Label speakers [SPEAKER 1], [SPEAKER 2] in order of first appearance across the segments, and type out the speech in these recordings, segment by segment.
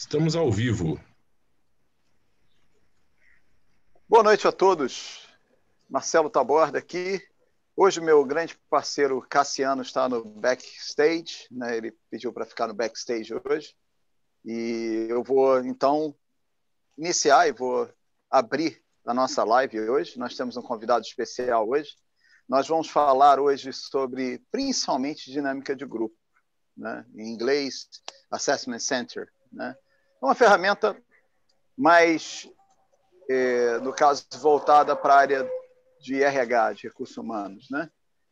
[SPEAKER 1] Estamos ao vivo.
[SPEAKER 2] Boa noite a todos. Marcelo Taborda aqui. Hoje, meu grande parceiro Cassiano está no backstage, né? ele pediu para ficar no backstage hoje. E eu vou, então, iniciar e vou abrir a nossa live hoje. Nós temos um convidado especial hoje. Nós vamos falar hoje sobre, principalmente, dinâmica de grupo. Né? Em inglês, Assessment Center. Né? É uma ferramenta mais, é, no caso, voltada para a área de RH, de recursos humanos. Né?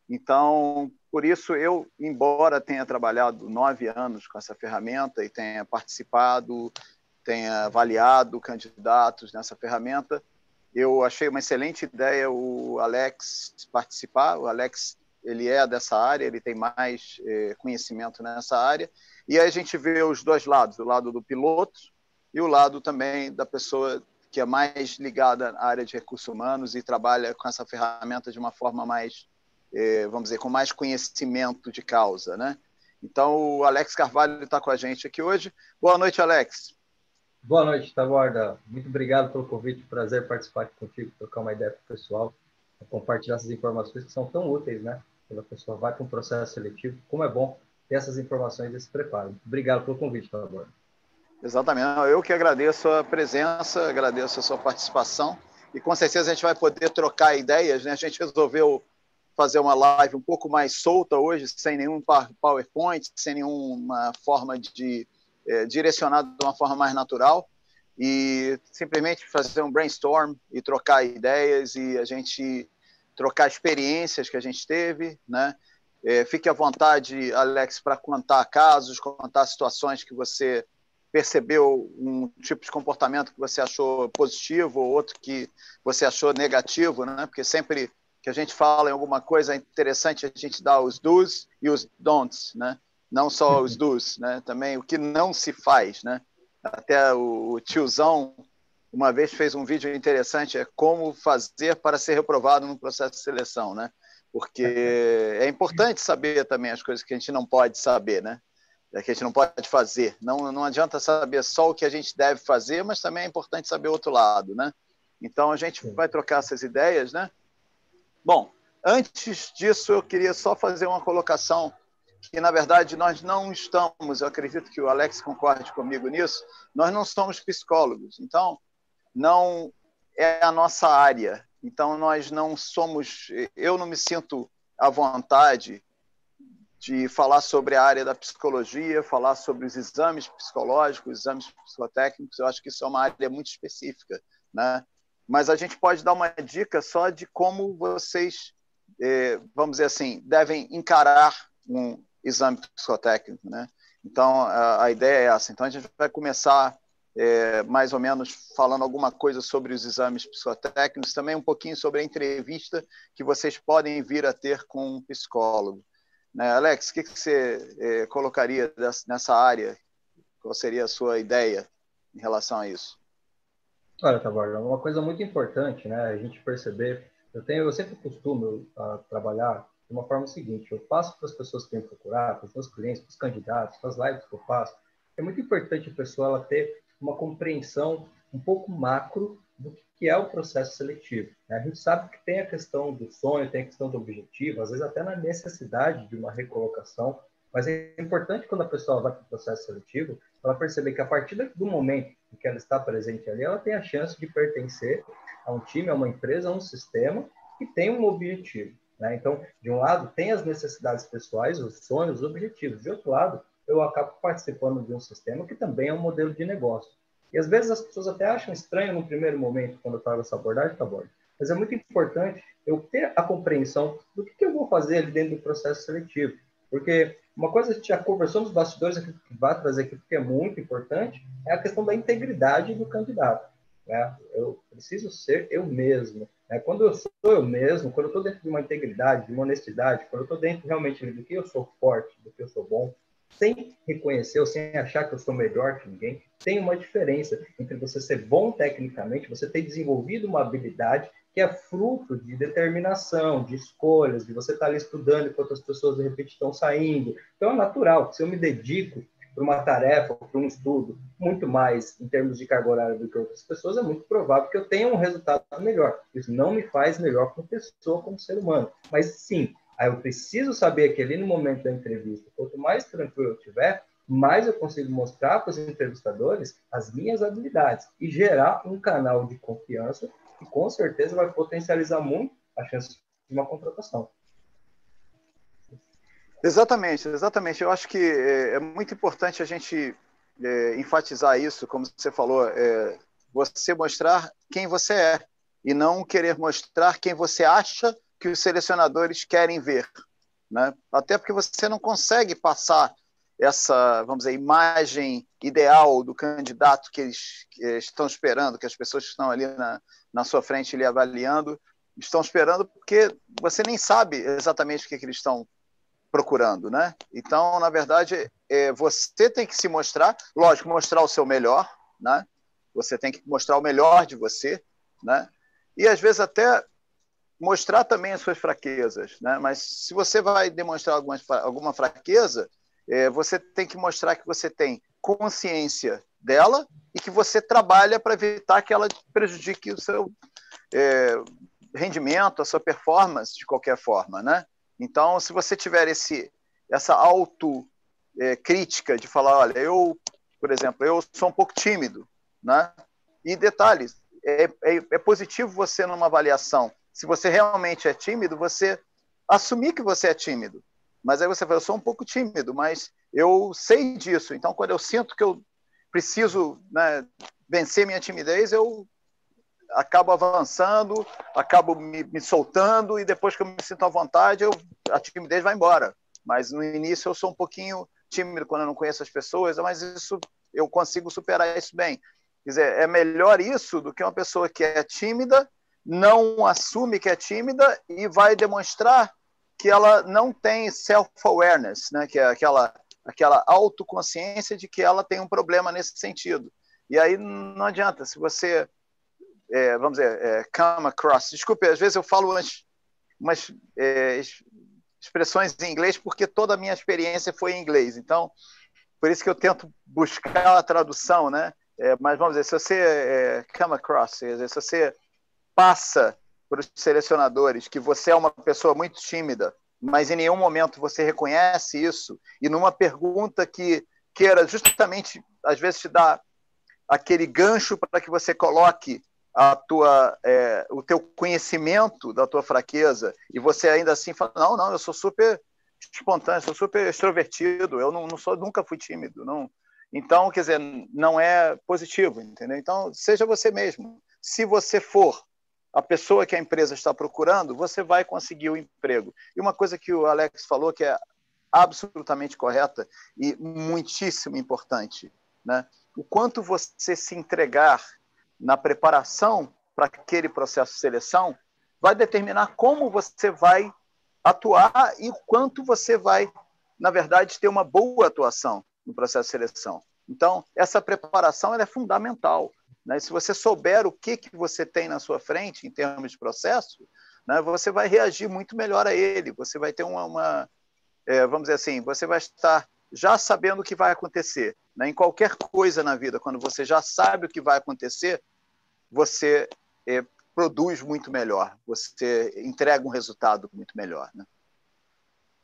[SPEAKER 2] Então, por isso, eu, embora tenha trabalhado nove anos com essa ferramenta e tenha participado, tenha avaliado candidatos nessa ferramenta, eu achei uma excelente ideia o Alex participar. O Alex ele é dessa área, ele tem mais é, conhecimento nessa área e aí a gente vê os dois lados, o lado do piloto e o lado também da pessoa que é mais ligada à área de recursos humanos e trabalha com essa ferramenta de uma forma mais, eh, vamos dizer, com mais conhecimento de causa, né? Então, o Alex Carvalho está com a gente aqui hoje. Boa noite, Alex.
[SPEAKER 3] Boa noite, Taborda. Muito obrigado pelo convite. Prazer participar aqui contigo, trocar uma ideia com o pessoal, compartilhar essas informações que são tão úteis, né? Quando a pessoa vai para um processo seletivo, como é bom ter essas informações e esse preparo. Obrigado pelo convite, Tabor.
[SPEAKER 2] Exatamente. Eu que agradeço a presença, agradeço a sua participação e com certeza a gente vai poder trocar ideias. Né? A gente resolveu fazer uma live um pouco mais solta hoje, sem nenhum PowerPoint, sem nenhuma forma de é, direcionado de uma forma mais natural e simplesmente fazer um brainstorm e trocar ideias e a gente trocar experiências que a gente teve, né? É, fique à vontade, Alex, para contar casos, contar situações que você percebeu um tipo de comportamento que você achou positivo ou outro que você achou negativo, né? Porque sempre que a gente fala em alguma coisa interessante a gente dar os do's e os don'ts, né? Não só os do's, né? Também o que não se faz, né? Até o tiozão uma vez fez um vídeo interessante é como fazer para ser reprovado no processo de seleção, né? Porque é importante saber também as coisas que a gente não pode saber, né? É que a gente não pode fazer. Não, não adianta saber só o que a gente deve fazer, mas também é importante saber o outro lado, né? Então a gente vai trocar essas ideias, né? Bom, antes disso eu queria só fazer uma colocação que na verdade nós não estamos, eu acredito que o Alex concorde comigo nisso, nós não somos psicólogos. Então não é a nossa área, então, nós não somos. Eu não me sinto à vontade de falar sobre a área da psicologia, falar sobre os exames psicológicos, exames psicotécnicos. Eu acho que isso é uma área muito específica, né? Mas a gente pode dar uma dica só de como vocês, eh, vamos dizer assim, devem encarar um exame psicotécnico, né? Então, a ideia é essa. Então, a gente vai começar é, mais ou menos falando alguma coisa sobre os exames psicotécnicos, também um pouquinho sobre a entrevista que vocês podem vir a ter com um psicólogo. Né? Alex, o que, que você é, colocaria nessa área? Qual seria a sua ideia em relação a isso?
[SPEAKER 3] Olha, Taborda, uma coisa muito importante, né, a gente perceber, eu tenho, eu sempre costumo uh, trabalhar de uma forma seguinte, eu passo para as pessoas que vêm procurar, para os meus clientes, para os candidatos, para as lives que eu faço, é muito importante a pessoa ela ter uma compreensão um pouco macro do que é o processo seletivo. Né? A gente sabe que tem a questão do sonho, tem a questão do objetivo, às vezes até na necessidade de uma recolocação, mas é importante quando a pessoa vai para o processo seletivo, ela perceber que a partir do momento em que ela está presente ali, ela tem a chance de pertencer a um time, a uma empresa, a um sistema que tem um objetivo. Né? Então, de um lado, tem as necessidades pessoais, os sonhos, os objetivos. De outro lado, eu acabo participando de um sistema que também é um modelo de negócio. E às vezes as pessoas até acham estranho no primeiro momento, quando eu trago essa abordagem, tá bom. Mas é muito importante eu ter a compreensão do que, que eu vou fazer ali dentro do processo seletivo. Porque uma coisa que a gente já conversou nos bastidores aqui, que vai trazer aqui, que é muito importante, é a questão da integridade do candidato. Né? Eu preciso ser eu mesmo. Né? Quando eu sou eu mesmo, quando eu estou dentro de uma integridade, de uma honestidade, quando eu estou dentro realmente do que eu sou forte, do que eu sou bom, sem reconhecer ou sem achar que eu sou melhor que ninguém, tem uma diferença entre você ser bom tecnicamente, você ter desenvolvido uma habilidade que é fruto de determinação, de escolhas, de você estar ali estudando enquanto as pessoas de repente estão saindo. Então é natural que se eu me dedico, para uma tarefa, para um estudo, muito mais em termos de carga horária do que outras pessoas, é muito provável que eu tenha um resultado melhor. Isso não me faz melhor como pessoa, como ser humano. Mas sim, aí eu preciso saber que ali no momento da entrevista, quanto mais tranquilo eu tiver, mais eu consigo mostrar para os entrevistadores as minhas habilidades e gerar um canal de confiança que com certeza vai potencializar muito a chance de uma contratação.
[SPEAKER 2] Exatamente, exatamente. Eu acho que é, é muito importante a gente é, enfatizar isso, como você falou, é, você mostrar quem você é e não querer mostrar quem você acha que os selecionadores querem ver, né? Até porque você não consegue passar essa, vamos dizer, imagem ideal do candidato que eles, estão esperando, que as pessoas que estão ali na, na sua frente lhe avaliando estão esperando, porque você nem sabe exatamente o que, que eles estão procurando, né? Então, na verdade, é, você tem que se mostrar, lógico, mostrar o seu melhor, né? Você tem que mostrar o melhor de você, né? E às vezes até mostrar também as suas fraquezas, né? Mas se você vai demonstrar alguma, alguma fraqueza, é, você tem que mostrar que você tem consciência dela e que você trabalha para evitar que ela prejudique o seu é, rendimento, a sua performance de qualquer forma, né? Então, se você tiver esse, essa autocrítica é, de falar, olha, eu, por exemplo, eu sou um pouco tímido, né? E detalhes, é, é, é positivo você numa avaliação, se você realmente é tímido, você assumir que você é tímido. Mas aí você fala, eu sou um pouco tímido, mas eu sei disso. Então, quando eu sinto que eu preciso né, vencer minha timidez, eu acabo avançando, acabo me, me, soltando e depois que eu me sinto à vontade, eu, a timidez vai embora. Mas no início eu sou um pouquinho tímido quando eu não conheço as pessoas, mas isso eu consigo superar isso bem. Quer dizer, é melhor isso do que uma pessoa que é tímida, não assume que é tímida e vai demonstrar que ela não tem self-awareness, né? que é aquela, aquela autoconsciência de que ela tem um problema nesse sentido. E aí não adianta, se você é, vamos dizer, é, come across. Desculpe, às vezes eu falo umas, umas é, expressões em inglês porque toda a minha experiência foi em inglês. Então, por isso que eu tento buscar a tradução, né? É, mas vamos dizer, se você é, come across, se você passa para os selecionadores que você é uma pessoa muito tímida, mas em nenhum momento você reconhece isso, e numa pergunta que queira justamente, às vezes, te dar aquele gancho para que você coloque a tua, é, o teu conhecimento da tua fraqueza e você ainda assim fala, não, não, eu sou super espontâneo, sou super extrovertido, eu não, não sou, nunca fui tímido, não. Então, quer dizer, não é positivo, entendeu? Então, seja você mesmo. Se você for a pessoa que a empresa está procurando, você vai conseguir o emprego. E uma coisa que o Alex falou que é absolutamente correta e muitíssimo importante, né? O quanto você se entregar na preparação para aquele processo de seleção vai determinar como você vai atuar e quanto você vai, na verdade, ter uma boa atuação no processo de seleção. Então, essa preparação é fundamental. Né? Se você souber o que, que você tem na sua frente em termos de processo, né, você vai reagir muito melhor a ele. Você vai ter uma, uma é, vamos dizer assim, você vai estar já sabendo o que vai acontecer. Né? Em qualquer coisa na vida, quando você já sabe o que vai acontecer, você é, produz muito melhor, você entrega um resultado muito melhor. Né?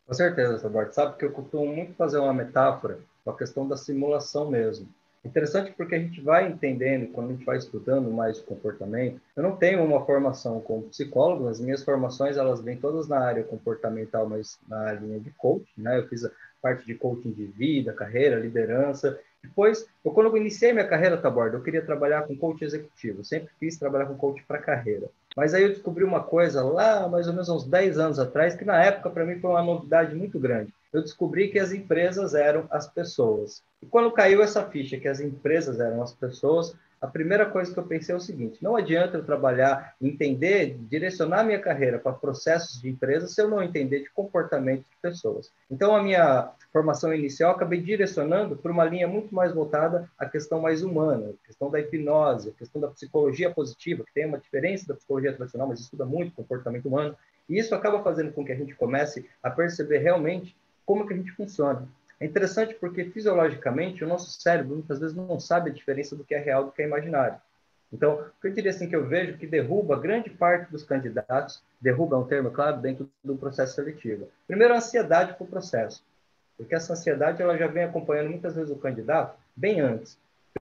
[SPEAKER 3] Com certeza, Roberto. Sabe que eu costumo muito fazer uma metáfora com a questão da simulação mesmo. Interessante porque a gente vai entendendo, quando a gente vai estudando mais o comportamento. Eu não tenho uma formação como psicólogo, as minhas formações elas vêm todas na área comportamental, mas na linha de coaching, né? Eu fiz a parte de coaching de vida, carreira, liderança, depois, eu, quando eu iniciei minha carreira, Taborda, eu queria trabalhar com coach executivo. sempre quis trabalhar com coach para carreira. Mas aí eu descobri uma coisa lá, mais ou menos uns 10 anos atrás, que na época para mim foi uma novidade muito grande. Eu descobri que as empresas eram as pessoas. E quando caiu essa ficha que as empresas eram as pessoas, a primeira coisa que eu pensei é o seguinte: não adianta eu trabalhar, entender, direcionar minha carreira para processos de empresas se eu não entender de comportamento de pessoas. Então, a minha formação inicial acabei direcionando para uma linha muito mais voltada à questão mais humana, a questão da hipnose, a questão da psicologia positiva, que tem uma diferença da psicologia tradicional, mas estuda muito comportamento humano. E isso acaba fazendo com que a gente comece a perceber realmente como que a gente funciona. É interessante porque, fisiologicamente, o nosso cérebro muitas vezes não sabe a diferença do que é real do que é imaginário. Então, eu diria assim que eu vejo que derruba grande parte dos candidatos, derruba é um termo, claro, dentro do processo seletivo. Primeiro, a ansiedade para o processo, porque essa ansiedade ela já vem acompanhando muitas vezes o candidato bem antes.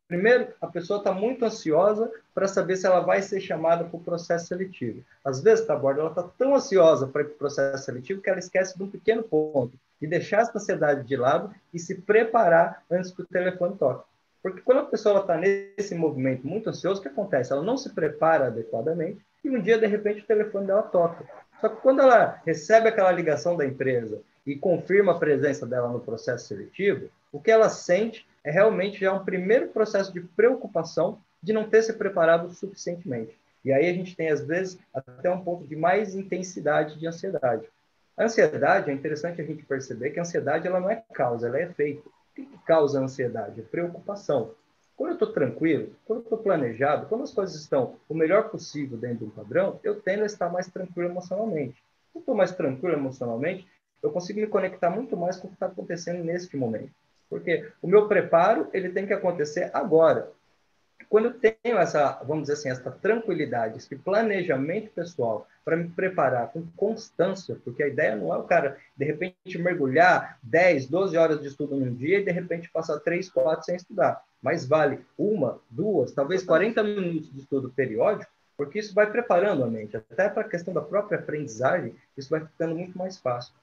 [SPEAKER 3] Primeiro, a pessoa está muito ansiosa para saber se ela vai ser chamada para o processo seletivo. Às vezes, tá, Borda, ela está tão ansiosa para ir para o processo seletivo que ela esquece de um pequeno ponto, de deixar essa ansiedade de lado e se preparar antes que o telefone toque. Porque quando a pessoa está nesse movimento muito ansioso, o que acontece? Ela não se prepara adequadamente e um dia, de repente, o telefone dela toca. Só que quando ela recebe aquela ligação da empresa e confirma a presença dela no processo seletivo, o que ela sente é realmente já um primeiro processo de preocupação de não ter se preparado suficientemente. E aí a gente tem, às vezes, até um ponto de mais intensidade de ansiedade. A ansiedade, é interessante a gente perceber que a ansiedade ela não é causa, ela é efeito. O que, causa a ansiedade? É preocupação. Quando eu estou tranquilo, quando eu estou planejado, quando as coisas estão o melhor possível dentro de um padrão, eu tendo a estar mais tranquilo emocionalmente. Se eu estou mais tranquilo emocionalmente, eu consigo me conectar muito mais com o que está acontecendo neste momento. Porque o meu preparo ele tem que acontecer agora. Quando eu tenho essa, vamos dizer assim, essa tranquilidade, esse planejamento pessoal para me preparar com constância, porque a ideia não é o cara, de repente, mergulhar 10, 12 horas de estudo num dia e, de repente, passar 3, 4 sem estudar. Mas vale uma, duas, talvez 40 minutos de estudo periódico, porque isso vai preparando a mente. Até para a questão da própria aprendizagem, isso vai ficando muito mais fácil.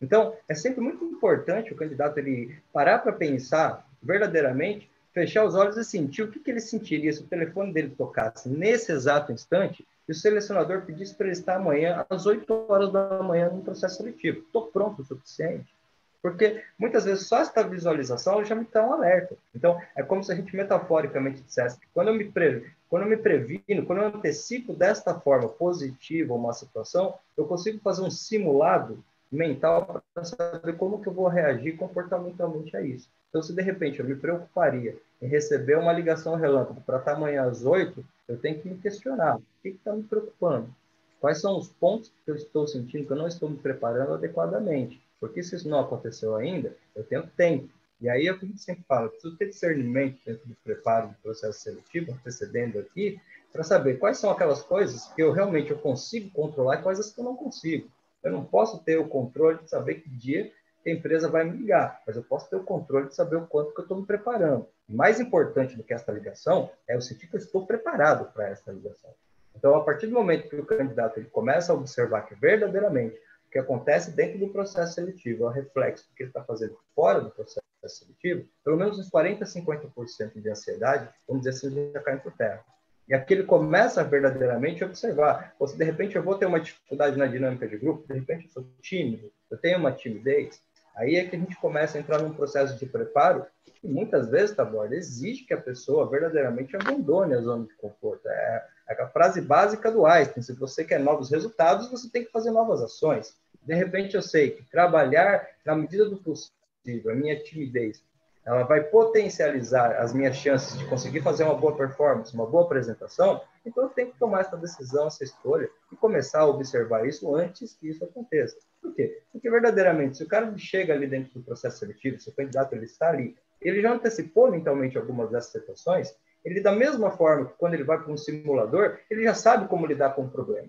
[SPEAKER 3] Então, é sempre muito importante o candidato ele parar para pensar verdadeiramente, fechar os olhos e sentir o que, que ele sentiria se o telefone dele tocasse nesse exato instante e o selecionador pedisse para ele estar amanhã às 8 horas da manhã no processo seletivo. Estou pronto o suficiente. Porque muitas vezes só essa visualização já me dá um alerta. Então, é como se a gente metaforicamente dissesse que quando eu me, pre... quando eu me previno, quando eu antecipo desta forma positiva uma situação, eu consigo fazer um simulado mental para saber como que eu vou reagir comportamentalmente a isso. Então, se de repente eu me preocuparia em receber uma ligação relâmpago para estar amanhã às oito, eu tenho que me questionar. O que está me preocupando? Quais são os pontos que eu estou sentindo que eu não estou me preparando adequadamente? Porque se isso não aconteceu ainda, eu tenho tempo. E aí é a gente sempre fala, preciso ter discernimento dentro do preparo do processo seletivo, antecedendo aqui, para saber quais são aquelas coisas que eu realmente eu consigo controlar e quais as que eu não consigo. Eu não posso ter o controle de saber que dia a empresa vai me ligar, mas eu posso ter o controle de saber o quanto que eu estou me preparando. Mais importante do que essa ligação é o sentir que eu estou preparado para essa ligação. Então, a partir do momento que o candidato ele começa a observar que verdadeiramente o que acontece dentro do processo seletivo é o reflexo do que ele está fazendo fora do processo seletivo, pelo menos uns 40% a 50% de ansiedade, vamos dizer assim, já caem por terra. E aqui ele começa a verdadeiramente observar. Ou se de repente eu vou ter uma dificuldade na dinâmica de grupo, de repente eu sou tímido, eu tenho uma timidez, aí é que a gente começa a entrar num processo de preparo que muitas vezes, tá, borda, exige que a pessoa verdadeiramente abandone a zona de conforto. É, é a frase básica do Einstein: se você quer novos resultados, você tem que fazer novas ações. De repente eu sei que trabalhar na medida do possível, a minha timidez, ela vai potencializar as minhas chances de conseguir fazer uma boa performance, uma boa apresentação, então eu tenho que tomar essa decisão, essa escolha e começar a observar isso antes que isso aconteça. Por quê? Porque verdadeiramente, se o cara chega ali dentro do processo seletivo, se o candidato ele está ali, ele já antecipou mentalmente algumas dessas situações, ele da mesma forma que quando ele vai para um simulador, ele já sabe como lidar com o problema.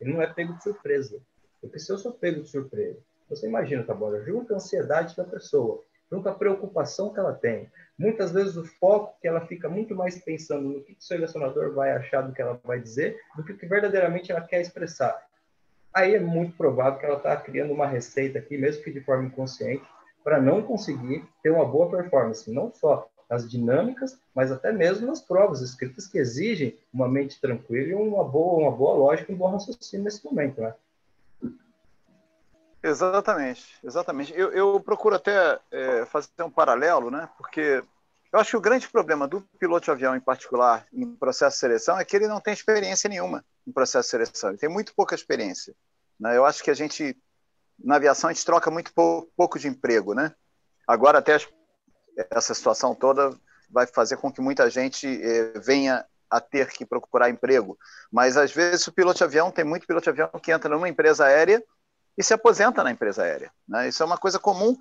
[SPEAKER 3] Ele não é pego de surpresa. Porque se eu sou pego de surpresa, você imagina, tá bom? Junta a ansiedade da pessoa, junto à preocupação que ela tem. Muitas vezes o foco que ela fica muito mais pensando no que o selecionador vai achar do que ela vai dizer, do que que verdadeiramente ela quer expressar. Aí é muito provável que ela está criando uma receita aqui, mesmo que de forma inconsciente, para não conseguir ter uma boa performance, não só nas dinâmicas, mas até mesmo nas provas escritas que exigem uma mente tranquila e uma boa, uma boa lógica, um bom raciocínio nesse momento, né?
[SPEAKER 2] Exatamente, exatamente. Eu, eu procuro até é, fazer um paralelo, né? Porque eu acho que o grande problema do piloto de avião, em particular, em processo de seleção, é que ele não tem experiência nenhuma em processo de seleção. Ele tem muito pouca experiência. Né? Eu acho que a gente, na aviação, a gente troca muito pouco, pouco de emprego, né? Agora, até essa situação toda vai fazer com que muita gente é, venha a ter que procurar emprego. Mas, às vezes, o piloto de avião, tem muito piloto de avião que entra numa empresa aérea e se aposenta na empresa aérea. Né? Isso é uma coisa comum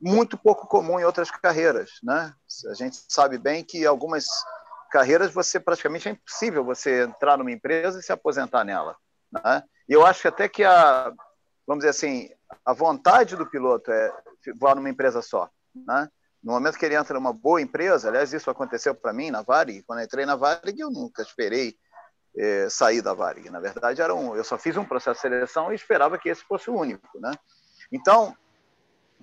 [SPEAKER 2] muito pouco comum em outras carreiras, né? A gente sabe bem que algumas carreiras você praticamente é impossível você entrar numa empresa e se aposentar nela, né? E eu acho até que a, vamos dizer assim, a vontade do piloto é voar numa empresa só, né? No momento que ele entra numa boa empresa, aliás, isso aconteceu para mim na Varig, quando eu entrei na Varig, eu nunca esperei eh, sair da Varig. Na verdade, era um, eu só fiz um processo de seleção e esperava que esse fosse o único, né? Então,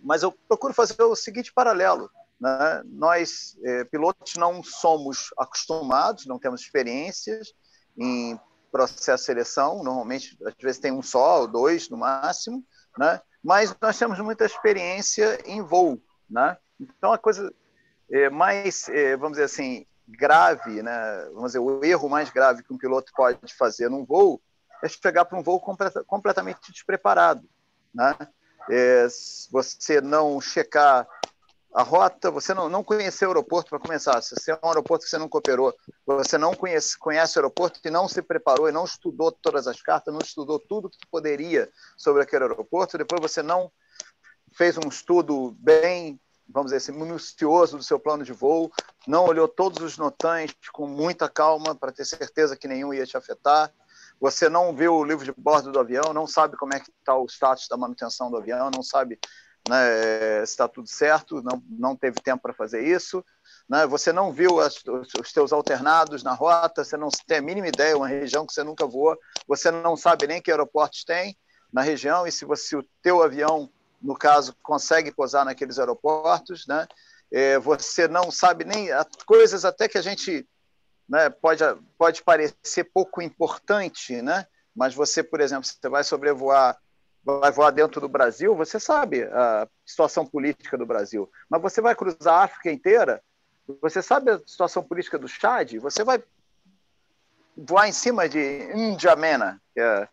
[SPEAKER 2] mas eu procuro fazer o seguinte paralelo. Né? Nós, eh, pilotos, não somos acostumados, não temos experiências em processo de seleção, normalmente, às vezes tem um só ou dois no máximo, né? mas nós temos muita experiência em voo. Né? Então, a coisa é, mais, é, vamos dizer assim, grave, né? vamos dizer, o erro mais grave que um piloto pode fazer num voo é chegar para um voo completamente despreparado. Né? É, você não checar a rota, você não, não conhecer o aeroporto para começar. Se você é um aeroporto que você nunca operou, você não conhece, conhece o aeroporto e não se preparou e não estudou todas as cartas, não estudou tudo que poderia sobre aquele aeroporto, depois você não fez um estudo bem vamos dizer assim, minucioso do seu plano de voo, não olhou todos os notões com muita calma para ter certeza que nenhum ia te afetar. Você não viu o livro de bordo do avião, não sabe como é que está o status da manutenção do avião, não sabe né, está tudo certo, não, não teve tempo para fazer isso. Né? Você não viu as, os, teus alternados na rota, você não tem a mínima ideia, uma região que você nunca voou, você não sabe nem que aeroportos tem na região, e se, você, se o teu avião no caso, consegue posar naqueles aeroportos, né? É, você não sabe nem coisas até que a gente né, pode, pode parecer pouco importante, né? Mas você, por exemplo, você vai sobrevoar, vai voar dentro do Brasil, você sabe a situação política do Brasil. Mas você vai cruzar a África inteira, você sabe a situação política do Chad, você vai voar em cima de N'Djamena, que é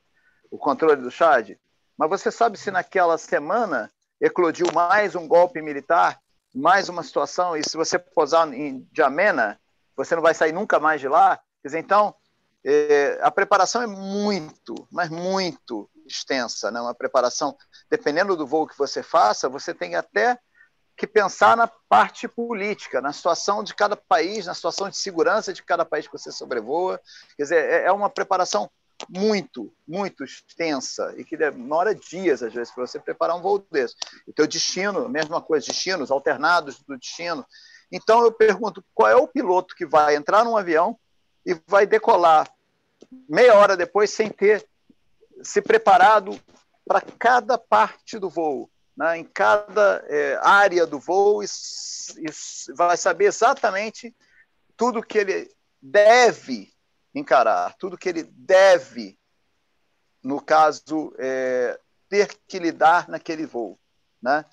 [SPEAKER 2] o controle do Chad, mas você sabe se naquela semana eclodiu mais um golpe militar, mais uma situação, e se você posar em Jamena, você não vai sair nunca mais de lá? Quer dizer, então, é, a preparação é muito, mas muito extensa, né? Uma preparação, dependendo do voo que você faça, você tem até que pensar na parte política, na situação de cada país, na situação de segurança de cada país que você sobrevoa. Quer dizer, é, é uma preparação muito, muito extensa e que demora dias, às vezes, para você preparar um voo desse. O teu destino, mesma coisa, destinos alternados do destino. Então, eu pergunto, qual é o piloto que vai entrar num avião e vai decolar meia hora depois sem ter se preparado para cada parte do voo, né? em cada é, área do voo, e, e vai saber exatamente tudo que ele deve encarar, tudo que ele deve, no caso, é, ter que lidar naquele voo. Né?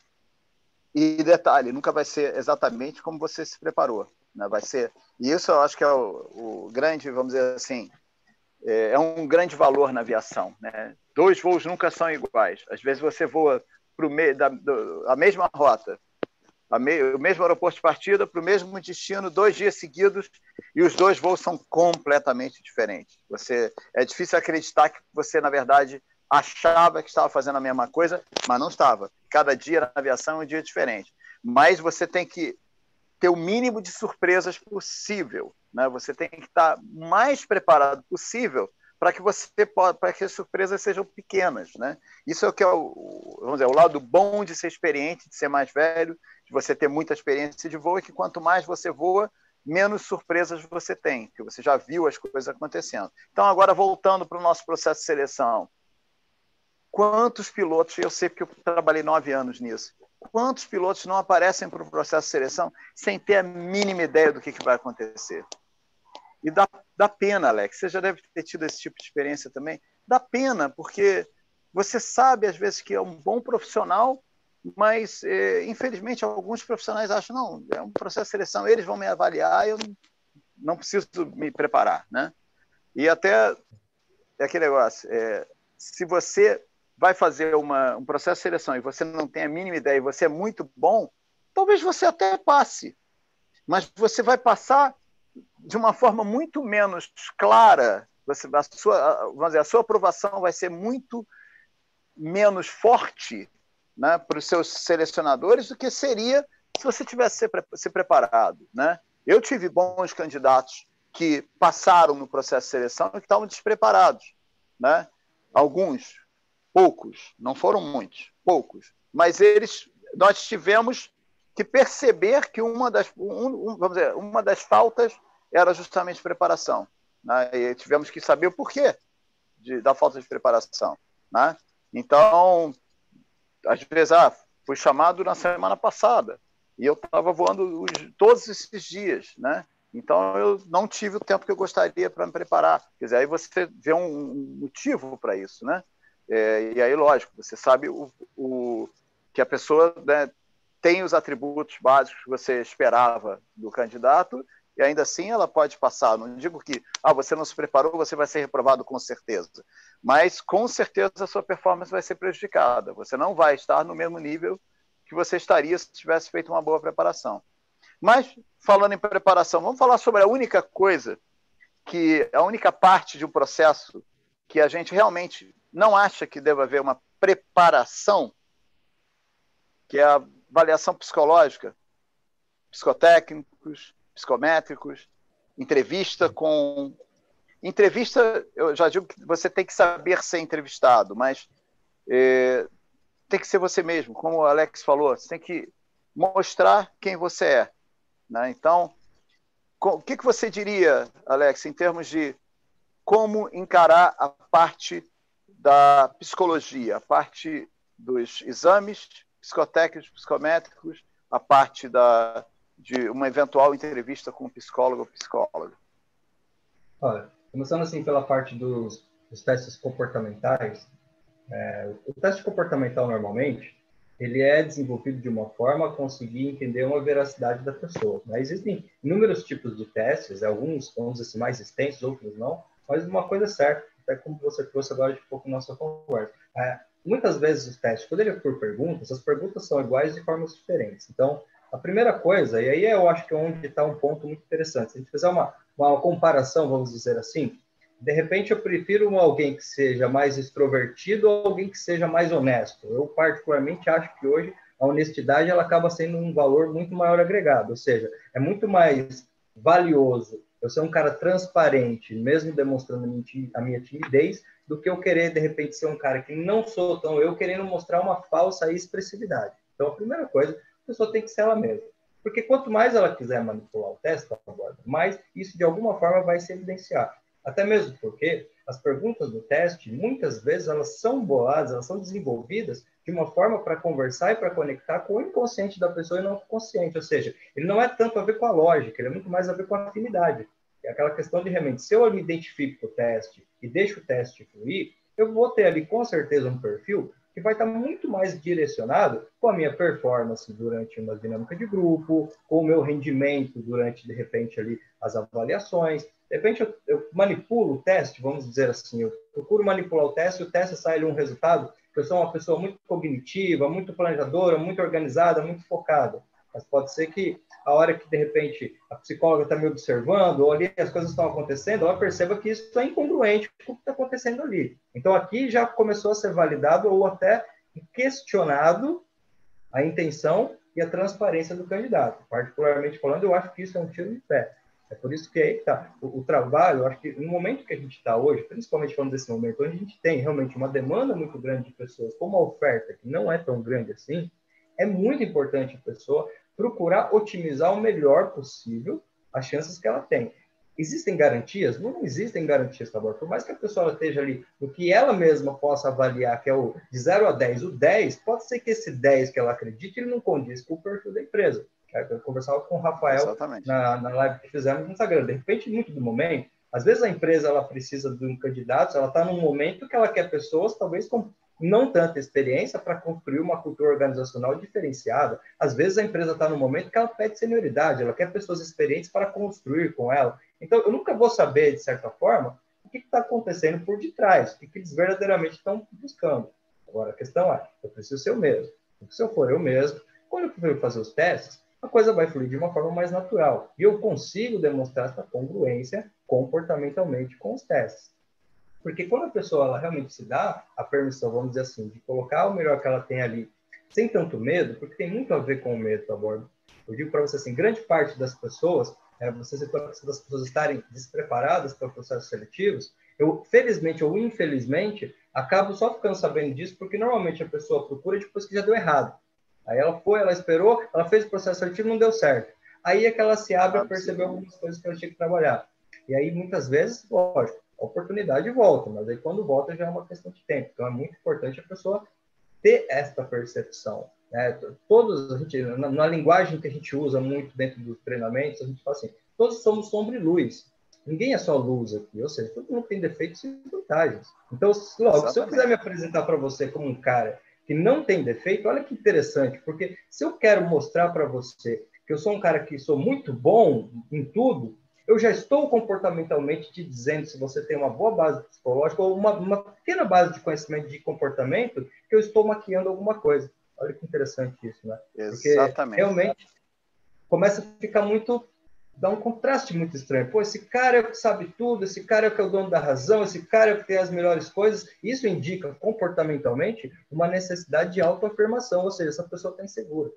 [SPEAKER 2] E detalhe, nunca vai ser exatamente como você se preparou. Né? Vai ser. E isso eu acho que é o, o grande, vamos dizer assim, é, é, um grande valor na aviação. Né? Dois voos nunca são iguais. Às vezes você voa para a mesma rota, me, o mesmo aeroporto de partida para o mesmo destino, dois dias seguidos, e os dois voos são completamente diferentes. Você É difícil acreditar que você, na verdade, achava que estava fazendo a mesma coisa, mas não estava. Cada dia na aviação é um dia diferente. Mas você tem que ter o mínimo de surpresas possível. Né? Você tem que estar mais preparado possível para que você para que as surpresas sejam pequenas, né? Isso é o que é o, vamos dizer, o lado bom de ser experiente, de ser mais velho, de você ter muita experiência de voo, é que quanto mais você voa, menos surpresas você tem, porque você já viu as coisas acontecendo. Então, agora voltando para o nosso processo de seleção, quantos pilotos, eu sei porque eu trabalhei nove anos nisso, quantos pilotos não aparecem para o processo de seleção sem ter a mínima ideia do que, que vai acontecer? E dá, dá pena, Alex. Você já deve ter tido esse tipo de experiência também. Dá pena, porque você sabe, às vezes, que é um bom profissional, mas, é, infelizmente, alguns profissionais acham, não, é um processo de seleção, eles vão me avaliar, eu não preciso me preparar, né? E até, é aquele negócio, é, se você vai fazer uma, um processo de seleção e você não tem a mínima ideia e você é muito bom, talvez você até passe, mas você vai passar de uma forma muito menos clara, você, a, sua, vamos dizer, a sua aprovação vai ser muito menos forte né, para os seus selecionadores do que seria se você tivesse se, preparado. Né? Eu tive bons candidatos que passaram no processo de seleção e que estavam despreparados. Né? Alguns, poucos, não foram muitos, poucos, mas eles, nós tivemos que perceber que uma das, um, vamos dizer, uma das faltas era justamente preparação. Né? E tivemos que saber o porquê de, da falta de preparação. Né? Então, às vezes, ah, fui chamado na semana passada e eu estava voando os, todos esses dias, né? Então eu não tive o tempo que eu gostaria para me preparar. Quer dizer, aí você vê um, motivo para isso, né? É, e aí, lógico, você sabe o, o que a pessoa né, tem os atributos básicos que você esperava do candidato e ainda assim ela pode passar. Não digo que ah, você não se preparou, você vai ser reprovado com certeza, mas com certeza a sua performance vai ser prejudicada. Você não vai estar no mesmo nível que você estaria se tivesse feito uma boa preparação. Mas, falando em preparação, vamos falar sobre a única coisa que, a única parte de um processo que a gente realmente não acha que deva haver uma preparação, que é a avaliação psicológica, psicotécnicos, psicométricos, entrevista com. Entrevista, eu já digo que você tem que saber ser entrevistado, mas é, tem que ser você mesmo, como o Alex falou, você tem que mostrar quem você é. Né? Então, o que, que você diria, Alex, em termos de como encarar a parte da psicologia, a parte dos exames psicotécnicos, psicométricos, a parte da, de uma eventual entrevista com um psicólogo ou psicóloga?
[SPEAKER 3] Olha, começando assim pela parte dos, dos testes comportamentais, é, o teste comportamental normalmente ele é desenvolvido de uma forma a conseguir entender uma veracidade da pessoa. Né? Existem inúmeros tipos de testes, alguns, vamos dizer assim, mais extensos, outros não, mas uma coisa é certa, até como você trouxe agora de pouco nossa conversa. É, muitas vezes os testes, quando ele é por perguntas, as perguntas são iguais de formas diferentes. Então, a primeira coisa, e aí eu acho que é onde está um ponto muito interessante, se a gente fizer uma, uma comparação, vamos dizer assim, de repente eu prefiro alguém que seja mais extrovertido ou alguém que seja mais honesto. Eu particularmente acho que hoje a honestidade ela acaba sendo um valor muito maior agregado, ou seja, é muito mais valioso eu ser um cara transparente, mesmo demonstrando a minha timidez, do que eu querer de repente ser um cara que não sou tão eu querendo mostrar uma falsa expressividade. Então a primeira coisa pessoa tem que ser ela mesma. Porque quanto mais ela quiser manipular o teste, mais isso de alguma forma vai se evidenciar. Até mesmo porque as perguntas do teste, muitas vezes, elas são boladas, elas são desenvolvidas de uma forma para conversar e para conectar com o inconsciente da pessoa e não com o consciente. Ou seja, ele não é tanto a ver com a lógica, ele é muito mais a ver com a afinidade. É aquela questão de realmente, se eu me identifico com o teste e deixo o teste fluir, eu vou ter ali com certeza um perfil que vai estar muito mais direcionado com a minha performance durante uma dinâmica de grupo, com o meu rendimento durante, de repente, ali as avaliações. De repente, eu, eu manipulo o teste, vamos dizer assim, eu procuro manipular o teste, o teste sai ali um resultado, eu sou uma pessoa muito cognitiva, muito planejadora, muito organizada, muito focada. Mas pode ser que a hora que, de repente, a psicóloga está me observando, ou ali as coisas estão acontecendo, ela perceba que isso é incongruente com o que está acontecendo ali. Então, aqui já começou a ser validado ou até questionado a intenção e a transparência do candidato. Particularmente falando, eu acho que isso é um tiro de pé. É por isso que aí está. O, o, trabalho, acho que no momento que a gente está hoje, principalmente falando desse momento, onde a gente tem realmente uma demanda muito grande de pessoas, como a oferta, que não é tão grande assim, é muito importante a pessoa procurar otimizar o melhor possível as chances que ela tem. Existem garantias? Não existem garantias, tá bom? Por mais que a pessoa esteja ali no que ela mesma possa avaliar, que é o de 0 a 10, o 10, pode ser que esse 10 que ela acredite, ele não condiz com o perfil da empresa. Eu conversava com o Rafael na, na live que fizemos no Instagram. De repente, muito do momento, às vezes a empresa ela precisa de um candidato, ela está num momento que ela quer pessoas talvez com não tanta experiência para construir uma cultura organizacional diferenciada. Às vezes a empresa está no momento que ela pede senioridade, ela quer pessoas experientes para construir com ela. Então, eu nunca vou saber, de certa forma, o que está acontecendo por detrás, o que, que eles verdadeiramente estão buscando. Agora, a questão é, eu preciso ser eu mesmo. Se eu for eu mesmo, quando eu for fazer os testes, a coisa vai fluir de uma forma mais natural. E eu consigo demonstrar essa congruência comportamentalmente com os testes. Porque quando a pessoa ela realmente se dá a permissão, vamos dizer assim, de colocar o melhor que ela tem ali sem tanto medo, porque tem muito a ver com o medo, tá bom? Eu digo para você assim, grande parte das pessoas, é, você citou das pessoas estarem despreparadas para processos seletivos, eu, felizmente ou infelizmente, acabo só ficando sabendo disso, porque normalmente a pessoa procura depois que já deu errado. Aí ela foi, ela esperou, ela fez o processo seletivo, não deu certo. Aí é que ela se abre a perceber algumas coisas que ela tinha que trabalhar. E aí, muitas vezes, lógico, a oportunidade volta, mas aí quando volta já é uma questão de tempo. Então é muito importante a pessoa ter esta percepção. Né? Todos, a gente, na, na, linguagem que a gente usa muito dentro dos treinamentos, a gente fala assim, todos somos sombra e luz. Ninguém é só luz aqui, ou seja, todo mundo tem defeitos e vantagens. Então, logo, se eu quiser me apresentar para você como um cara que não tem defeito, olha que interessante, porque se eu quero mostrar para você que eu sou um cara que sou muito bom em tudo, eu já estou comportamentalmente te dizendo se você tem uma boa base psicológica ou uma, uma pequena base de conhecimento de comportamento, que eu estou maquiando alguma coisa. Olha que interessante isso, né?
[SPEAKER 2] Porque Exatamente.
[SPEAKER 3] realmente começa a ficar muito dá um contraste muito estranho. Pô, esse cara é o que sabe tudo, esse cara é o que é o dono da razão, esse cara é o que tem as melhores coisas. Isso indica comportamentalmente uma necessidade de autoafirmação, ou seja, essa pessoa está insegura.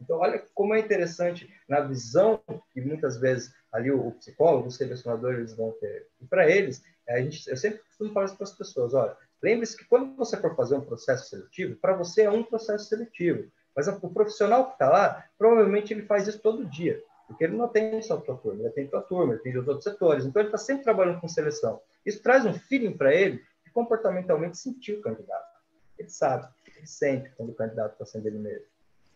[SPEAKER 3] Então, olha como é interessante na visão que muitas vezes ali o, o psicólogo, os selecionadores vão ter. E para eles, a gente, eu sempre costumo falar isso para as pessoas: olha, lembre-se que quando você for fazer um processo seletivo, para você é um processo seletivo. Mas o profissional que está lá, provavelmente ele faz isso todo dia, porque ele não tem só a tua turma, ele tem a tua turma, ele tem os outros setores. Então, ele está sempre trabalhando com seleção. Isso traz um feeling para ele de comportamentalmente sentir o candidato. Ele sabe, ele sente quando o candidato está sendo ele mesmo.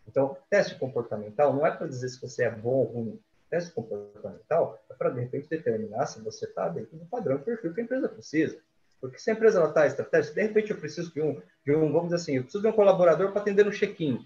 [SPEAKER 3] Então, teste comportamental não é para dizer se você é bom ou ruim. Teste comportamental é para, de repente, determinar se você está dentro do padrão perfil que a empresa precisa. Porque se a empresa está estratégica, de repente eu preciso de um, de um, vamos dizer assim, eu preciso de um colaborador para atender no check-in.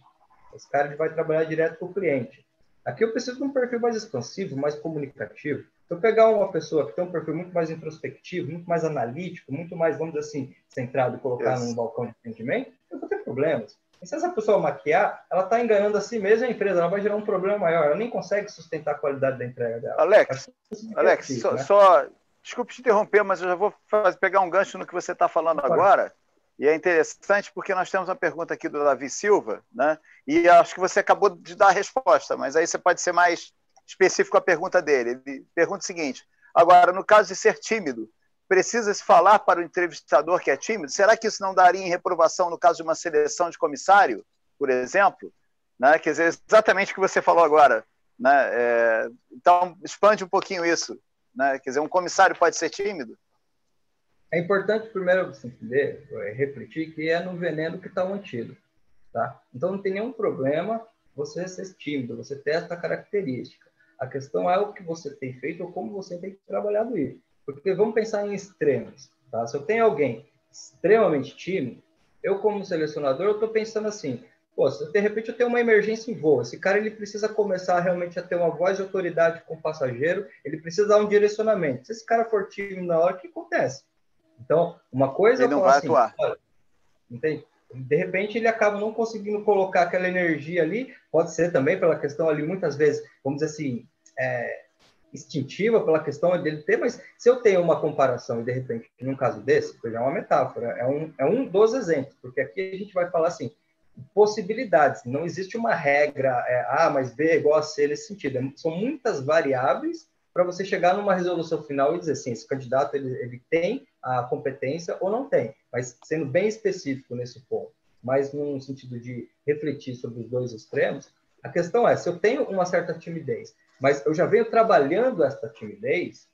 [SPEAKER 3] Esse cara vai trabalhar direto com o cliente. Aqui eu preciso de um perfil mais expansivo, mais comunicativo. Se eu pegar uma pessoa que tem um perfil muito mais introspectivo, muito mais analítico, muito mais, vamos dizer assim, centrado e colocar yes. num balcão de atendimento, eu vou ter problemas. E se essa pessoa maquiar, ela está enganando a si mesma e a empresa, ela vai gerar um problema maior, ela nem consegue sustentar a qualidade da entrega dela.
[SPEAKER 2] Alex, Alex, só, né? só, desculpe te interromper, mas eu já vou fazer, pegar um gancho no que você está falando agora. E é interessante porque nós temos uma pergunta aqui do Davi Silva, né? E acho que você acabou de dar a resposta, mas aí você pode ser mais específico a pergunta dele. Ele pergunta o seguinte: agora, no caso de ser tímido, Precisa-se falar para o entrevistador que é tímido? Será que isso não daria em reprovação no caso de uma seleção de comissário, por exemplo? Né? Quer dizer, exatamente o que você falou agora. Né? É, então, expande um pouquinho isso. Né? Quer dizer, um comissário pode ser tímido?
[SPEAKER 3] É importante, primeiro, você entender, é, refletir que é no veneno que está mantido. Tá? Então, não tem nenhum problema você ser tímido, você ter essa característica. A questão é o que você tem feito ou como você tem trabalhado isso. Porque vamos pensar em extremos. Tá? Se eu tenho alguém extremamente tímido, eu como selecionador, eu estou pensando assim, pô, se de repente eu tenho uma emergência em voo, esse cara ele precisa começar realmente a ter uma voz de autoridade com o passageiro, ele precisa dar um direcionamento. Se esse cara for tímido na hora, o que acontece? Então, uma coisa...
[SPEAKER 2] Ele não vai assim, atuar.
[SPEAKER 3] entende? De repente ele acaba não conseguindo colocar aquela energia ali, pode ser também pela questão ali, muitas vezes, vamos dizer assim, é, instintiva pela questão dele ter, mas se eu tenho uma comparação e de repente, num caso desse, já é uma metáfora, é um, é um dos exemplos, porque aqui a gente vai falar assim, possibilidades, não existe uma regra é, A mais B é igual a C nesse sentido, é, são muitas variáveis para você chegar numa resolução final e dizer assim, esse candidato ele, ele tem a competência ou não tem, mas sendo bem específico nesse ponto, mas num sentido de refletir sobre os dois extremos, a questão é, se eu tenho uma certa timidez, mas eu já venho trabalhando essa timidez,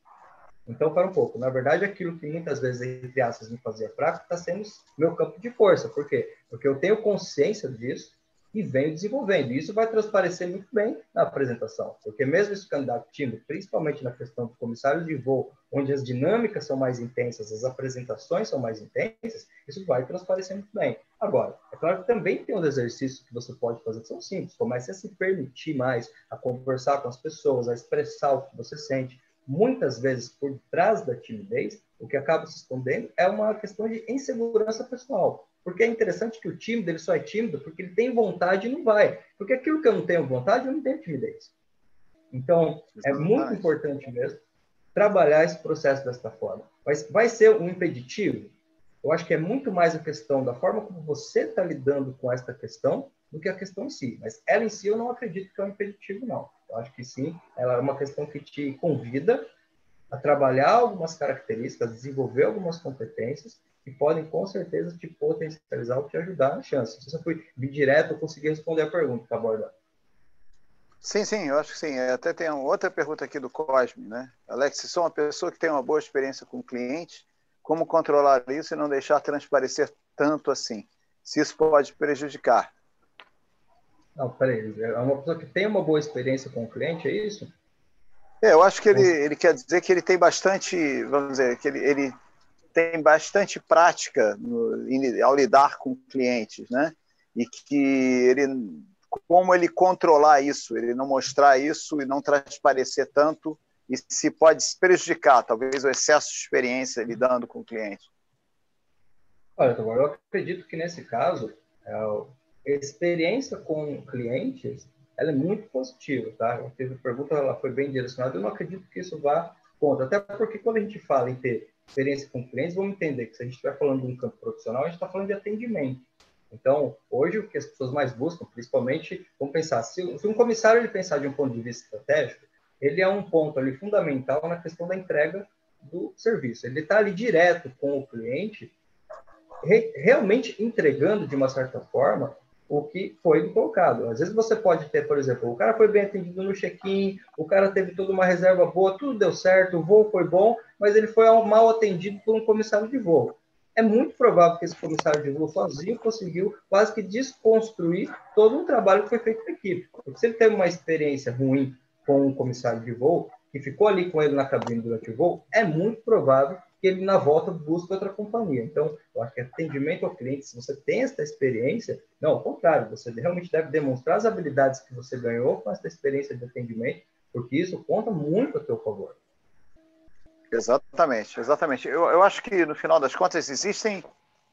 [SPEAKER 3] então, para um pouco. Na verdade, aquilo que muitas vezes, entre aspas, me fazia fraco, está sendo meu campo de força. Por quê? Porque eu tenho consciência disso, e venho desenvolvendo. Isso vai transparecer muito bem na apresentação, porque mesmo esse candidato tímido, principalmente na questão do comissário de voo, onde as dinâmicas são mais intensas, as apresentações são mais intensas, isso vai transparecer muito bem. Agora, é claro que também tem uns exercícios que você pode fazer que são simples. Comece a se permitir mais, a conversar com as pessoas, a expressar o que você sente. Muitas vezes, por trás da timidez, o que acaba se escondendo é uma questão de insegurança pessoal. Porque é interessante que o tímido ele só é tímido porque ele tem vontade e não vai. Porque aquilo que eu não tenho vontade, eu não tenho timidez. Então, é muito importante mesmo trabalhar esse processo desta forma. Mas vai ser um impeditivo? Eu acho que é muito mais a questão da forma como você está lidando com esta questão do que a questão em si. Mas ela em si eu não acredito que é um impeditivo, não. Eu acho que sim, ela é uma questão que te convida a trabalhar algumas características, desenvolver algumas competências que podem com certeza te potencializar ou te ajudar na chance. Se você foi direto, eu consegui responder a pergunta está abordando.
[SPEAKER 2] Sim, sim, eu acho que sim. Até tem outra pergunta aqui do Cosme, né? Alex, se sou uma pessoa que tem uma boa experiência com o cliente, como controlar isso e não deixar transparecer tanto assim? Se isso pode prejudicar.
[SPEAKER 3] Não, peraí. É uma pessoa que tem uma boa experiência com o cliente, é isso?
[SPEAKER 2] É, eu acho que ele, ele quer dizer que ele tem bastante, vamos dizer, que ele, ele tem bastante prática no, ao lidar com clientes, né? E que ele, como ele controlar isso, ele não mostrar isso e não transparecer tanto, e se pode se prejudicar, talvez o excesso de experiência lidando com o cliente.
[SPEAKER 3] Olha, eu acredito que nesse caso, é, a experiência com clientes ela é muito positiva, tá? A pergunta ela foi bem direcionada, eu não acredito que isso vá contra, até porque quando a gente fala em ter experiência com clientes, vamos entender que se a gente estiver falando de um campo profissional, a gente está falando de atendimento. Então, hoje, o que as pessoas mais buscam, principalmente, vamos pensar, se, se um comissário ele pensar de um ponto de vista estratégico, ele é um ponto ali fundamental na questão da entrega do serviço. Ele está ali direto com o cliente, re, realmente entregando, de uma certa forma, o que foi colocado. Às vezes você pode ter, por exemplo, o cara foi bem atendido no check-in, o cara teve toda uma reserva boa, tudo deu certo, o voo foi bom, mas ele foi mal atendido por um comissário de voo. É muito provável que esse comissário de voo sozinho conseguiu quase que desconstruir todo um trabalho que foi feito por equipe. Se ele teve uma experiência ruim com um comissário de voo, que ficou ali com ele na cabine durante o voo, é muito provável que ele na volta busca outra companhia. Então, eu acho que atendimento ao cliente, se você tem essa experiência, não, ao contrário, você realmente deve demonstrar as habilidades que você ganhou com essa experiência de atendimento, porque isso conta muito a seu favor.
[SPEAKER 2] Exatamente, exatamente. Eu, eu acho que, no final das contas, existem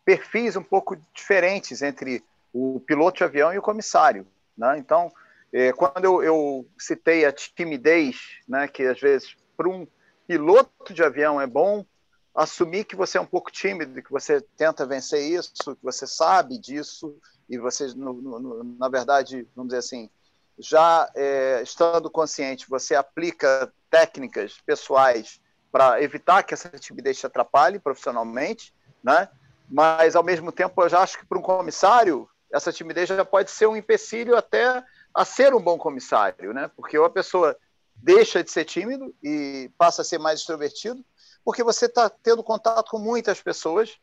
[SPEAKER 2] perfis um pouco diferentes entre o piloto de avião e o comissário. Né? Então, é, quando eu, eu, citei a timidez, né, que às vezes para um piloto de avião é bom assumir que você é um pouco tímido, que você tenta vencer isso, que você sabe disso e você, no, no, na verdade, vamos dizer assim, já é, estando consciente, você aplica técnicas pessoais para evitar que essa timidez te atrapalhe profissionalmente, né? Mas ao mesmo tempo, eu já acho que para um comissário essa timidez já pode ser um empecilho até a ser um bom comissário, né? Porque ou a pessoa deixa de ser tímido e passa a ser mais extrovertido, porque você está tendo contato com muitas pessoas,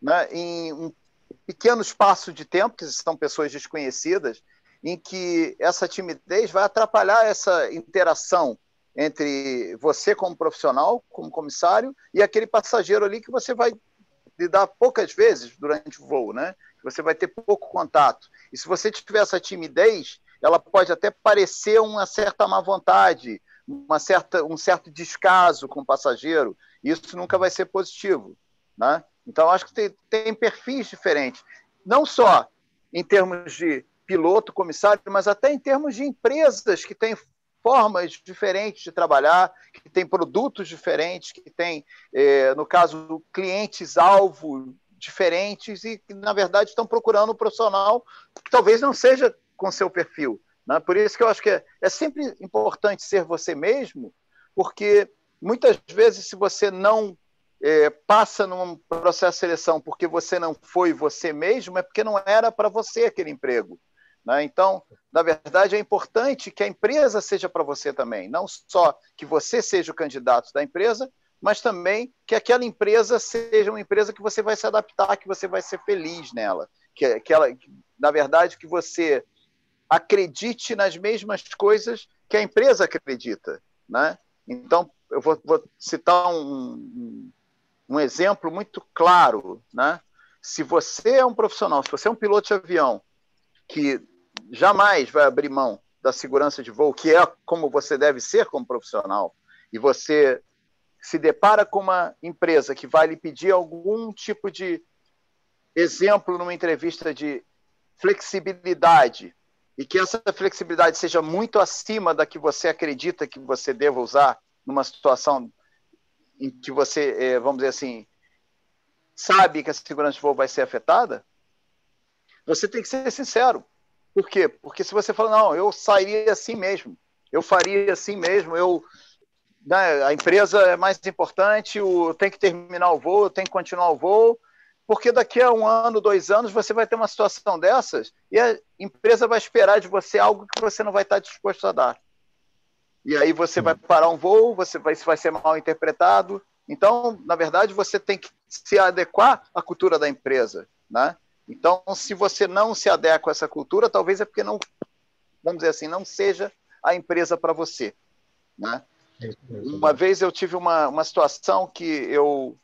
[SPEAKER 2] né, em um pequeno espaço de tempo, que são pessoas desconhecidas, em que essa timidez vai atrapalhar essa interação entre você como profissional, como comissário, e aquele passageiro ali que você vai lidar poucas vezes durante o voo, né? Você vai ter pouco contato. E se você tiver essa timidez, ela pode até parecer uma certa má vontade, uma certa, um certo descaso com o passageiro, isso nunca vai ser positivo. Né? Então, acho que tem, tem perfis diferentes, não só em termos de piloto, comissário, mas até em termos de empresas que têm formas diferentes de trabalhar, que têm produtos diferentes, que têm, eh, no caso, clientes-alvo diferentes e que, na verdade, estão procurando um profissional que talvez não seja com seu perfil. Né? Por isso que eu acho que é, é sempre importante ser você mesmo, porque muitas vezes, se você não é, passa num processo de seleção porque você não foi você mesmo, é porque não era para você aquele emprego. Né? Então, na verdade, é importante que a empresa seja para você também, não só que você seja o candidato da empresa, mas também que aquela empresa seja uma empresa que você vai se adaptar, que você vai ser feliz nela, que, que ela, na verdade, que você acredite nas mesmas coisas que a empresa acredita. Né? Então, eu vou, vou citar um, um, exemplo muito claro. Né? Se você é um profissional, se você é um piloto de avião que jamais vai abrir mão da segurança de voo, que é como você deve ser como profissional, e você se depara com uma empresa que vai lhe pedir algum tipo de exemplo numa entrevista de flexibilidade e que essa flexibilidade seja muito acima da que você acredita que você deva usar numa situação em que você, é, vamos dizer assim, sabe que a segurança de voo vai ser afetada, você tem que ser sincero. Por quê? Porque se você fala, não, eu sairia assim mesmo, eu faria assim mesmo, eu né, a empresa é mais importante, o, tem que terminar o voo, tem que continuar o voo, porque daqui a um ano, dois anos, você vai ter uma situação dessas e a empresa vai esperar de você algo que você não vai estar disposto a dar. E aí você vai parar um voo, você vai, vai ser mal interpretado. Então, na verdade, você tem que se adequar à cultura da empresa, né? Então, se você não se adequa a essa cultura, talvez é porque não, vamos dizer assim, não seja a empresa para você, né? Uma vez eu tive uma, uma situação que eu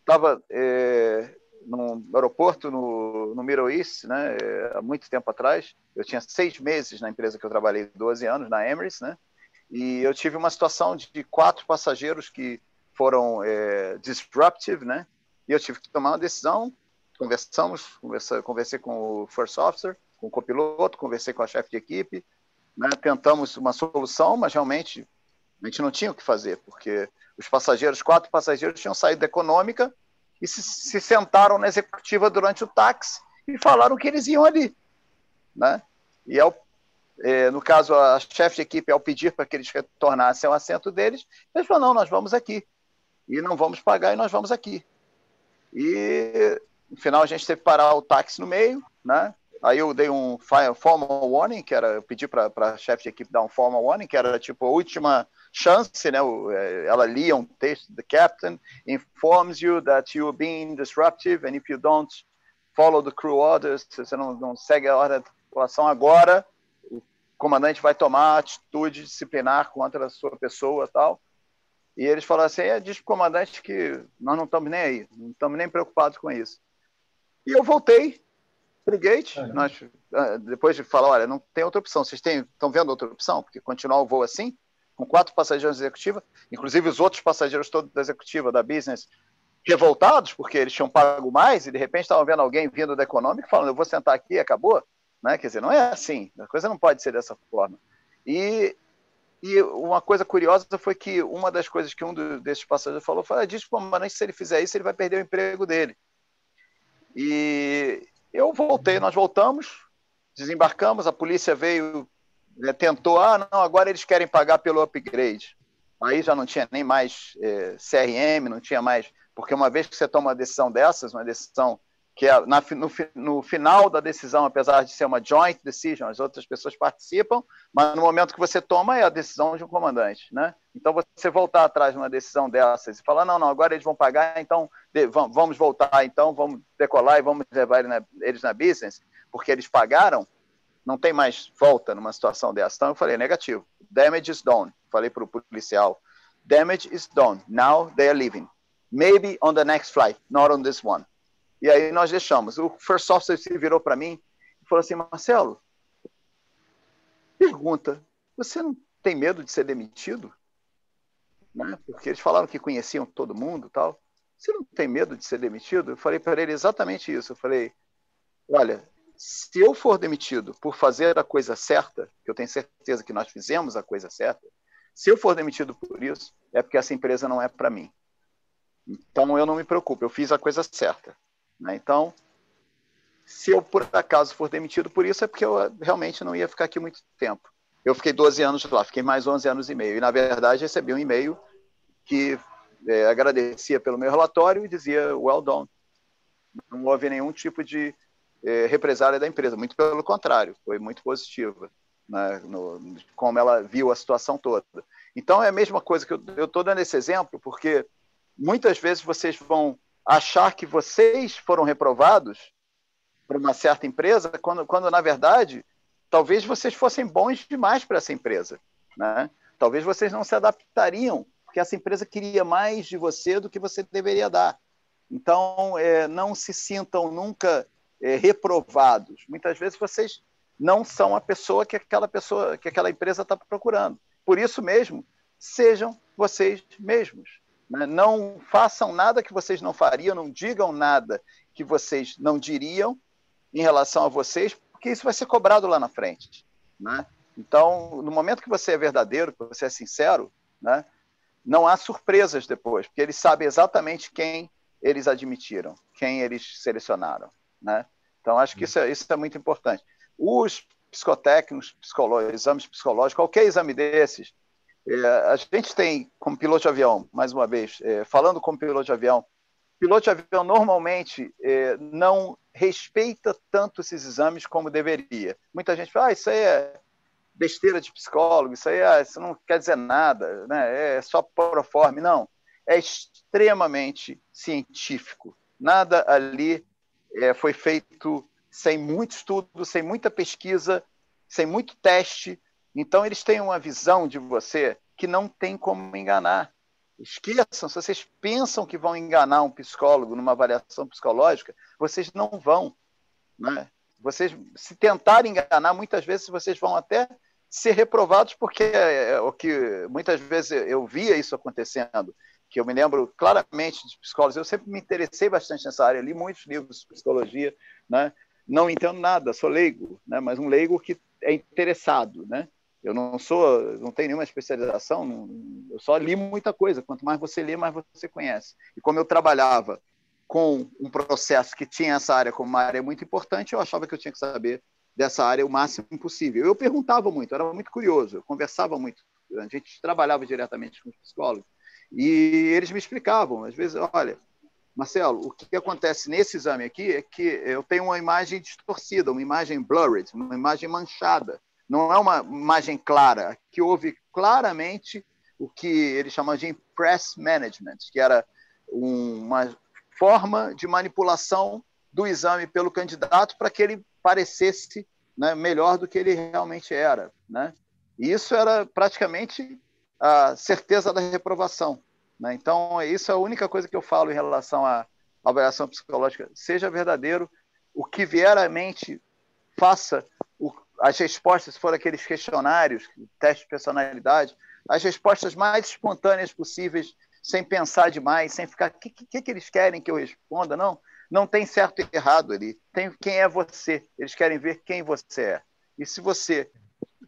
[SPEAKER 2] estava é, no aeroporto no, no Middle East, né, é, há muito tempo atrás. Eu tinha seis meses na empresa que eu trabalhei, 12 anos, na Emirates, né? E eu tive uma situação de quatro passageiros que foram é, disruptive, né? E eu tive que tomar uma decisão. Conversamos, conversa, conversei com o first officer, com o copiloto, conversei com a chefe de equipe, né? tentamos uma solução, mas realmente a gente não tinha o que fazer, porque os passageiros, quatro passageiros, tinham saído da econômica e se, se sentaram na executiva durante o táxi e falaram que eles iam ali. Né? E ao, é, no caso, a chefe de equipe, ao pedir para que eles retornassem ao assento deles, eles falaram: não, nós vamos aqui. E não vamos pagar e nós vamos aqui. E no final a gente teve que parar o táxi no meio, né? Aí eu dei um formal warning, que era, eu pedi para a chefe de equipe dar um formal warning, que era tipo a última chance, né? É, ela lia um texto, the captain informs you that you are being disruptive and if you don't follow the crew orders, se você não, não segue a ordem da tripulação agora, o comandante vai tomar atitude disciplinar contra a sua pessoa tal. E eles falaram assim, é, diz para o comandante que nós não estamos nem aí, não estamos nem preocupados com isso. E eu voltei para o gate, uhum. nós, ah, depois de falar, olha, não tem outra opção, vocês estão vendo outra opção? Porque continuar o voo assim, com quatro passageiros da executiva, inclusive os outros passageiros todos da executiva, da business, revoltados, porque eles tinham pago mais e de repente estavam vendo alguém vindo da econômica falando, eu vou sentar aqui e acabou. Né? Quer dizer, não é assim, a coisa não pode ser dessa forma. E, e uma coisa curiosa foi que uma das coisas que um desses passageiros falou foi, ah, diz o comandante se ele fizer isso, ele vai perder o emprego dele. E eu voltei, nós voltamos, desembarcamos, a polícia veio né, tentou, ah, não, agora eles querem pagar pelo upgrade. Aí já não tinha nem mais é, CRM, não tinha mais, porque uma vez que você toma uma decisão dessas, uma decisão que é na, no, no, final da decisão, apesar de ser uma joint decision, as outras pessoas participam, mas no momento que você toma é a decisão de um comandante, né? Então você voltar atrás de uma decisão dessas e falar não, não, agora eles vão pagar, então vamos voltar, então vamos decolar e vamos levar eles na, eles na business, porque eles pagaram não tem mais volta numa situação dessa. Então eu falei, negativo. Damage is done. Falei para o policial, damage is done. Now they are leaving. Maybe on the next flight, not on this one. E aí nós deixamos. O first officer se virou para mim e falou assim, Marcelo, pergunta, você não tem medo de ser demitido? Né? Porque eles falaram que conheciam todo mundo tal. Você não tem medo de ser demitido? Eu falei para ele exatamente isso. Eu falei, olha, se eu for demitido por fazer a coisa certa, que eu tenho certeza que nós fizemos a coisa certa, se eu for demitido por isso, é porque essa empresa não é para mim. Então eu não me preocupo, eu fiz a coisa certa. Né? Então, se eu por acaso for demitido por isso, é porque eu realmente não ia ficar aqui muito tempo. Eu fiquei 12 anos lá, fiquei mais 11 anos e meio. E, na verdade, recebi um e-mail que é, agradecia pelo meu relatório e dizia well done. Não houve nenhum tipo de é, represália da empresa, muito pelo contrário, foi muito positiva, né, no, como ela viu a situação toda. Então é a mesma coisa que eu estou dando esse exemplo, porque muitas vezes vocês vão achar que vocês foram reprovados por uma certa empresa, quando, quando na verdade talvez vocês fossem bons demais para essa empresa, né? Talvez vocês não se adaptariam, porque essa empresa queria mais de você do que você deveria dar. Então, é, não se sintam nunca é, reprovados. Muitas vezes vocês não são a pessoa que aquela pessoa, que aquela empresa está procurando. Por isso mesmo, sejam vocês mesmos. Né? Não façam nada que vocês não fariam, não digam nada que vocês não diriam em relação a vocês, porque isso vai ser cobrado lá na frente. Né? Então, no momento que você é verdadeiro, que você é sincero, né? não há surpresas depois, porque eles sabem exatamente quem eles admitiram, quem eles selecionaram. Né? Então, acho que isso é, isso é muito importante. Os psicotécnicos, exames psicológicos, qualquer exame desses, é, a gente tem, como piloto de avião, mais uma vez, é, falando como piloto de avião, piloto de avião normalmente é, não respeita tanto esses exames como deveria. Muita gente fala, ah, isso aí é besteira de psicólogo, isso aí ah, isso não quer dizer nada, né? é só proforme. Não, é extremamente científico. Nada ali é, foi feito sem muito estudo, sem muita pesquisa, sem muito teste. Então, eles têm uma visão de você que não tem como enganar. Esqueçam, se vocês pensam que vão enganar um psicólogo numa avaliação psicológica, vocês não vão. Né? Vocês, se tentarem enganar, muitas vezes vocês vão até ser reprovados, porque é, é o que muitas vezes eu via isso acontecendo que eu me lembro claramente de psicólogos. Eu sempre me interessei bastante nessa área, li muitos livros de psicologia, né? Não entendo nada, sou leigo, né? Mas um leigo que é interessado, né? Eu não sou, não tenho nenhuma especialização, eu só li muita coisa. Quanto mais você lê, mais você conhece. E como eu trabalhava com um processo que tinha essa área como uma área muito importante, eu achava que eu tinha que saber dessa área o máximo possível. Eu perguntava muito, era muito curioso, eu conversava muito. A gente trabalhava diretamente com os psicólogos. E eles me explicavam, às vezes, olha, Marcelo, o que acontece nesse exame aqui é que eu tenho uma imagem distorcida, uma imagem blurred, uma imagem manchada. Não é uma imagem clara. Que houve claramente o que eles chamam de impress management, que era uma forma de manipulação do exame pelo candidato para que ele parecesse né, melhor do que ele realmente era. Né? E isso era praticamente a certeza da reprovação. Né? Então, isso é a única coisa que eu falo em relação à avaliação psicológica. Seja verdadeiro, o que vier à mente, faça as respostas, se for aqueles questionários, teste de personalidade, as respostas mais espontâneas possíveis, sem pensar demais, sem ficar, o que, que, que eles querem que eu responda? Não, não tem certo e errado ali. Tem quem é você. Eles querem ver quem você é. E se você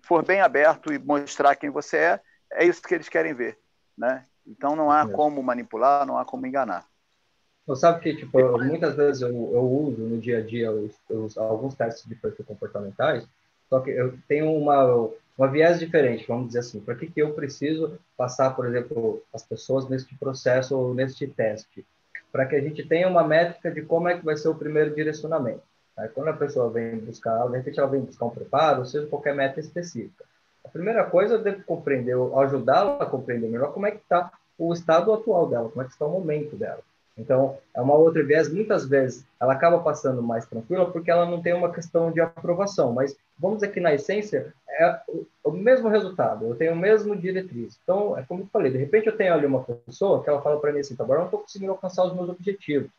[SPEAKER 2] for bem aberto e mostrar quem você é, é isso que eles querem ver, né? Então não há é. como manipular, não há como enganar.
[SPEAKER 3] Você sabe que, tipo, muitas vezes eu, eu uso no dia a dia os, os, alguns testes de perfil comportamentais, só que eu tenho uma, uma viés diferente, vamos dizer assim. Para que, que eu preciso passar, por exemplo, as pessoas neste processo ou neste teste? Para que a gente tenha uma métrica de como é que vai ser o primeiro direcionamento. Aí, quando a pessoa vem buscar, de repente ela vem buscar um preparo, seja, qualquer meta específica. A primeira coisa, eu devo compreender, ajudá-la a compreender melhor como é que está o estado atual dela, como é que está o momento dela. Então, é uma outra viés, muitas vezes ela acaba passando mais tranquila porque ela não tem uma questão de aprovação, mas vamos dizer que na essência é o mesmo resultado, eu tenho o mesmo diretriz. Então, é como eu falei, de repente eu tenho ali uma pessoa que ela fala para mim assim, tá, agora eu não estou conseguindo alcançar os meus objetivos.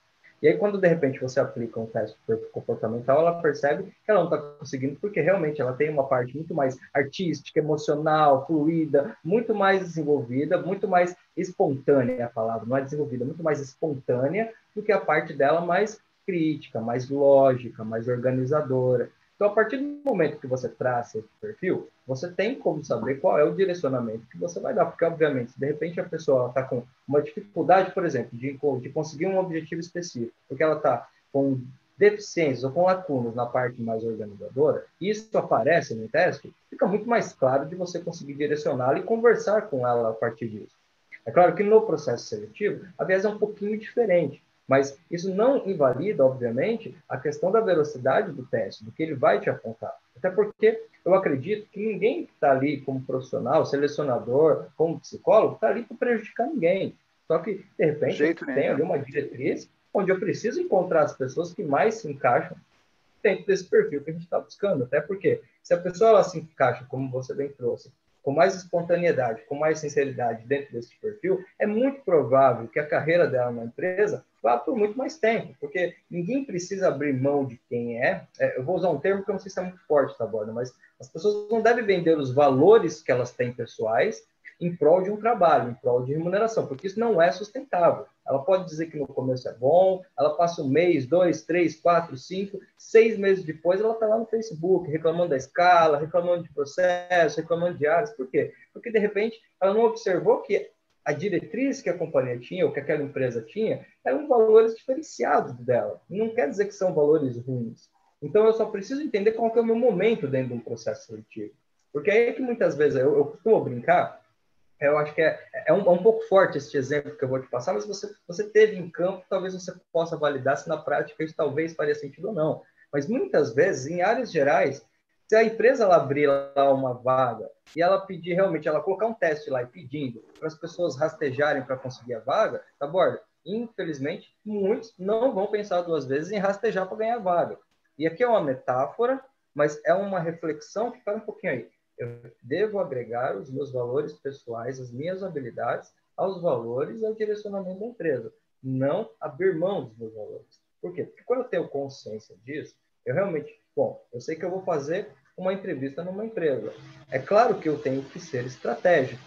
[SPEAKER 3] E aí, quando de repente você aplica um teste comportamental, ela percebe que ela não está conseguindo, porque realmente ela tem uma parte muito mais artística, emocional, fluida, muito mais desenvolvida, muito mais espontânea é a palavra, não é desenvolvida, muito mais espontânea do que a parte dela mais crítica, mais lógica, mais organizadora. Então, a partir do momento que você traça esse perfil, você tem como saber qual é o direcionamento que você vai dar, porque, obviamente, se de repente a pessoa está com uma dificuldade, por exemplo, de, de conseguir um objetivo específico, porque ela está com deficiências ou com lacunas na parte mais organizadora, isso aparece no teste, fica muito mais claro de você conseguir direcioná-la e conversar com ela a partir disso. É claro que no processo seletivo, a viés é um pouquinho diferente. Mas isso não invalida, obviamente, a questão da velocidade do teste, do que ele vai te apontar. Até porque eu acredito que ninguém que está ali como profissional, selecionador, como psicólogo, está ali para prejudicar ninguém. Só que, de repente, tem ali uma diretriz onde eu preciso encontrar as pessoas que mais se encaixam dentro desse perfil que a gente está buscando. Até porque, se a pessoa ela se encaixa, como você bem trouxe, com mais espontaneidade, com mais sinceridade dentro desse perfil, é muito provável que a carreira dela na empresa vá por muito mais tempo, porque ninguém precisa abrir mão de quem é. é eu vou usar um termo que eu não sei se é muito forte, tá, Borda, mas as pessoas não devem vender os valores que elas têm pessoais em prol de um trabalho, em prol de remuneração, porque isso não é sustentável. Ela pode dizer que no começo é bom, ela passa um mês, dois, três, quatro, cinco, seis meses depois ela está lá no Facebook reclamando da escala, reclamando de processo, reclamando de áreas. Por quê? Porque de repente ela não observou que a diretriz que a companhia tinha, ou que aquela empresa tinha, eram valores diferenciados dela. Não quer dizer que são valores ruins. Então, eu só preciso entender qual que é o meu momento dentro de um processo seletivo. Porque aí é que muitas vezes eu, eu costumo brincar, eu acho que é, é, um, é, um, pouco forte esse exemplo que eu vou te passar, mas você, você teve em campo, talvez você possa validar se na prática isso talvez faria sentido ou não. Mas muitas vezes, em áreas gerais, se a empresa ela abrir lá uma vaga e ela pedir realmente, ela colocar um teste lá e pedindo para as pessoas rastejarem para conseguir a vaga, tá borda? Infelizmente, muitos não vão pensar duas vezes em rastejar para ganhar a vaga. E aqui é uma metáfora, mas é uma reflexão que para um pouquinho aí. Eu devo agregar os meus valores pessoais, as minhas habilidades aos valores e ao direcionamento da empresa, não abrir mão dos meus valores. Por quê? Porque quando eu tenho consciência disso, eu realmente, bom, eu sei que eu vou fazer uma entrevista numa empresa. É claro que eu tenho que ser estratégico.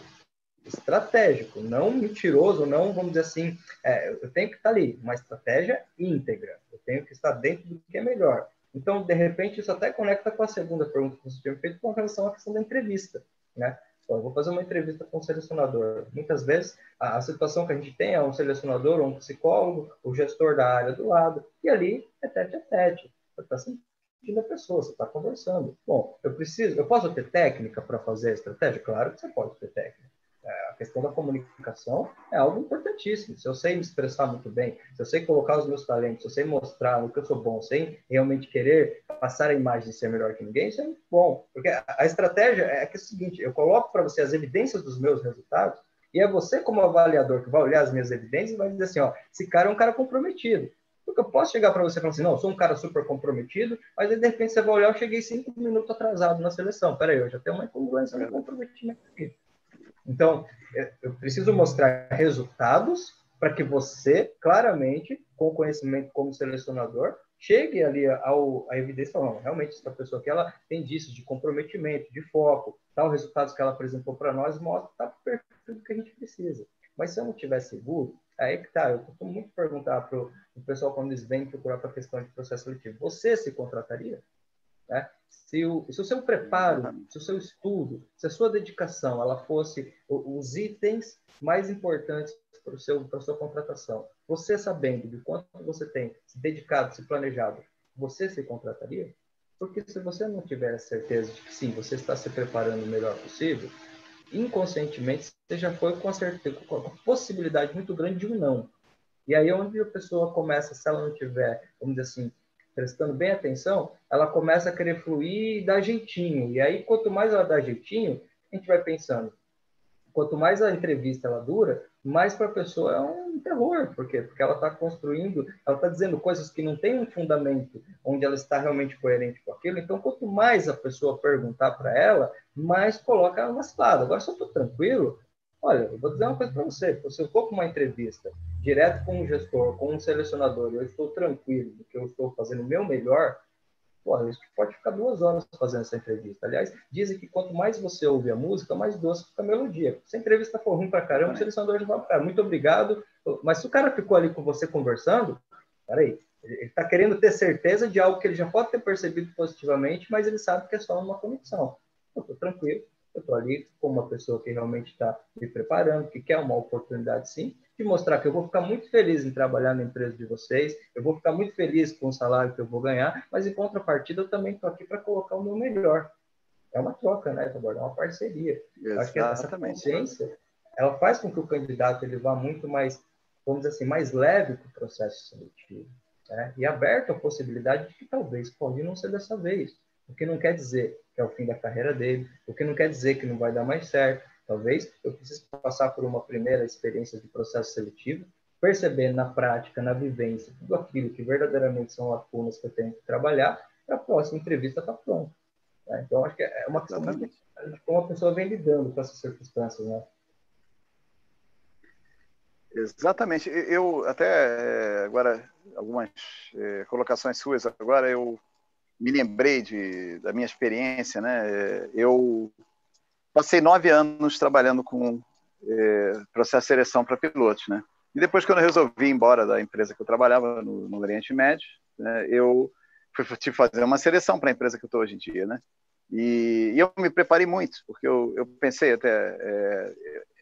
[SPEAKER 3] Estratégico, não mentiroso, não, vamos dizer assim, é, eu tenho que estar ali, uma estratégia íntegra. Eu tenho que estar dentro do que é melhor. Então, de repente, isso até conecta com a segunda pergunta que você tinha feito com relação à questão da entrevista, né? Então, eu vou fazer uma entrevista com um selecionador. Muitas vezes, a, a, situação que a gente tem é um selecionador, um psicólogo, o gestor da área do lado, e ali é tete a tete. Está sentindo a pessoa, você está conversando. Bom, eu preciso, eu posso ter técnica para fazer a estratégia? Claro que você pode ter técnica. É, a questão da comunicação é algo importantíssimo. Se eu sei me expressar muito bem, se eu sei colocar os meus talentos, se eu sei mostrar o que eu sou bom, sem realmente querer passar a imagem de ser melhor que ninguém, isso é muito bom. Porque a, estratégia é que é o seguinte: eu coloco para você as evidências dos meus resultados, e é você, como avaliador, que vai olhar as minhas evidências e vai dizer assim: ó, esse cara é um cara comprometido. Porque eu posso chegar para você e falar assim, não, eu sou um cara super comprometido, mas aí de repente você vai olhar, eu cheguei cinco minutos atrasado na seleção. Peraí, eu já tenho uma incongruência no comprometimento aqui. Então, eu preciso mostrar resultados para que você, claramente, com conhecimento como selecionador, chegue ali ao, à evidência, não, realmente essa pessoa aqui, ela tem disso, de comprometimento, de foco, tal, resultados que ela apresentou para nós mostra tá perfeito que a gente precisa. Mas se eu não tiver seguro, Aí que tá, eu costumo muito perguntar para o pessoal quando eles vêm procurar para a questão de processo seletivo, você se contrataria? Né? Se, o, se o seu preparo, se o seu estudo, se a sua dedicação, ela fosse os itens mais importantes para para sua contratação, você sabendo de quanto você tem se dedicado, se planejado, você se contrataria? Porque se você não tiver certeza de que sim, você está se preparando o melhor possível, inconscientemente você já foi com, certeza, com a possibilidade muito grande de um não. E aí onde a pessoa começa, se ela não tiver, vamos dizer assim, prestando bem atenção, ela começa a querer fluir e dar jeitinho. E aí quanto mais ela dá jeitinho, a gente vai pensando, quanto mais a entrevista ela dura, mais para a pessoa é um terror. Por quê? Porque ela está construindo, ela está dizendo coisas que não têm um fundamento onde ela está realmente coerente com aquilo. Então, quanto mais a pessoa perguntar para ela, mais coloca ela na cilada. Agora, se eu estou tranquilo, olha, eu vou dizer uma coisa para você. Se eu for com uma entrevista direto com um gestor, com um selecionador, e eu estou tranquilo do que eu estou fazendo o meu melhor, Porra, isso pode ficar duas horas fazendo essa entrevista. Aliás, dizem que quanto mais você ouve a música, mais doce fica a melodia. Se a entrevista for ruim pra caramba, o selecionador já vai, muito obrigado. Mas se o cara ficou ali com você conversando, peraí, ele está querendo ter certeza de algo que ele já pode ter percebido positivamente, mas ele sabe que é só uma conexão. Eu estou tranquilo, eu estou ali com uma pessoa que realmente está me preparando, que quer uma oportunidade sim, de mostrar que eu vou ficar muito feliz em trabalhar na empresa de vocês, eu vou ficar muito feliz com o salário que eu vou ganhar, mas em contrapartida eu também estou aqui para colocar o meu melhor. É uma troca, né, Taborda? É uma parceria. Acho que essa consciência, ela faz com que o candidato ele vá muito mais, vamos dizer assim, mais leve com o processo seletivo. Né? E aberto a possibilidade de que talvez pode não ser dessa vez. O que não quer dizer que é o fim da carreira dele, o que não quer dizer que não vai dar mais certo, Talvez eu precise passar por uma primeira experiência de processo seletivo, perceber na prática, na vivência, tudo aquilo que verdadeiramente são lacunas que eu tenho que trabalhar, para a próxima entrevista estar tá pronto. Né? Então, acho que é uma questão de como a pessoa vem lidando com essas circunstâncias. Né?
[SPEAKER 2] Exatamente. Eu até agora algumas é, colocações suas agora eu me lembrei de, da minha experiência, né? Eu passei nove anos trabalhando com é, processo de seleção para pilotos, né? E depois, quando eu resolvi ir embora da empresa que eu trabalhava no, no Oriente Médio, né, eu fui tive fazer uma seleção para a empresa que eu estou hoje em dia, né? E, e, eu me preparei muito, porque eu, eu pensei até, é,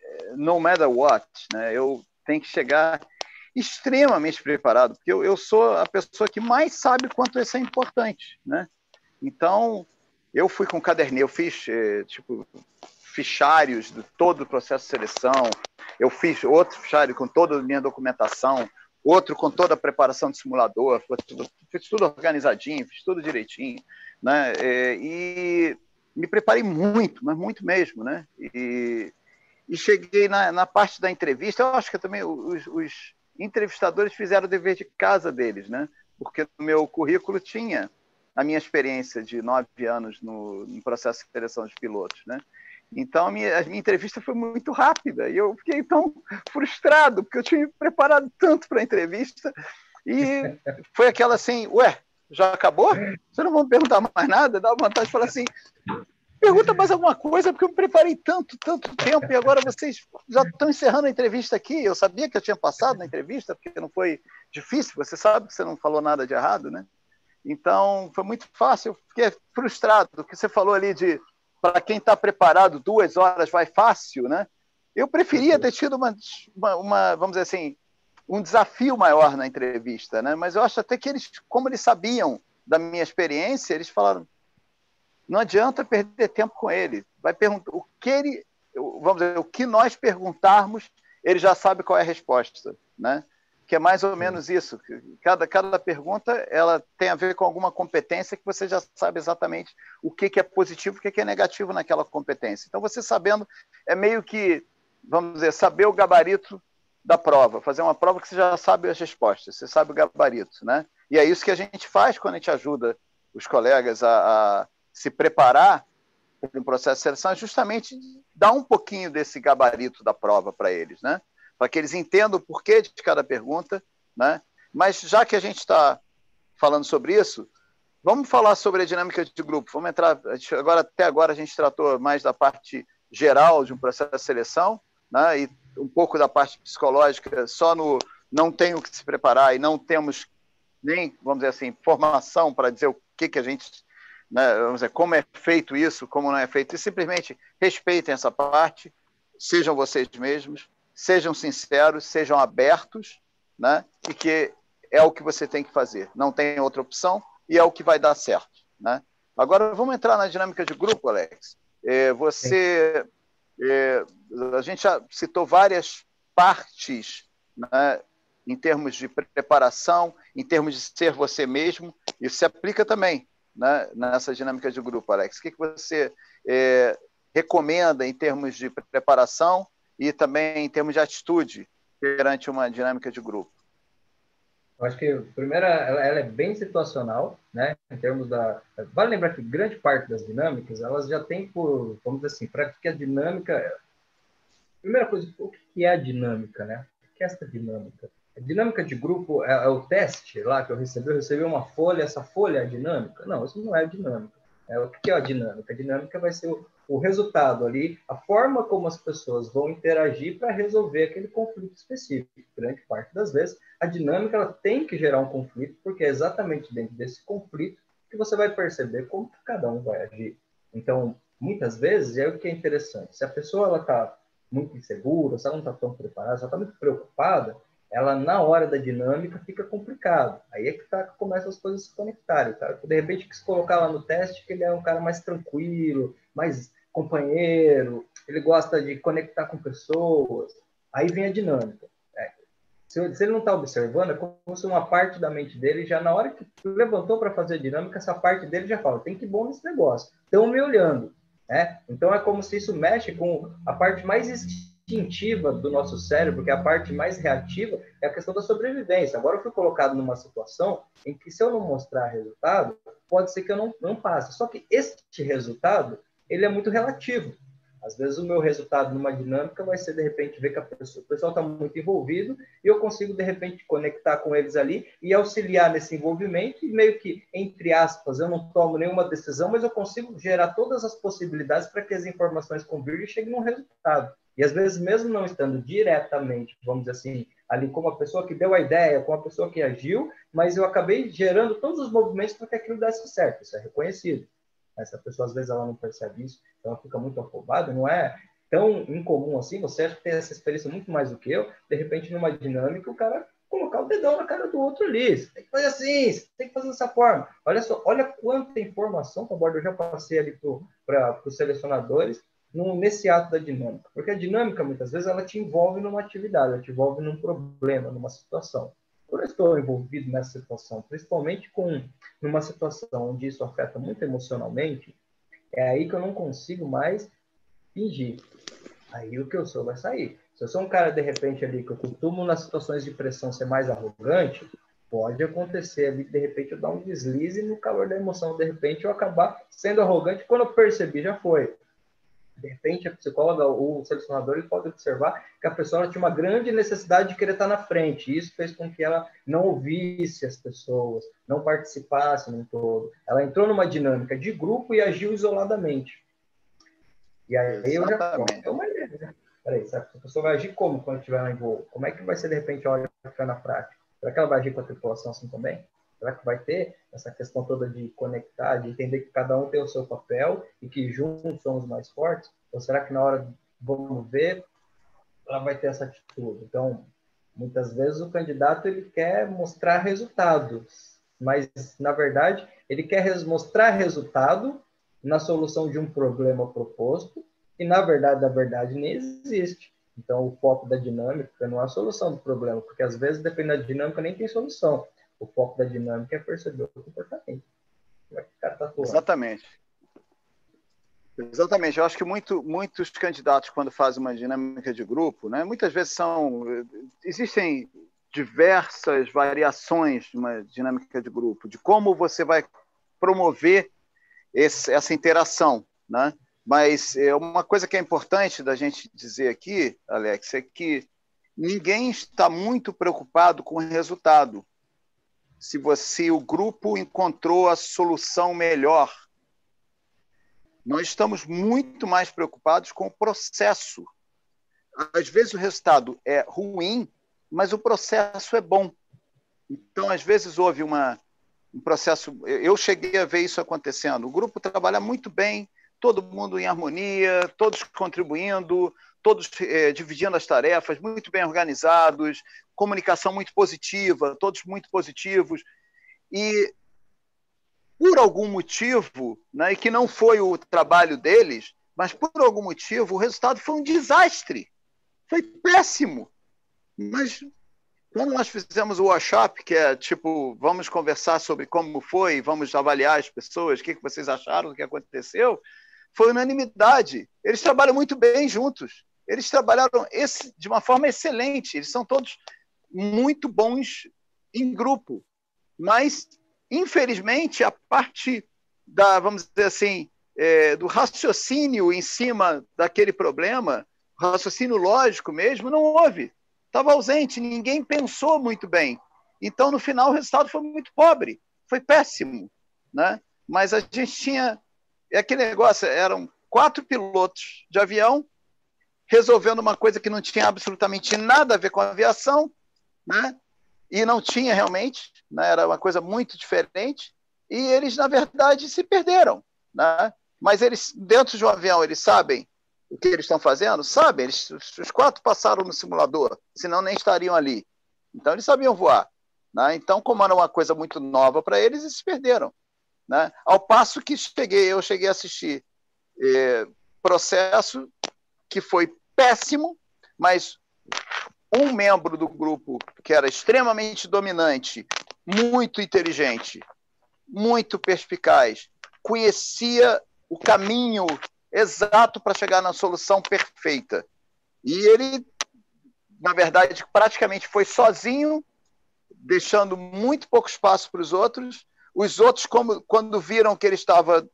[SPEAKER 2] é, no matter what, né? Eu tenho que chegar extremamente preparado, porque eu, eu sou a pessoa que mais sabe quanto isso é importante, né? Então, eu fui com caderninho, eu fiz, eh, tipo, fichários de todo o processo de seleção, eu fiz outro fichário com toda a minha documentação, outro com toda a preparação de simulador, tudo, fiz tudo organizadinho, fiz tudo direitinho, né? Eh, e me preparei muito, mas muito mesmo, né? E, e cheguei na, na, parte da entrevista, eu acho que também os, os, entrevistadores fizeram o dever de casa deles, né? Porque no meu currículo tinha a minha experiência de nove anos no, no processo de seleção de pilotos, né? Então, a minha, a minha, entrevista foi muito rápida e eu fiquei tão frustrado, porque eu tinha me preparado tanto para a entrevista e foi aquela assim, ué, já acabou? Você não vão perguntar mais nada? Dá vontade de falar assim, Pergunta mais alguma coisa, porque eu me preparei tanto, tanto tempo, e agora vocês já estão encerrando a entrevista aqui. Eu sabia que eu tinha passado na entrevista, porque não foi difícil, você sabe que você não falou nada de errado, né? Então, foi muito fácil. Eu fiquei frustrado, o que você falou ali de para quem está preparado, duas horas vai fácil, né? Eu preferia ter tido uma, uma, uma, vamos dizer assim, um desafio maior na entrevista, né? Mas eu acho até que eles, como eles sabiam da minha experiência, eles falaram: não adianta perder tempo com ele. Vai perguntar o que ele, vamos dizer, o que nós perguntarmos, ele já sabe qual é a resposta, né? Que é mais ou menos isso. Cada, cada pergunta ela tem a ver com alguma competência que você já sabe exatamente o que, que é positivo e o que, que é negativo naquela competência. Então, você sabendo, é meio que, vamos dizer, saber o gabarito da prova, fazer uma prova que você já sabe as respostas, você sabe o gabarito, né? E é isso que a gente faz quando a gente ajuda os colegas a, a se preparar para um processo de seleção é justamente dar um pouquinho desse gabarito da prova para eles, né? Para que eles entendam o porquê de cada pergunta, né? Mas já que a gente está falando sobre isso, vamos falar sobre a dinâmica de grupo. Vamos entrar agora até agora a gente tratou mais da parte geral de um processo de seleção, né? E um pouco da parte psicológica, só no não tenho que se preparar e não temos nem, vamos dizer assim, formação para dizer o que que a gente né, vamos dizer, como é feito isso, como não é feito, e simplesmente respeitem essa parte, sejam vocês mesmos, sejam sinceros, sejam abertos, né, e que é o que você tem que fazer, não tem outra opção e é o que vai dar certo. Né? Agora, vamos entrar na dinâmica de grupo, Alex. É, você, é, a gente já citou várias partes né, em termos de preparação, em termos de ser você mesmo, isso se aplica também né, nessa dinâmica de grupo, Alex? O que, que você é, recomenda em termos de preparação e também em termos de atitude perante uma dinâmica de grupo?
[SPEAKER 3] Eu acho que, primeiro, ela, ela, é bem situacional, né? Em termos da. Vale lembrar que grande parte das dinâmicas elas já tem por, vamos dizer assim, para que a dinâmica. Primeira coisa, o que é a dinâmica, né? O que é essa dinâmica? Dinâmica de grupo é, é, o teste lá que eu recebi. Eu recebi uma folha, essa folha é dinâmica? Não, isso não é dinâmica. É, o que é a dinâmica? A dinâmica vai ser o, o resultado ali, a forma como as pessoas vão interagir para resolver aquele conflito específico. Grande parte das vezes, a dinâmica ela tem que gerar um conflito, porque é exatamente dentro desse conflito que você vai perceber como cada um vai agir. Então, muitas vezes, é o que é interessante. Se a pessoa está muito insegura, se ela não está tão preparada, se ela está muito preocupada, ela na hora da dinâmica fica complicado. Aí é que tá, começam as coisas se conectarem. Tá? De repente, que se colocar lá no teste que ele é um cara mais tranquilo, mais companheiro, ele gosta de conectar com pessoas. Aí vem a dinâmica. É. Se, se, ele não está observando, é como se uma parte da mente dele já na hora que levantou para fazer a dinâmica, essa parte dele já fala: tem que ir bom nesse negócio. Estão me olhando. Né? Então é como se isso mexe com a parte mais instintiva do nosso cérebro, que é a parte mais reativa, é a questão da sobrevivência. Agora eu fui colocado numa situação em que se eu não mostrar resultado, pode ser que eu não, não passe. Só que este resultado, ele é muito relativo. Às vezes o meu resultado numa dinâmica vai ser, de repente, ver que pessoa, o pessoal está muito envolvido e eu consigo, de repente, conectar com eles ali e auxiliar nesse envolvimento e meio que, entre aspas, eu não tomo nenhuma decisão, mas eu consigo gerar todas as possibilidades para que as informações convirjam e cheguem num resultado. E às vezes, mesmo não estando diretamente, vamos dizer assim, ali como a pessoa que deu a ideia, como a pessoa que agiu, mas eu acabei gerando todos os movimentos para que aquilo desse certo. Isso é reconhecido. Essa pessoa, às vezes, ela não percebe isso, então ela fica muito afobada. Não é tão incomum assim. Você acha que tem essa experiência muito mais do que eu. De repente, numa dinâmica, o cara um dedão na cara do outro ali. Você tem que fazer assim, você tem que fazer dessa forma. Olha só, olha quanta informação que eu já passei ali para os selecionadores no, nesse ato da dinâmica. Porque a dinâmica, muitas vezes, ela te envolve numa atividade, ela te envolve num problema, numa situação. Quando eu estou envolvido nessa situação, principalmente com numa situação onde isso afeta muito emocionalmente, é aí que eu não consigo mais fingir. Aí o que eu sou vai sair. Se eu sou um cara, de repente, ali, que eu costumo, nas situações de pressão, ser mais arrogante, pode acontecer ali, de repente, eu dar um deslize no calor da emoção, de repente, eu acabar sendo arrogante. Quando eu percebi, já foi. De repente, a psicóloga ou o selecionador ele pode observar que a pessoa tinha uma grande necessidade de querer estar na frente. Isso fez com que ela não ouvisse as pessoas, não participasse no todo. Ela entrou numa dinâmica de grupo e agiu isoladamente. E aí eu já é uma? Peraí, a pessoa vai agir como quando estiver lá em voo? Como é que vai ser, de repente, a hora ficar na prática? Será que ela vai agir com a tripulação assim também? Será que vai ter essa questão toda de conectar, de entender que cada um tem o seu papel e que juntos somos mais fortes? Ou será que na hora vamos ver, ela vai ter essa atitude? Então, muitas vezes o candidato ele quer mostrar resultados, mas na verdade ele quer mostrar resultado na solução de um problema proposto e na verdade, da verdade nem existe. Então, o foco da dinâmica não é a solução do problema, porque às vezes, dependendo da dinâmica, nem tem solução. O foco da dinâmica é perceber o comportamento. Como é que o cara tá.
[SPEAKER 2] Exatamente. Exatamente. Eu acho que muito, muitos candidatos, quando fazem uma dinâmica de grupo, né, muitas vezes são. Existem diversas variações de uma dinâmica de grupo, de como você vai promover esse, essa interação. Né? Mas é uma coisa que é importante da gente dizer aqui, Alex, é que ninguém está muito preocupado com o resultado se você o grupo encontrou a solução melhor. Nós estamos muito mais preocupados com o processo. Às vezes o resultado é ruim, mas o processo é bom. Então, às vezes houve uma, um processo. Eu cheguei a ver isso acontecendo. O grupo trabalha muito bem, todo mundo em harmonia, todos contribuindo, todos é, dividindo as tarefas, muito bem organizados, comunicação muito positiva, todos muito positivos. E, por algum motivo, né, e que não foi o trabalho deles, mas por algum motivo, o resultado foi um desastre. Foi péssimo. Mas quando nós fizemos o workshop, que é tipo, vamos conversar sobre como foi, vamos avaliar as pessoas, o que vocês acharam do que aconteceu, foi unanimidade. Eles trabalham muito bem juntos eles trabalharam esse, de uma forma excelente. Eles são todos muito bons em grupo. Mas, infelizmente, a parte da, vamos dizer assim, é, do raciocínio em cima daquele problema, raciocínio lógico mesmo, não houve. Estava ausente, ninguém pensou muito bem. Então, no final, o resultado foi muito pobre, foi péssimo. Né? Mas a gente tinha. É aquele negócio, eram quatro pilotos de avião resolvendo uma coisa que não tinha absolutamente nada a ver com a aviação, né? e não tinha realmente, né? era uma coisa muito diferente, e eles, na verdade, se perderam. Né? Mas eles, dentro de um avião, eles sabem o que eles estão fazendo? Sabem, eles, os quatro passaram no simulador, senão nem estariam ali. Então, eles sabiam voar. Né? Então, como era uma coisa muito nova para eles, eles se perderam. Né? Ao passo que cheguei, eu cheguei a assistir eh, processo que foi péssimo, mas um membro do grupo que era extremamente dominante, muito inteligente, muito perspicaz, conhecia o caminho exato para chegar na solução perfeita. E ele, na verdade, praticamente foi sozinho, deixando muito pouco espaço para os outros. Os outros, como, quando viram que ele estava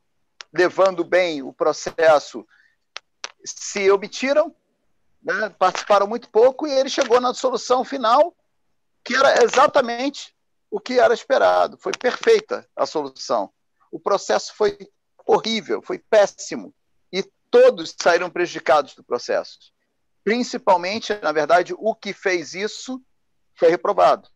[SPEAKER 2] levando bem o processo, se obtiram, né? participaram muito pouco, e ele chegou na solução final, que era exatamente o que era esperado. Foi perfeita a solução. O processo foi horrível, foi péssimo, e todos saíram prejudicados do processo. Principalmente, na verdade, o que fez isso foi reprovado.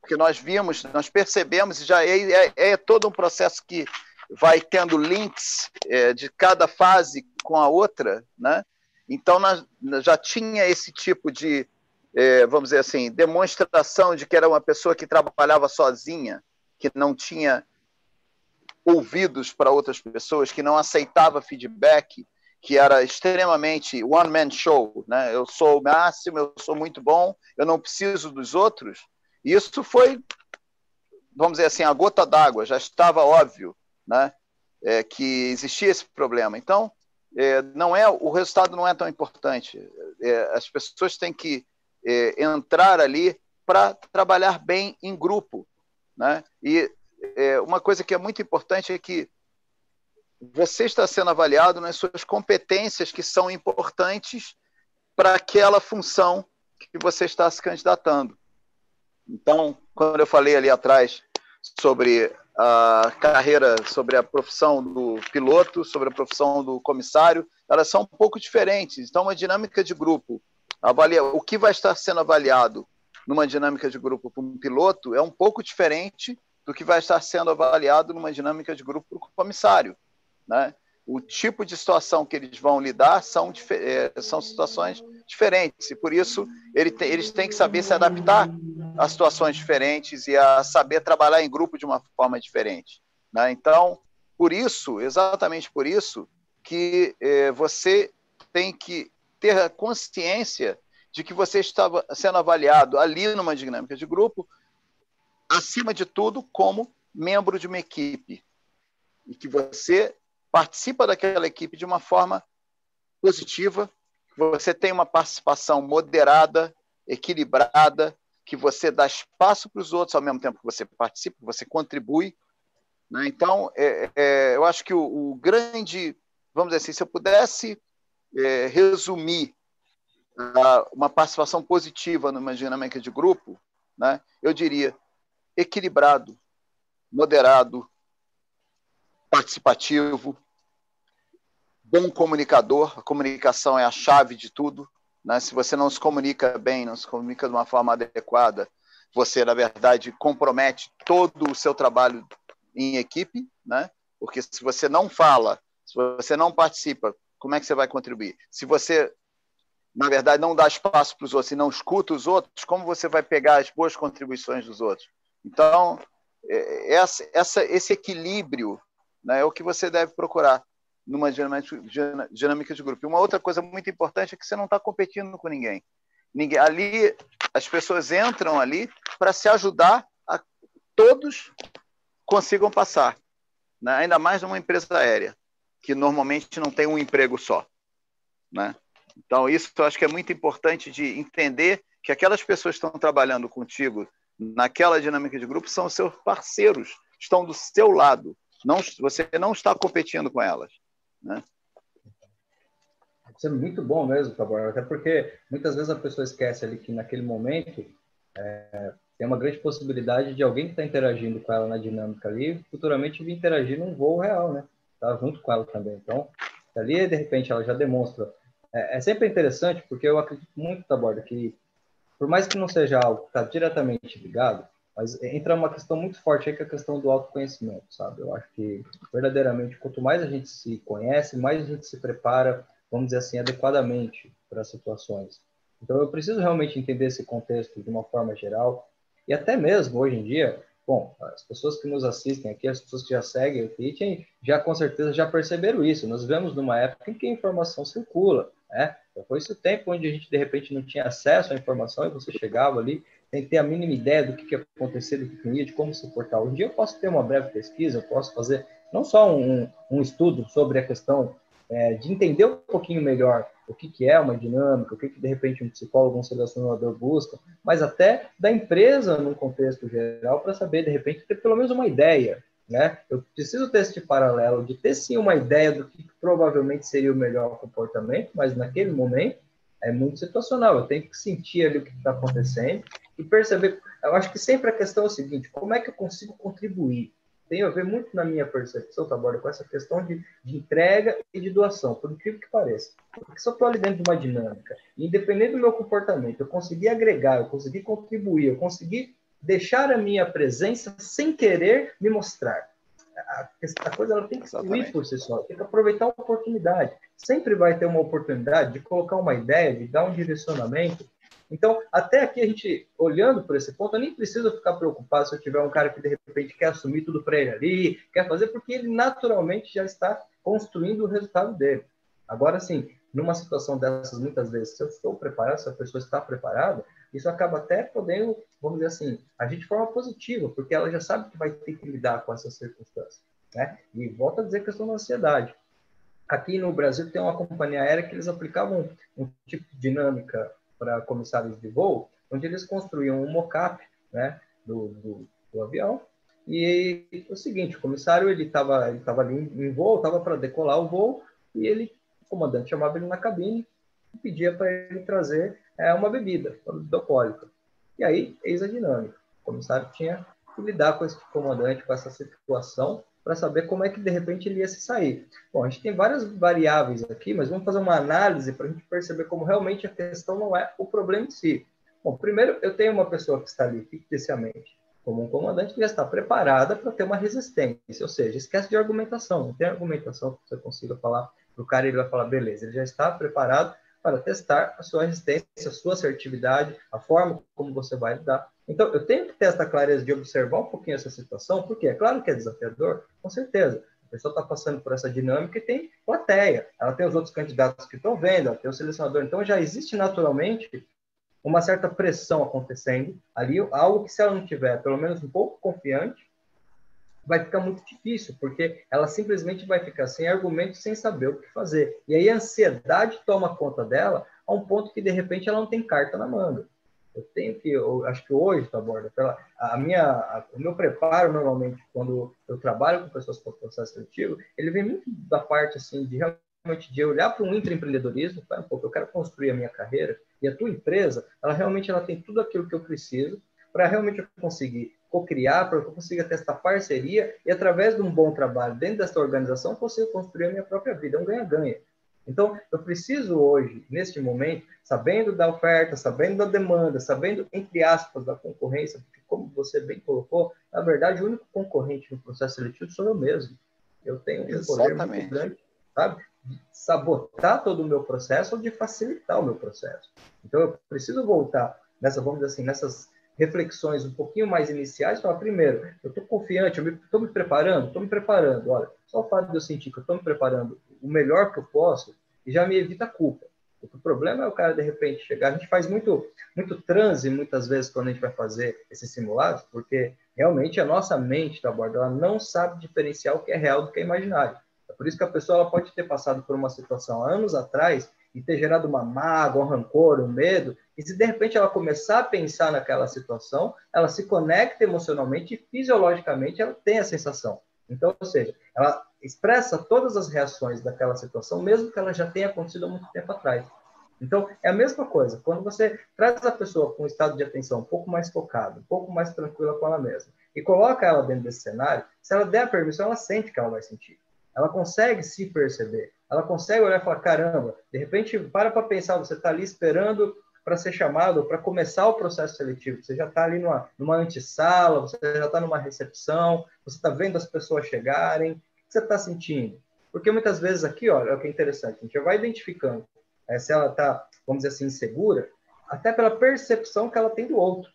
[SPEAKER 2] Porque nós vimos, nós percebemos, já é, é, é todo um processo que vai tendo links é, de cada fase com a outra, né? Então, já tinha esse tipo de é, vamos dizer assim, demonstração de que era uma pessoa que trabalhava sozinha, que não tinha ouvidos para outras pessoas, que não aceitava feedback, que era extremamente one man show, né? Eu sou o máximo, eu sou muito bom, eu não preciso dos outros. Isso foi, vamos dizer assim, a gota d'água. Já estava óbvio, né? É, que existia esse problema. Então, é, não é o resultado não é tão importante. É, as pessoas têm que é, entrar ali para trabalhar bem em grupo. Né? E é, uma coisa que é muito importante é que você está sendo avaliado nas suas competências que são importantes para aquela função que você está se candidatando. Então, quando eu falei ali atrás sobre a carreira, sobre a profissão do piloto, sobre a profissão do comissário, elas são um pouco diferentes. Então, uma dinâmica de grupo avalia o que vai estar sendo avaliado numa dinâmica de grupo para um piloto é um pouco diferente do que vai estar sendo avaliado numa dinâmica de grupo para o comissário. Né? O tipo de situação que eles vão lidar são, é, são situações diferentes, e por isso ele tem, eles têm que saber se adaptar a situações diferentes e a saber trabalhar em grupo de uma forma diferente. Né? Então, por isso, exatamente por isso, que é, você tem que ter a consciência de que você estava sendo avaliado ali numa dinâmica de grupo, acima de tudo, como membro de uma equipe. E que você participa daquela equipe de uma forma positiva, você tem uma participação moderada, equilibrada, que você dá espaço para os outros ao mesmo tempo que você participa, você contribui. Né? Então, é, é, eu acho que o, o grande, vamos dizer assim, se eu pudesse é, resumir uma participação positiva numa dinâmica de grupo, né, eu diria equilibrado, moderado, participativo, bom comunicador. A comunicação é a chave de tudo. Né? Se você não se comunica bem, não se comunica de uma forma adequada, você, na verdade, compromete todo o seu trabalho em equipe, né? porque se você não fala, se você não participa como é que você vai contribuir? Se você, na verdade, não dá espaço para os outros e não escuta os outros, como você vai pegar as boas contribuições dos outros? Então, é, essa, essa, esse equilíbrio né, é o que você deve procurar numa dinâmica de grupo. E uma outra coisa muito importante é que você não está competindo com ninguém. ninguém. Ali, as pessoas entram ali para se ajudar a todos consigam passar, né? ainda mais numa empresa aérea que normalmente não tem um emprego só. Né? Então, isso eu acho que é muito importante de entender que aquelas pessoas que estão trabalhando contigo naquela dinâmica de grupo são seus parceiros, estão do seu lado. Não, você não está competindo com elas. Né?
[SPEAKER 3] Isso é muito bom mesmo, Taborda, até porque muitas vezes a pessoa esquece ali que naquele momento é, tem uma grande possibilidade de alguém que está interagindo com ela na dinâmica ali futuramente vir interagir num voo real, né? tá junto com ela também. Então, ali, de repente, ela já demonstra. É, é sempre interessante, porque eu acredito muito, Taborda, que por mais que não seja algo que está diretamente ligado, mas entra uma questão muito forte aí que é a questão do autoconhecimento, sabe? Eu acho que, verdadeiramente, quanto mais a gente se conhece, mais a gente se prepara, vamos dizer assim, adequadamente para as situações. Então, eu preciso realmente entender esse contexto de uma forma geral, e até mesmo, hoje em dia, Bom, as pessoas que nos assistem aqui, as pessoas que já seguem o Teaching, já com certeza já perceberam isso. Nós vivemos numa época em que a informação circula, né? Então, foi esse tempo onde a gente, de repente, não tinha acesso à informação e você chegava ali sem ter a mínima ideia do que, que ia acontecer, do que, que ia, de como se portar. Hoje em dia eu posso ter uma breve pesquisa, eu posso fazer não só um, um estudo sobre a questão é, de entender um pouquinho melhor o que, que é uma dinâmica, o que, que de repente um psicólogo, um selecionador busca, mas até da empresa num contexto geral para saber de repente ter pelo menos uma ideia, né? Eu preciso ter esse paralelo de ter sim uma ideia do que provavelmente seria o melhor comportamento, mas naquele momento é muito situacional. Eu tenho que sentir ali o que está acontecendo e perceber. Eu acho que sempre a questão é o seguinte: como é que eu consigo contribuir? tem a ver muito na minha percepção, Taborda, com essa questão de, de, entrega e de doação, por incrível que pareça. Porque se eu estou ali dentro de uma dinâmica, independente do meu comportamento, eu consegui agregar, eu consegui contribuir, eu consegui deixar a minha presença sem querer me mostrar. A, a coisa ela tem que fluir por si só, tem que aproveitar a oportunidade. Sempre vai ter uma oportunidade de colocar uma ideia, de dar um direcionamento, Então, até aqui a gente, olhando por esse ponto, eu nem preciso ficar preocupado se eu tiver um cara que de repente quer assumir tudo para ele ali, quer fazer, porque ele naturalmente já está construindo o resultado dele. Agora, sim, numa situação dessas, muitas vezes, se eu estou preparado, se a pessoa está preparada, isso acaba até podendo, vamos dizer assim, agir de forma positiva, porque ela já sabe que vai ter que lidar com essas circunstâncias. Né? E volta a dizer que questão da ansiedade. Aqui no Brasil tem uma companhia aérea que eles aplicavam um tipo de dinâmica para comissários de voo, onde eles construíam um mockup né, do, do, do avião. E o seguinte, o comissário ele estava ele tava ali em voo, estava para decolar o voo, e ele, o comandante chamava ele na cabine e pedia para ele trazer é, uma bebida, uma bebida alcoólica. E aí, eis a dinâmica. O comissário tinha que lidar com esse comandante, com essa situação, para saber como é que de repente ele ia se sair. Bom, a gente tem várias variáveis aqui, mas vamos fazer uma análise para a gente perceber como realmente a questão não é o problema em si. Bom, primeiro eu tenho uma pessoa que está ali ficticiamente como um comandante que já está preparada para ter uma resistência, ou seja, esquece de argumentação, não tem argumentação que você consiga falar para o cara, ele vai falar, beleza, ele já está preparado para testar a sua resistência, a sua assertividade, a forma como você vai lidar. Então, eu tenho que ter essa clareza de observar um pouquinho essa situação, porque é claro que é desafiador, com certeza. A pessoa está passando por essa dinâmica e tem plateia. Ela tem os outros candidatos que estão vendo, ela tem o selecionador. Então, já existe naturalmente uma certa pressão acontecendo ali, algo que se ela não tiver pelo menos um pouco confiante, vai ficar muito difícil, porque ela simplesmente vai ficar sem argumentos, sem saber o que fazer. E aí a ansiedade toma conta dela a um ponto que de repente ela não tem carta na manga. Eu tenho que, eu acho que hoje, tá borda, pela a minha, a, o meu preparo normalmente quando eu trabalho com pessoas com processo seletivo, ele vem muito da parte assim de realmente de olhar para um intraempreendedorismo, um pouco, eu quero construir a minha carreira e a tua empresa, ela realmente ela tem tudo aquilo que eu preciso para realmente conseguir co-criar, para que eu consiga ter essa parceria e, através de um bom trabalho dentro dessa organização, consiga construir a minha própria vida. É um ganha-ganha. Então, eu preciso hoje, neste momento, sabendo da oferta, sabendo da demanda, sabendo, entre aspas, da concorrência, porque, como você bem colocou, na verdade, o único concorrente no processo seletivo sou eu mesmo. Eu tenho um Exatamente. poder muito grande, sabe? De sabotar todo o meu processo ou de facilitar o meu processo. Então, eu preciso voltar nessa, vamos dizer assim, nessas reflexões um pouquinho mais iniciais, falar, primeiro, eu estou confiante, eu estou me, me, preparando, estou me preparando. Olha, só o fato de eu sentir que eu estou me preparando o melhor que eu posso, já me evita a culpa. O problema é o cara, de repente, chegar. A gente faz muito, muito transe, muitas vezes, quando a gente vai fazer esses simulados, porque realmente a nossa mente, tá, borda, ela não sabe diferenciar o que é real do que é imaginário. É por isso que a pessoa ela pode ter passado por uma situação há anos atrás e ter gerado uma mágoa, um rancor, um medo, e se de repente ela começar a pensar naquela situação, ela se conecta emocionalmente e fisiologicamente ela tem a sensação. Então, ou seja, ela expressa todas as reações daquela situação, mesmo que ela já tenha acontecido há muito tempo atrás. Então, é a mesma coisa. Quando você traz a pessoa com um estado de atenção um pouco mais focado, um pouco mais tranquila com ela mesma, e coloca ela dentro desse cenário, se ela der a permissão, ela sente que ela vai sentir. Ela consegue se perceber ela consegue olhar e falar: caramba, de repente, para para pensar, você está ali esperando para ser chamado, para começar o processo seletivo. Você já está ali numa, numa antessala, você já está numa recepção, você está vendo as pessoas chegarem. O que você está sentindo? Porque muitas vezes aqui, olha, é o que é interessante, a gente já vai identificando é, se ela está, vamos dizer assim, insegura, até pela percepção que ela tem do outro.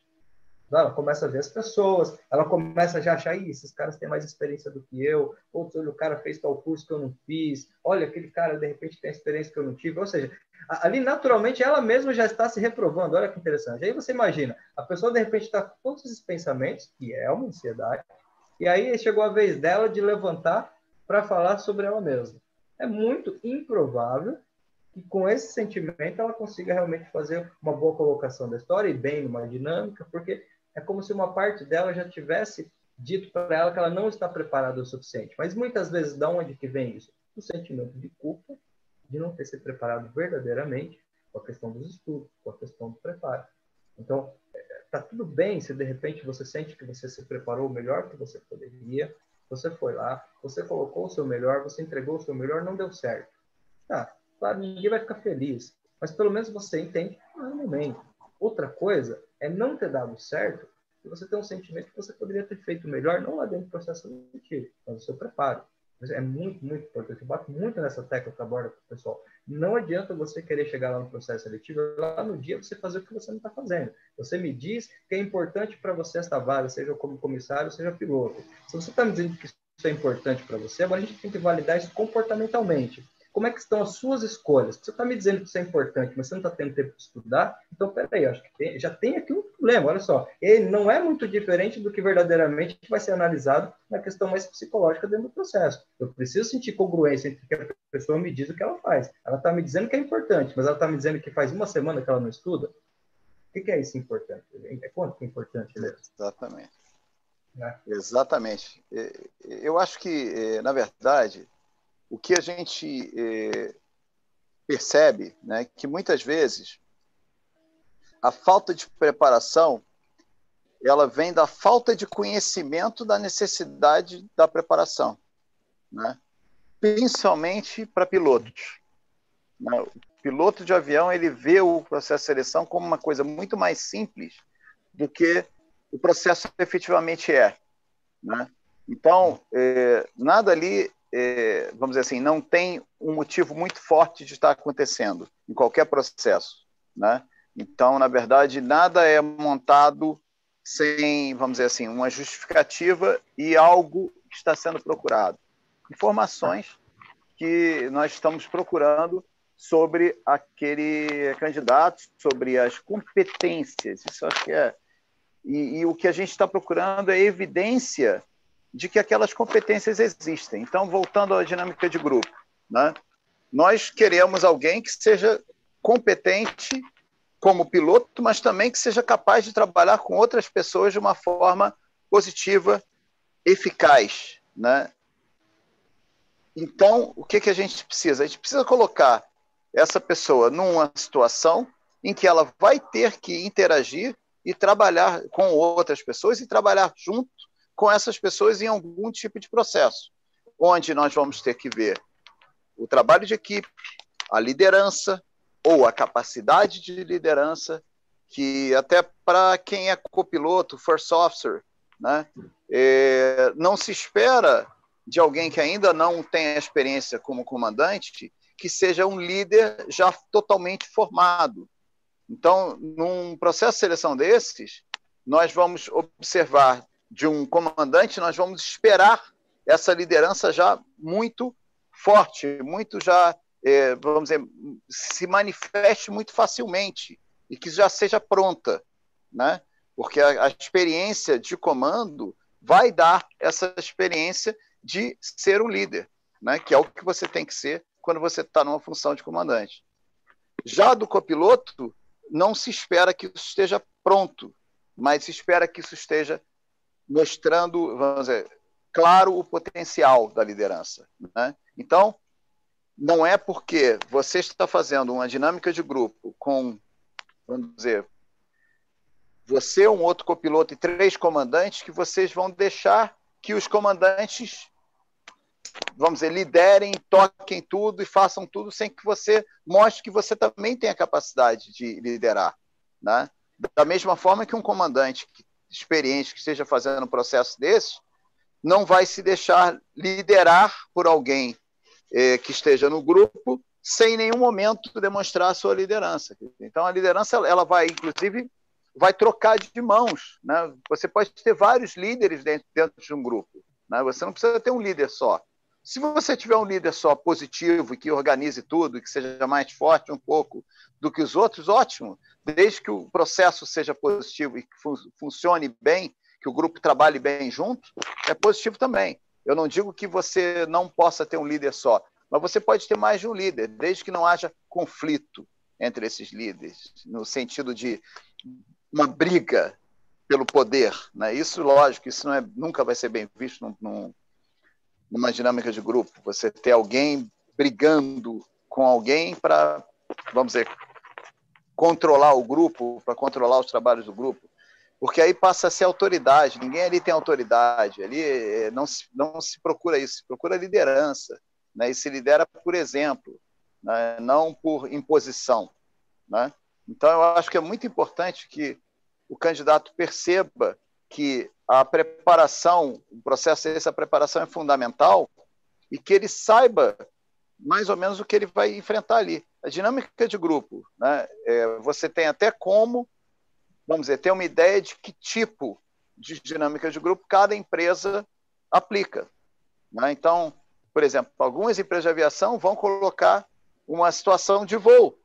[SPEAKER 3] Ela começa a ver as pessoas, ela começa já a achar, esses caras têm mais experiência do que eu, outro o cara fez tal curso que eu não fiz, olha, aquele cara de repente tem experiência que eu não tive. Ou seja, ali naturalmente ela mesma já está se reprovando, olha que interessante. Aí você imagina, a pessoa de repente está com todos esses pensamentos, que é uma ansiedade, e aí chegou a vez dela de levantar para falar sobre ela mesma. É muito improvável que com esse sentimento ela consiga realmente fazer uma boa colocação da história e bem numa dinâmica, porque é como se uma parte dela já tivesse dito para ela que ela não está preparada o suficiente. Mas muitas vezes, da onde que vem isso? O sentimento de culpa, de não ter se preparado verdadeiramente com a questão dos estudos, com a questão do preparo. Então, tá tudo bem se de repente você sente que você se preparou o melhor que você poderia, você foi lá, você colocou o seu melhor, você entregou o seu melhor, não deu certo. Tá, claro, ninguém vai ficar feliz, mas pelo menos você entende, ah, no momento. Outra coisa é não ter dado certo e você ter um sentimento que você poderia ter feito melhor, não lá dentro do processo seletivo, mas o seu preparo. é muito, muito importante. Eu bato muito nessa tecla que aborda com o pessoal. Não adianta você querer chegar lá no processo seletivo, lá no dia você fazer o que você não está fazendo. Você me diz que é importante para você esta vaga, seja como comissário, seja piloto. Se você está me dizendo que isso é importante para você, agora a gente tem que validar isso comportamentalmente. Como é que estão as suas escolhas? Você está me dizendo que isso é importante, mas você não está tendo tempo de estudar? Então, peraí, acho que tem, já tem aqui um problema. Olha só, ele não é muito diferente do que verdadeiramente vai ser analisado na questão mais psicológica dentro do processo. Eu preciso sentir congruência entre o que a pessoa me diz e o que ela faz. Ela está me dizendo que é importante, mas ela está me dizendo que faz uma semana que ela não estuda? O que, é isso importante? É quanto que é importante mesmo?
[SPEAKER 2] Exatamente. É. Exatamente. Eu acho que, eh, na verdade, o que a gente eh, percebe, né, que muitas vezes a falta de preparação ela vem da falta de conhecimento da necessidade da preparação, né? principalmente para pilotos. Né? O piloto de avião ele vê o processo de seleção como uma coisa muito mais simples do que o processo efetivamente é. Né? Então, é, nada ali é, vamos dizer assim, não tem um motivo muito forte de estar acontecendo em qualquer processo, né? Então, na verdade, nada é montado sem, vamos dizer assim, uma justificativa e algo que está sendo procurado. Informações que nós estamos procurando sobre aquele candidato, sobre as competências. Isso acho que é. E, e o que a gente está procurando é evidência de que aquelas competências existem. Então, voltando à dinâmica de grupo, né? nós queremos alguém que seja competente como piloto, mas também que seja capaz de trabalhar com outras pessoas de uma forma positiva, eficaz. Né? Então, o que, que a gente precisa? A gente precisa colocar essa pessoa numa situação em que ela vai ter que interagir e trabalhar com outras pessoas e trabalhar junto com essas pessoas em algum tipo de processo, onde nós vamos ter que ver o trabalho de equipe, a liderança ou a capacidade de liderança, que até para quem é copiloto, first officer, né, é, não se espera de alguém que ainda não tem experiência como comandante que seja um líder já totalmente formado. Então, num processo de seleção desses, nós vamos observar de um comandante, nós vamos esperar essa liderança já muito forte, muito já, é, vamos dizer, se manifeste muito facilmente e que já seja pronta, né? Porque a, a experiência de comando vai dar essa experiência de ser um líder, né? Que é o que você tem que ser quando você está numa função de comandante. Já do copiloto, não se espera que isso esteja pronto, mas se espera que isso esteja mostrando, vamos dizer, claro o potencial da liderança. Né? Então, não é porque você está fazendo uma dinâmica de grupo com, vamos dizer, você, um outro copiloto e três comandantes, que vocês vão deixar que os comandantes, vamos dizer, liderem, toquem tudo e façam tudo sem que você mostre que você também tem a capacidade de liderar. Né? Da mesma forma que um comandante que experiente que esteja fazendo um processo desse, não vai se deixar liderar por alguém eh, que esteja no grupo sem em nenhum momento demonstrar a sua liderança. Então, a liderança ela vai, inclusive, vai trocar de mãos. Né? Você pode ter vários líderes dentro, dentro de um grupo. Né? Você não precisa ter um líder só. Se você tiver um líder só positivo que organize tudo, que seja mais forte um pouco do que os outros, ótimo. Desde que o processo seja positivo e que fun funcione bem, que o grupo trabalhe bem junto, é positivo também. Eu não digo que você não possa ter um líder só, mas você pode ter mais de um líder, desde que não haja conflito entre esses líderes, no sentido de uma briga pelo poder. Né? Isso, lógico, isso não é, nunca vai ser bem visto num, num numa dinâmica de grupo. Você ter alguém brigando com alguém para, vamos dizer, controlar o grupo, para controlar os trabalhos do grupo. Porque aí passa a ser autoridade, ninguém ali tem autoridade, ali eh, não se, não se procura isso, se procura liderança, né? e se lidera por exemplo, né? não por imposição. Né? Então, eu acho que é muito importante que o candidato perceba que a preparação, o processo dessa preparação é fundamental, e que ele saiba mais ou menos o que ele vai enfrentar ali. A dinâmica de grupo, né? É, você tem até como, vamos dizer, ter uma ideia de que tipo de dinâmica de grupo cada empresa aplica. Né? Então, por exemplo, algumas empresas de aviação vão colocar uma situação de voo.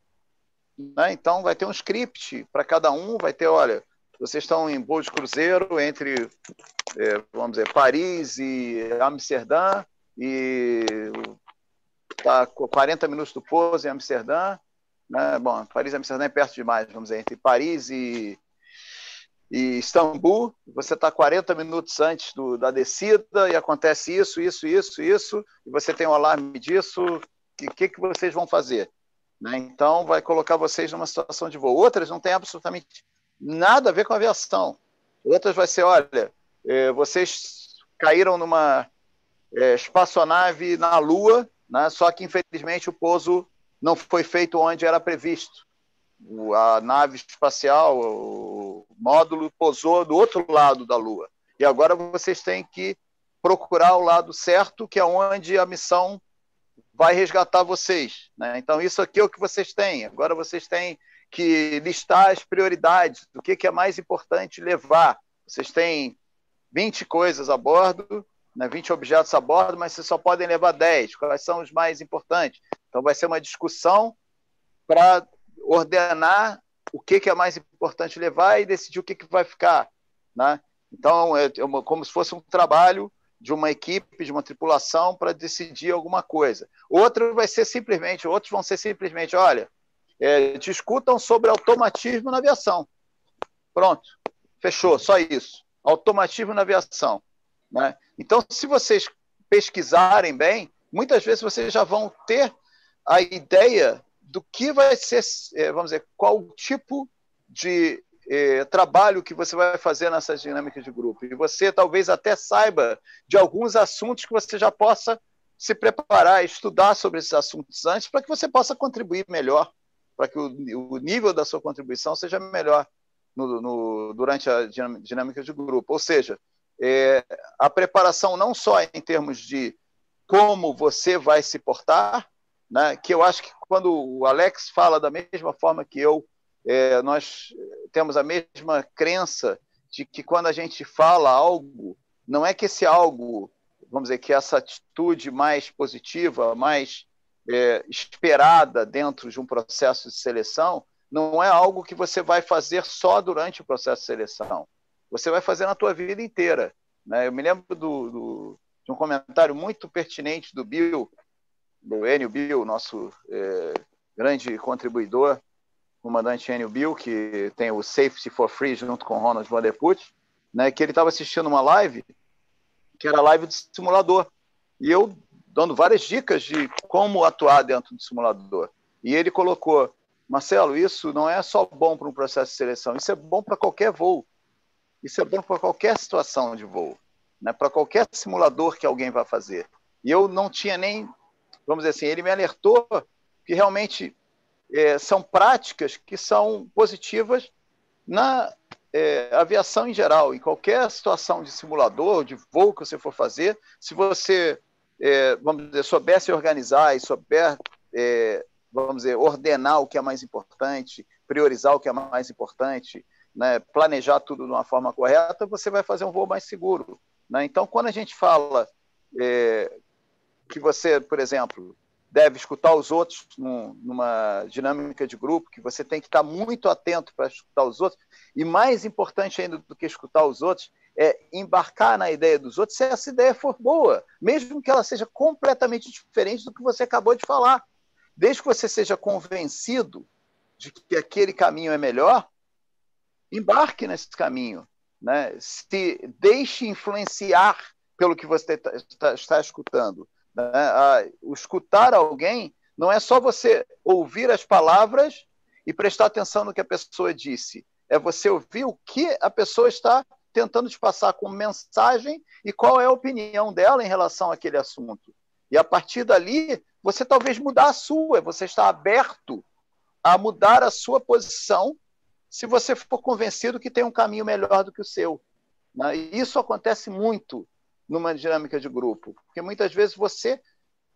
[SPEAKER 2] Né? Então, vai ter um script para cada um, vai ter, olha, vocês estão em voo de cruzeiro entre, é, vamos dizer, Paris e Amsterdã, e está 40 minutos do pouso em Amsterdã. Né? Bom, Paris e Amsterdã é perto demais, vamos dizer, entre Paris e, e Istambul. Você está 40 minutos antes do, da descida e acontece isso, isso, isso, isso, e você tem um alarme disso. O que, que, vocês vão fazer? Né? Então, vai colocar vocês numa situação de voo. Outras não têm absolutamente nada a ver com aviação. Outras vai ser, olha, é, vocês caíram numa é, espaçonave na Lua, né? só que infelizmente o pouso não foi feito onde era previsto. A nave espacial, o módulo pousou do outro lado da Lua. E agora vocês têm que procurar o lado certo, que é onde a missão vai resgatar vocês. Né? Então, isso aqui é o que vocês têm. Agora vocês têm que listar as prioridades, o que, que é mais importante levar. Vocês têm 20 coisas a bordo, né, 20 objetos a bordo, mas vocês só podem levar 10. Quais são os mais importantes? Então, vai ser uma discussão para ordenar o que, que é mais importante levar e decidir o que, que vai ficar. Né? Então, é, é como se fosse um trabalho de uma equipe, de uma tripulação para decidir alguma coisa. Outro vai ser simplesmente, outros vão ser simplesmente, olha, é, discutam sobre automatismo na aviação. Pronto, fechou, só isso. Automatismo na aviação. Né? Então, se vocês pesquisarem bem, muitas vezes vocês já vão ter a ideia do que vai ser, é, vamos dizer, qual tipo de é, trabalho que você vai fazer nessas dinâmicas de grupo. E você talvez até saiba de alguns assuntos que você já possa se preparar, estudar sobre esses assuntos antes, para que você possa contribuir melhor, para que o, o, nível da sua contribuição seja melhor no, no, durante a dinâmica de grupo. Ou seja, é, a preparação não só em termos de como você vai se portar, né, que eu acho que quando o Alex fala da mesma forma que eu, é, nós temos a mesma crença de que quando a gente fala algo, não é que esse algo, vamos dizer, que essa atitude mais positiva, mais é, esperada dentro de um processo de seleção, não é algo que você vai fazer só durante o processo de seleção você vai fazer na tua vida inteira. Né? Eu me lembro do, do, de um comentário muito pertinente do Bill, do Enio Bill, nosso é, grande contribuidor, comandante Enio Bill, que tem o Safety for Free junto com Ronald Vanderput, né, que ele estava assistindo uma live, que era a live de simulador. E eu dando várias dicas de como atuar dentro do simulador. E ele colocou, Marcelo, isso não é só bom para um processo de seleção, isso é bom para qualquer voo. Isso é bom para qualquer situação de voo, né? para qualquer simulador que alguém vai fazer. E eu não tinha nem, vamos dizer assim, ele me alertou que realmente é, são práticas que são positivas na é, aviação em geral, em qualquer situação de simulador, de voo que você for fazer, se você, é, vamos dizer, souber se organizar e souber, é, vamos dizer, ordenar o que é mais importante, priorizar o que é mais importante, né, planejar tudo de uma forma correta, você vai fazer um voo mais seguro. Né? Então, quando a gente fala é, que você, por exemplo, deve escutar os outros num, numa dinâmica de grupo, que você tem que estar muito atento para escutar os outros, e mais importante ainda do que escutar os outros, é embarcar na ideia dos outros se essa ideia for boa, mesmo que ela seja completamente diferente do que você acabou de falar. Desde que você seja convencido de que aquele caminho é melhor, embarque nesse caminho, né? se deixe influenciar pelo que você está, está, está escutando. Né? o escutar alguém não é só você ouvir as palavras e prestar atenção no que a pessoa disse, é você ouvir o que a pessoa está tentando te passar como mensagem e qual é a opinião dela em relação àquele assunto. E a partir dali, você talvez mudar a sua, você está aberto a mudar a sua posição se você for convencido que tem um caminho melhor do que o seu. Né? Isso acontece muito numa dinâmica de grupo, porque muitas vezes você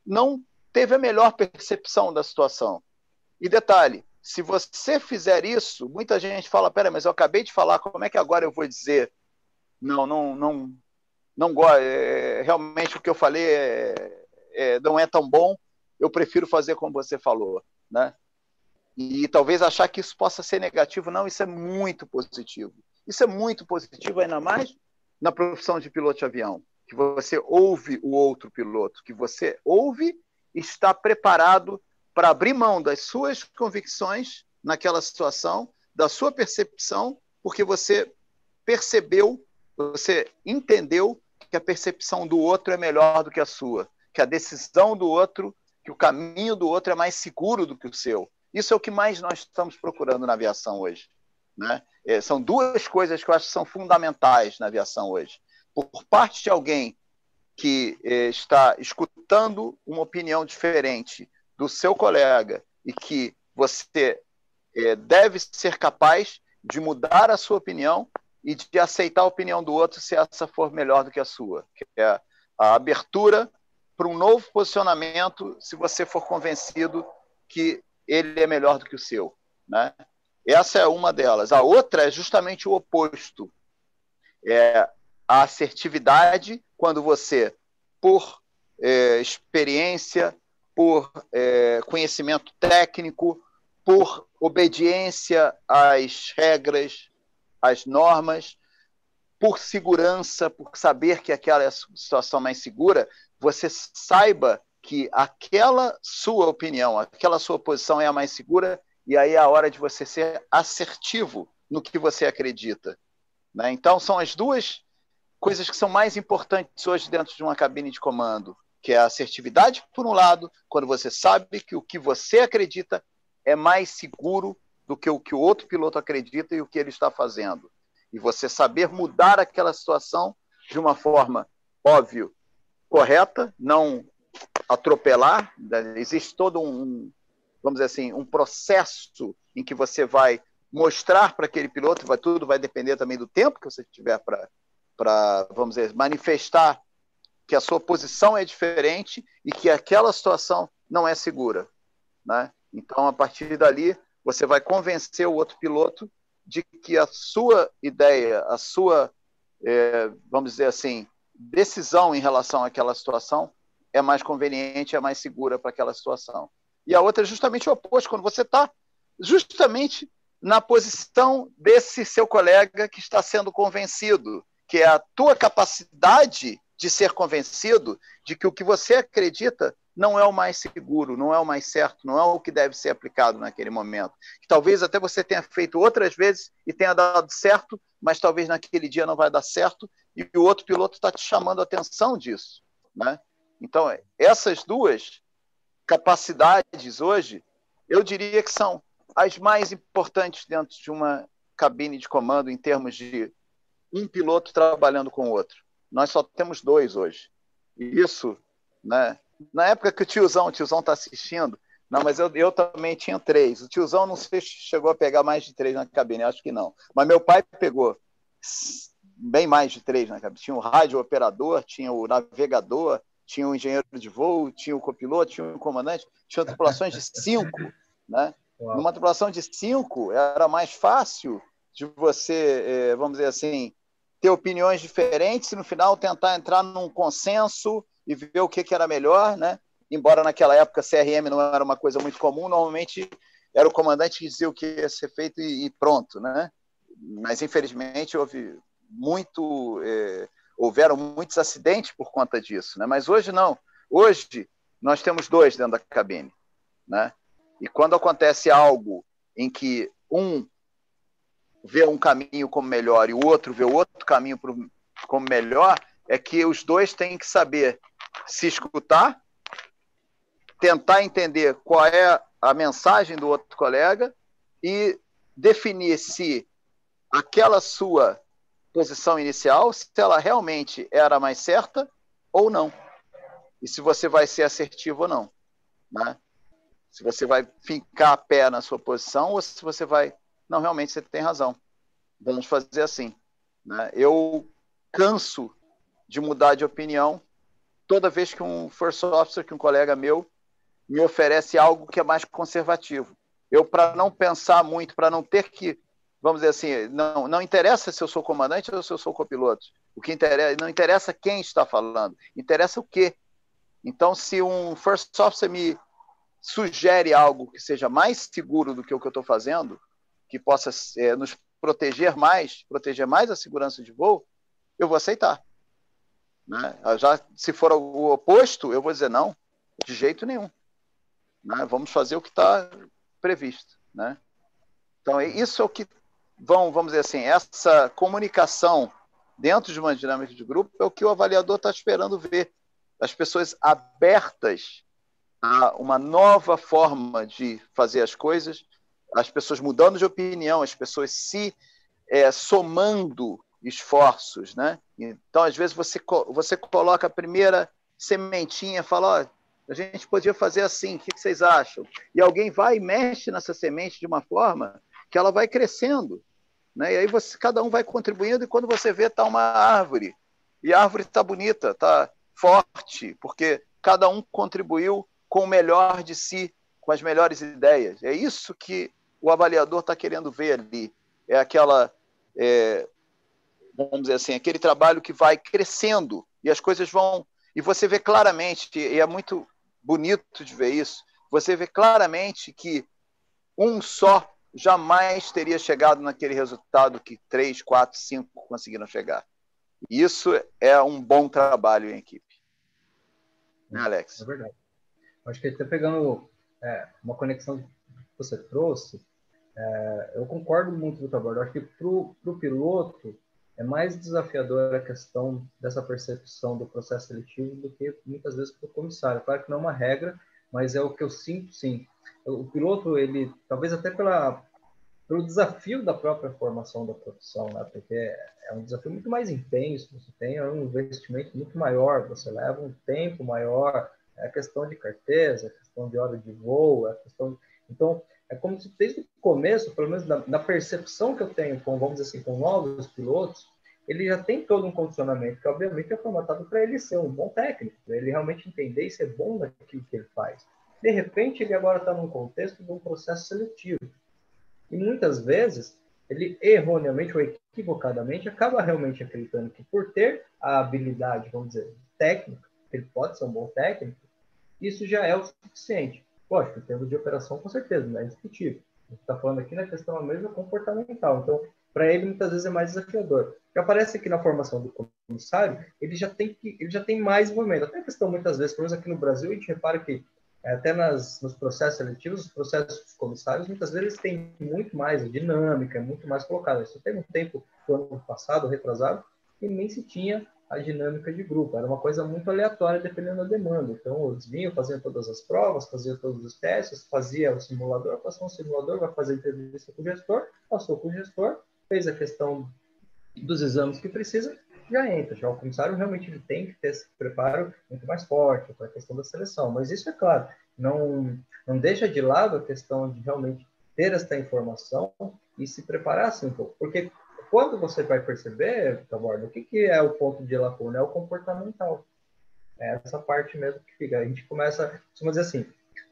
[SPEAKER 2] não teve a melhor percepção da situação. E detalhe, se você fizer isso, muita gente fala, pera, mas eu acabei de falar, como é que agora eu vou dizer? Não, não, não, não gosto. É, realmente o que eu falei é, é, não é tão bom. Eu prefiro fazer como você falou, né? E talvez achar que isso possa ser negativo, não. Isso é muito positivo. Isso é muito positivo, ainda mais na profissão de piloto de avião, que você ouve o outro piloto, que você ouve e está preparado para abrir mão das suas convicções naquela situação, da sua percepção, porque você percebeu, você entendeu que a percepção do outro é melhor do que a sua, que a decisão do outro, que o caminho do outro é mais seguro do que o seu. Isso é o que mais nós estamos procurando na aviação hoje. Né? É, são duas coisas que eu acho que são fundamentais na aviação hoje. Por parte de alguém que é, está escutando uma opinião diferente do seu colega e que você é, deve ser capaz de mudar a sua opinião e de aceitar a opinião do outro se essa for melhor do que a sua. Que é a abertura para um novo posicionamento se você for convencido que ele é melhor do que o seu. Né? Essa é uma delas. A outra é justamente o oposto. É a assertividade, quando você, por é, experiência, por é, conhecimento técnico, por obediência às regras, às normas, por segurança, por saber que aquela é a situação mais segura, você saiba que aquela sua opinião, aquela sua posição é a mais segura, e aí é a hora de você ser assertivo no que você acredita. Né? Então, são as duas coisas que são mais importantes hoje dentro de uma cabine de comando que é a assertividade, por um lado, quando você sabe que o que você acredita é mais seguro do que o que o outro piloto acredita e o que ele está fazendo. E você saber mudar aquela situação de uma forma, óbvio, correta, não atropelar. Existe todo um, vamos dizer assim, um processo em que você vai mostrar para aquele piloto, vai, tudo vai depender também do tempo que você tiver para, vamos dizer, manifestar que a sua posição é diferente e que aquela situação não é segura. Né? Então, a partir dali, você vai convencer o outro piloto de que a sua ideia, a sua, é, vamos dizer assim, decisão em relação àquela situação é mais conveniente, é mais segura para aquela situação. E a outra é justamente o oposto, quando você está justamente na posição desse seu colega que está sendo convencido, que é a tua capacidade de ser convencido de que o que você acredita não é o mais seguro, não é o mais certo, não é o que deve ser aplicado naquele momento. Que talvez até você tenha feito outras vezes e tenha dado certo, mas talvez naquele dia não vai dar certo e o outro piloto está te chamando a atenção disso. Né? Então, essas duas capacidades hoje, eu diria que são as mais importantes dentro de uma cabine de comando em termos de um piloto trabalhando com o outro. Nós só temos dois hoje. Isso, né? Na época que o tiozão, o tiozão está assistindo, não, mas eu, eu também tinha três. O tiozão não sei se chegou a pegar mais de três na cabine, acho que não. Mas meu pai pegou bem mais de três na cabine. Tinha o rádio operador, tinha o navegador, tinha o engenheiro de voo, tinha o copiloto, tinha o comandante, tinha tripulações de cinco, né? Uau. Numa tripulação de cinco era mais fácil de você, eh, vamos dizer assim, ter opiniões diferentes e no final tentar entrar num consenso e ver o que, que era melhor, né? Embora naquela época CRM não era uma coisa muito comum, normalmente era o comandante que dizia o que ia ser feito e, pronto, né? Mas infelizmente houve muito, é, houveram muitos acidentes por conta disso, né? Mas hoje não. Hoje nós temos dois dentro da cabine, né? E quando acontece algo em que um vê um caminho como melhor e o outro vê outro caminho como melhor, é que os dois têm que saber se escutar, tentar entender qual é a mensagem do outro colega e definir se aquela sua posição inicial, se ela realmente era mais certa ou não. E se você vai ser assertivo ou não. Né? Se você vai ficar a pé na sua posição ou se você vai não, realmente você tem razão. Vamos fazer assim. Né? Eu canso de mudar de opinião toda vez que um first officer, que um colega meu, me oferece algo que é mais conservativo. Eu, para não pensar muito, para não ter que, vamos dizer assim, não, não interessa se eu sou comandante ou se eu sou copiloto. O que interessa, não interessa quem está falando, interessa o quê. Então, se um first officer me sugere algo que seja mais seguro do que o que eu estou fazendo, que possa é, nos proteger mais, proteger mais a segurança de voo, eu vou aceitar. Né? Já, se for o oposto, eu vou dizer não, de jeito nenhum. Né? Vamos fazer o que está previsto. Né? Então, isso é o que vão, vamos dizer assim, essa comunicação dentro de uma dinâmica de grupo é o que o avaliador está esperando ver. As pessoas abertas a uma nova forma de fazer as coisas, as pessoas mudando de opinião, as pessoas se é, somando esforços, né? Então, às vezes, você, você coloca a primeira sementinha, fala, ó, a gente podia fazer assim, o que vocês acham? E alguém vai e mexe nessa semente de uma forma que ela vai crescendo, né? E aí você, cada um vai contribuindo e quando você vê, está uma árvore. E a árvore está bonita, está forte, porque cada um contribuiu com o melhor de si, com as melhores ideias. É isso que o avaliador está querendo ver ali. É aquela é, vamos dizer assim, aquele trabalho que vai crescendo e as coisas vão. E você vê claramente, e é muito bonito de ver isso, você vê claramente que um só jamais teria chegado naquele resultado que três, quatro, cinco conseguiram chegar. Isso é um bom trabalho em equipe. Né, Alex?
[SPEAKER 3] É verdade. Acho que até pegando é, uma conexão que você trouxe, é, eu concordo muito com o trabalho. Acho que para o piloto, é mais desafiador a questão dessa percepção do processo seletivo do que muitas vezes para o comissário. Claro que não é uma regra, mas é o que eu sinto, sim. O piloto, ele, talvez até pela, pelo desafio da própria formação da profissão, né? porque é um desafio muito mais intenso, você tem é um investimento muito maior, você leva um tempo maior, é a questão de carteira, é a questão de hora de voo, é a questão... Então, é como se desde o começo, pelo menos na, percepção que eu tenho com, vamos dizer assim, com novos pilotos, ele já tem todo um condicionamento que, obviamente, é formatado para ele ser um bom técnico, ele realmente entender e ser bom naquilo que ele faz. De repente, ele agora está num contexto de um processo seletivo. E muitas vezes, ele erroneamente ou equivocadamente acaba realmente acreditando que, por ter a habilidade, vamos dizer, técnica, ele pode ser um bom técnico, isso já é o suficiente. Lógico, em termos de operação, com certeza, não é discutível. A gente está falando aqui na questão mesmo comportamental. Então, para ele, muitas vezes é mais desafiador. Que aparece aqui na formação do comissário, ele já tem, que, ele já tem mais envolvimento. Até a questão, muitas vezes, pelo menos aqui no Brasil, a gente repara que é, até nas, nos processos seletivos, os processos dos comissários, muitas vezes têm muito mais dinâmica, muito mais colocada. Isso teve um tempo, no ano passado, retrasado, que nem se tinha a dinâmica de grupo. Era uma coisa muito aleatória, dependendo da demanda. Então, eles vinham, faziam todas as provas, faziam todos os testes, fazia o simulador, passou um simulador, vai fazer entrevista com o gestor, passou com o gestor, fez a questão dos exames que precisa, já entra. Já o comissário realmente tem que ter esse preparo muito mais forte para a questão da seleção. Mas isso é claro, não, não deixa de lado a questão de realmente ter esta informação e se preparar assim um pouco. Porque quando você vai perceber, Taborda, o que, que é o ponto de lacuna? É o comportamental. É essa parte mesmo que fica. A gente começa, vamos dizer assim,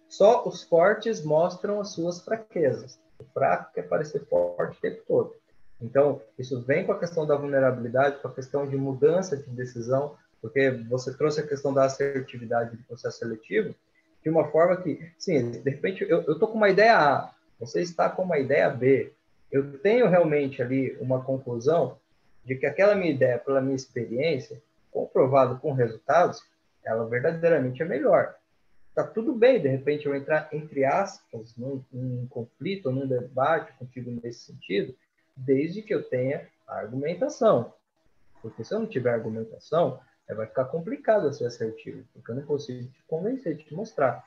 [SPEAKER 3] só os fortes mostram as suas fraquezas. O fraco quer parecer forte o tempo todo. Então, isso vem com a questão da vulnerabilidade, com a questão de mudança de decisão, porque você trouxe a questão da assertividade do processo seletivo de uma forma que, sim, de repente eu estou com uma ideia A, você está com uma ideia B, eu tenho realmente ali uma conclusão de que aquela minha ideia, pela minha experiência, comprovado com resultados, ela verdadeiramente é melhor. Tá tudo bem, de repente, eu entrar, entre aspas, num, num conflito, num debate contigo nesse sentido, desde que eu tenha argumentação. Porque se eu não tiver argumentação, vai ficar complicado ser assertivo, porque eu não consigo te convencer, te mostrar.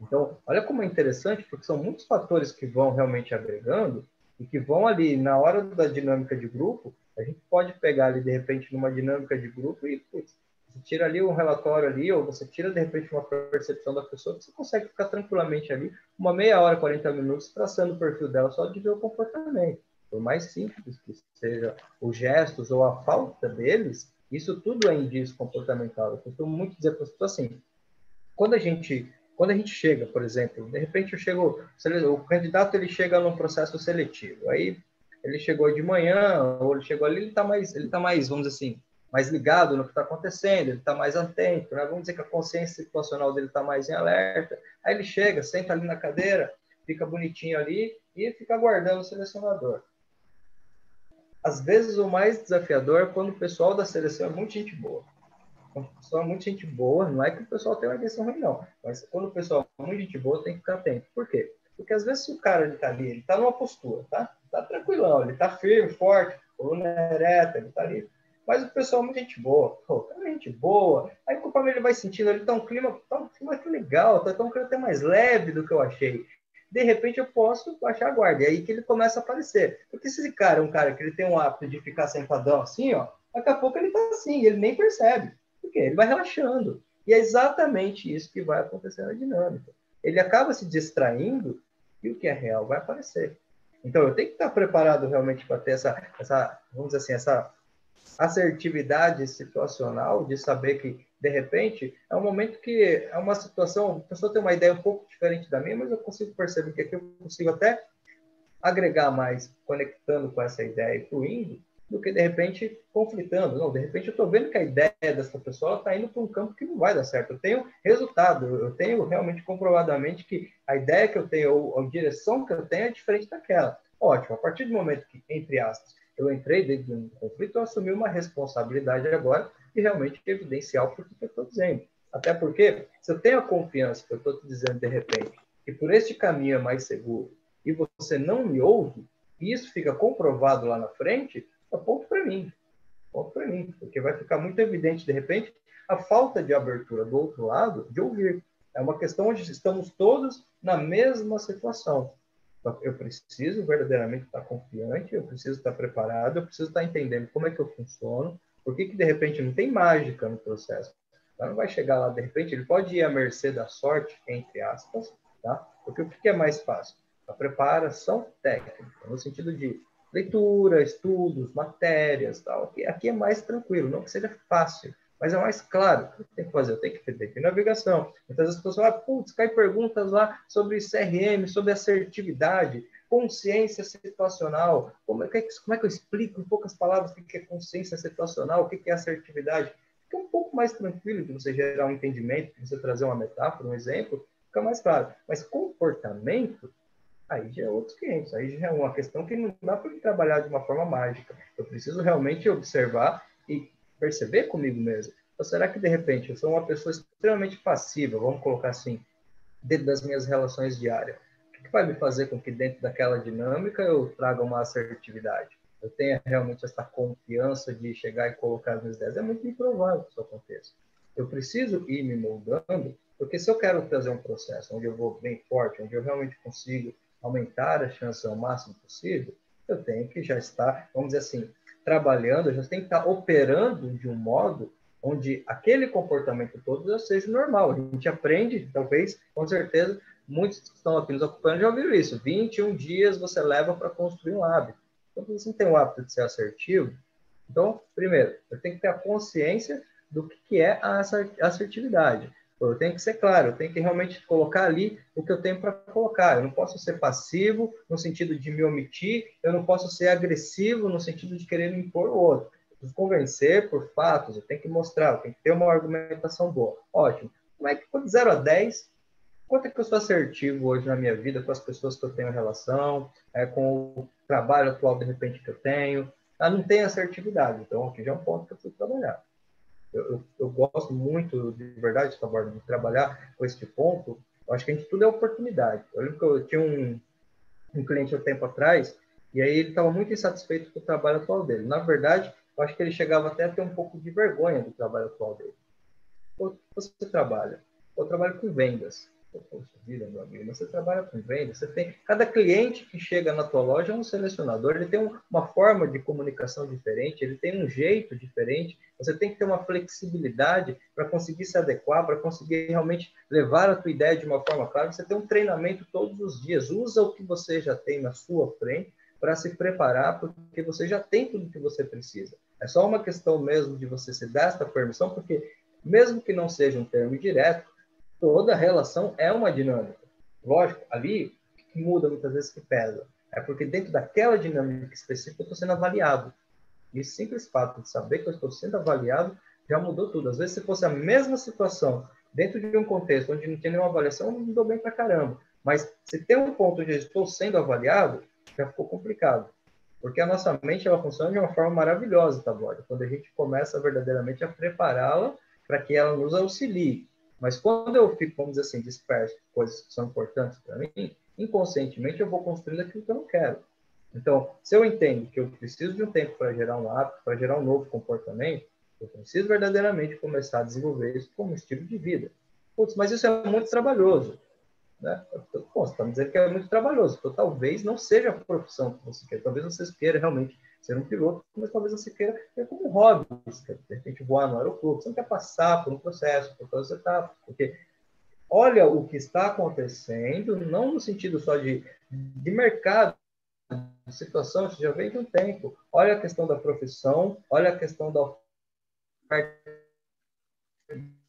[SPEAKER 3] Então, olha como é interessante, porque são muitos fatores que vão realmente agregando e que vão ali na hora da dinâmica de grupo, a gente pode pegar ali de repente numa dinâmica de grupo e putz, você tira ali um relatório ali, ou você tira de repente uma percepção da pessoa, você consegue ficar tranquilamente ali uma meia hora, 40 minutos traçando o perfil dela só de ver o comportamento. Por mais simples que seja os gestos ou a falta deles, Isso tudo é indício comportamental. Eu costumo muito dizer para as pessoas assim, quando a gente quando a gente chega, por exemplo, de repente eu chego, o candidato ele chega num processo seletivo, aí ele chegou de manhã ou ele chegou ali, ele está mais, ele tá mais, vamos dizer assim, mais ligado no que está acontecendo, ele está mais atento, né? vamos dizer que a consciência situacional dele está mais em alerta. Aí ele chega, senta ali na cadeira, fica bonitinho ali e fica aguardando o selecionador. Às vezes o mais desafiador é quando o pessoal da seleção é muito gente boa. Pessoal é muito gente boa, não é que o pessoal tem uma intenção ruim, não. Mas quando o pessoal é muito gente boa, tem que ficar atento. Por quê? Porque às vezes o cara está ali, ele está numa postura, tá? Tá tranquilão, ele está firme, forte, coluna ereta, ele está ali mas o pessoal é muito gente boa. Pô, é gente boa. Aí conforme ele vai sentindo, ele tá um clima, tá um clima que legal, tá, tá um clima até mais leve do que eu achei. De repente eu posso baixar a guarda. E aí que ele começa a aparecer. Porque se esse cara é um cara que ele tem um hábito de ficar sentadão assim, ó, daqui a pouco ele tá assim, ele nem percebe. Por quê? Ele vai relaxando. E é exatamente isso que vai acontecer na dinâmica. Ele acaba se distraindo e o que é real vai aparecer. Então eu tenho que estar preparado realmente para ter essa, essa, vamos dizer assim, essa assertividade situacional, de saber que, de repente, é um momento que é uma situação, a pessoa tem uma ideia um pouco diferente da minha, mas eu consigo perceber que aqui eu consigo até agregar mais, conectando com essa ideia e fluindo, do que, de repente, conflitando. Não, de repente eu estou vendo que a ideia dessa pessoa está indo para um campo que não vai dar certo. Eu tenho resultado, eu tenho realmente comprovadamente que a ideia que eu tenho, ou a direção que eu tenho é diferente daquela. Ótimo, a partir do momento que, entre aspas, eu entrei dentro de um conflito, eu assumi uma responsabilidade agora de realmente evidenciar o que eu estou dizendo. Até porque, se eu tenho a confiança que eu estou te dizendo de repente, que por este caminho é mais seguro, e você não me ouve, e isso fica comprovado lá na frente, é ponto para mim. Ponto para mim. Porque vai ficar muito evidente, de repente, a falta de abertura do outro lado de ouvir. É uma questão onde estamos todos na mesma situação. Eu preciso verdadeiramente estar confiante, eu preciso estar preparado, eu preciso estar entendendo como é que eu funciono, por que, que de repente não tem mágica no processo. Tá? Não vai chegar lá, de repente, ele pode ir à mercê da sorte, entre aspas, tá? porque o que é mais fácil? A preparação técnica, no sentido de leitura, estudos, matérias, tal. Aqui, aqui é mais tranquilo, não que seja fácil, mas é mais claro. O que tem que fazer? Eu tenho que ter navegação. Muitas vezes as pessoas falam, putz, cai perguntas lá sobre CRM, sobre assertividade, consciência situacional. Como é, que, como é que eu explico em poucas palavras o que é consciência situacional, o que é assertividade? Fica um pouco mais tranquilo de você gerar um entendimento, de você trazer uma metáfora, um exemplo, fica mais claro. Mas comportamento, aí já é outros clientes, aí já é uma questão que não dá para trabalhar de uma forma mágica. Eu preciso realmente observar e perceber comigo mesmo. Ou será que, de repente, eu sou uma pessoa extremamente passiva, vamos colocar assim, dentro das minhas relações diárias? O que vai me fazer com que, dentro daquela dinâmica, eu traga uma assertividade? Eu tenha realmente essa confiança de chegar e colocar as minhas ideias? É muito improvável que isso aconteça. Eu preciso ir me moldando, porque se eu quero trazer um processo onde eu vou bem forte, onde eu realmente consigo aumentar a chance ao máximo possível, eu tenho que já estar, vamos dizer assim, trabalhando, a gente tem que estar operando de um modo onde aquele comportamento todo já seja normal. A gente aprende, talvez, com certeza, muitos que estão aqui nos ocupando já ouviram isso. 21 dias você leva para construir um hábito. Então, você não tem o hábito de ser assertivo, então, primeiro, eu tenho que ter a consciência do que é a assertividade. Eu tenho que ser claro, eu tenho que realmente colocar ali o que eu tenho para colocar. Eu não posso ser passivo no sentido de me omitir, eu não posso ser agressivo no sentido de querer impor o outro. Eu preciso convencer por fatos, eu tenho que mostrar, eu tenho que ter uma argumentação boa. Ótimo. Como é que de 0 a 10, quanto é que eu sou assertivo hoje na minha vida com as pessoas que eu tenho relação, é, com o trabalho atual, de repente, que eu tenho? Ah, não tem assertividade, então aqui já é um ponto que eu preciso trabalhar eu, eu, eu gosto muito, de verdade, de trabalhar com este ponto. Eu acho que a gente tudo é oportunidade. Eu lembro que eu tinha um, um cliente há um tempo atrás, e aí ele estava muito insatisfeito com o trabalho atual dele. Na verdade, eu acho que ele chegava até a ter um pouco de vergonha do trabalho atual dele. Você trabalha? Eu trabalho com vendas. Poxa vida, meu amigo, você trabalha com venda, você tem cada cliente que chega na tua loja é um selecionador, ele tem uma forma de comunicação diferente, ele tem um jeito diferente. Você tem que ter uma flexibilidade para conseguir se adequar, para conseguir realmente levar a tua ideia de uma forma clara. Você tem um treinamento todos os dias. Usa o que você já tem na sua frente para se preparar, porque você já tem tudo que você precisa. É só uma questão mesmo de você se dar esta permissão, porque mesmo que não seja um termo direto, toda relação é uma dinâmica. Lógico, ali que muda muitas vezes que pesa. É porque dentro daquela dinâmica específica eu estou sendo avaliado. E esse simples fato de saber que eu estou sendo avaliado já mudou tudo. Às vezes, se fosse a mesma situação, dentro de um contexto onde não tinha nenhuma avaliação, não mudou bem pra caramba. Mas se tem um ponto onde eu estou sendo avaliado, já ficou complicado. Porque a nossa mente ela funciona de uma forma maravilhosa, tá, Borda? Quando a gente começa verdadeiramente a prepará-la para que ela nos auxilie. Mas quando eu fico, vamos dizer assim, disperso coisas que são importantes para mim, inconscientemente eu vou construindo aquilo que eu não quero. Então, se eu entendo que eu preciso de um tempo para gerar um hábito, para gerar um novo comportamento, eu preciso verdadeiramente começar a desenvolver isso como estilo de vida. Putz, mas isso é muito trabalhoso. Né? Bom, você está me dizendo que é muito trabalhoso. Então, talvez não seja a profissão que você quer. Talvez você queira realmente ser um piloto, mas talvez você queira ter como um hobby. Quer, de repente, voar no aeroporto. Você não quer passar por um processo, por todas as etapas. Porque olha o que está acontecendo, não no sentido só de, de mercado, de situação, isso já vem de um tempo. Olha a questão da profissão, olha a questão da oferta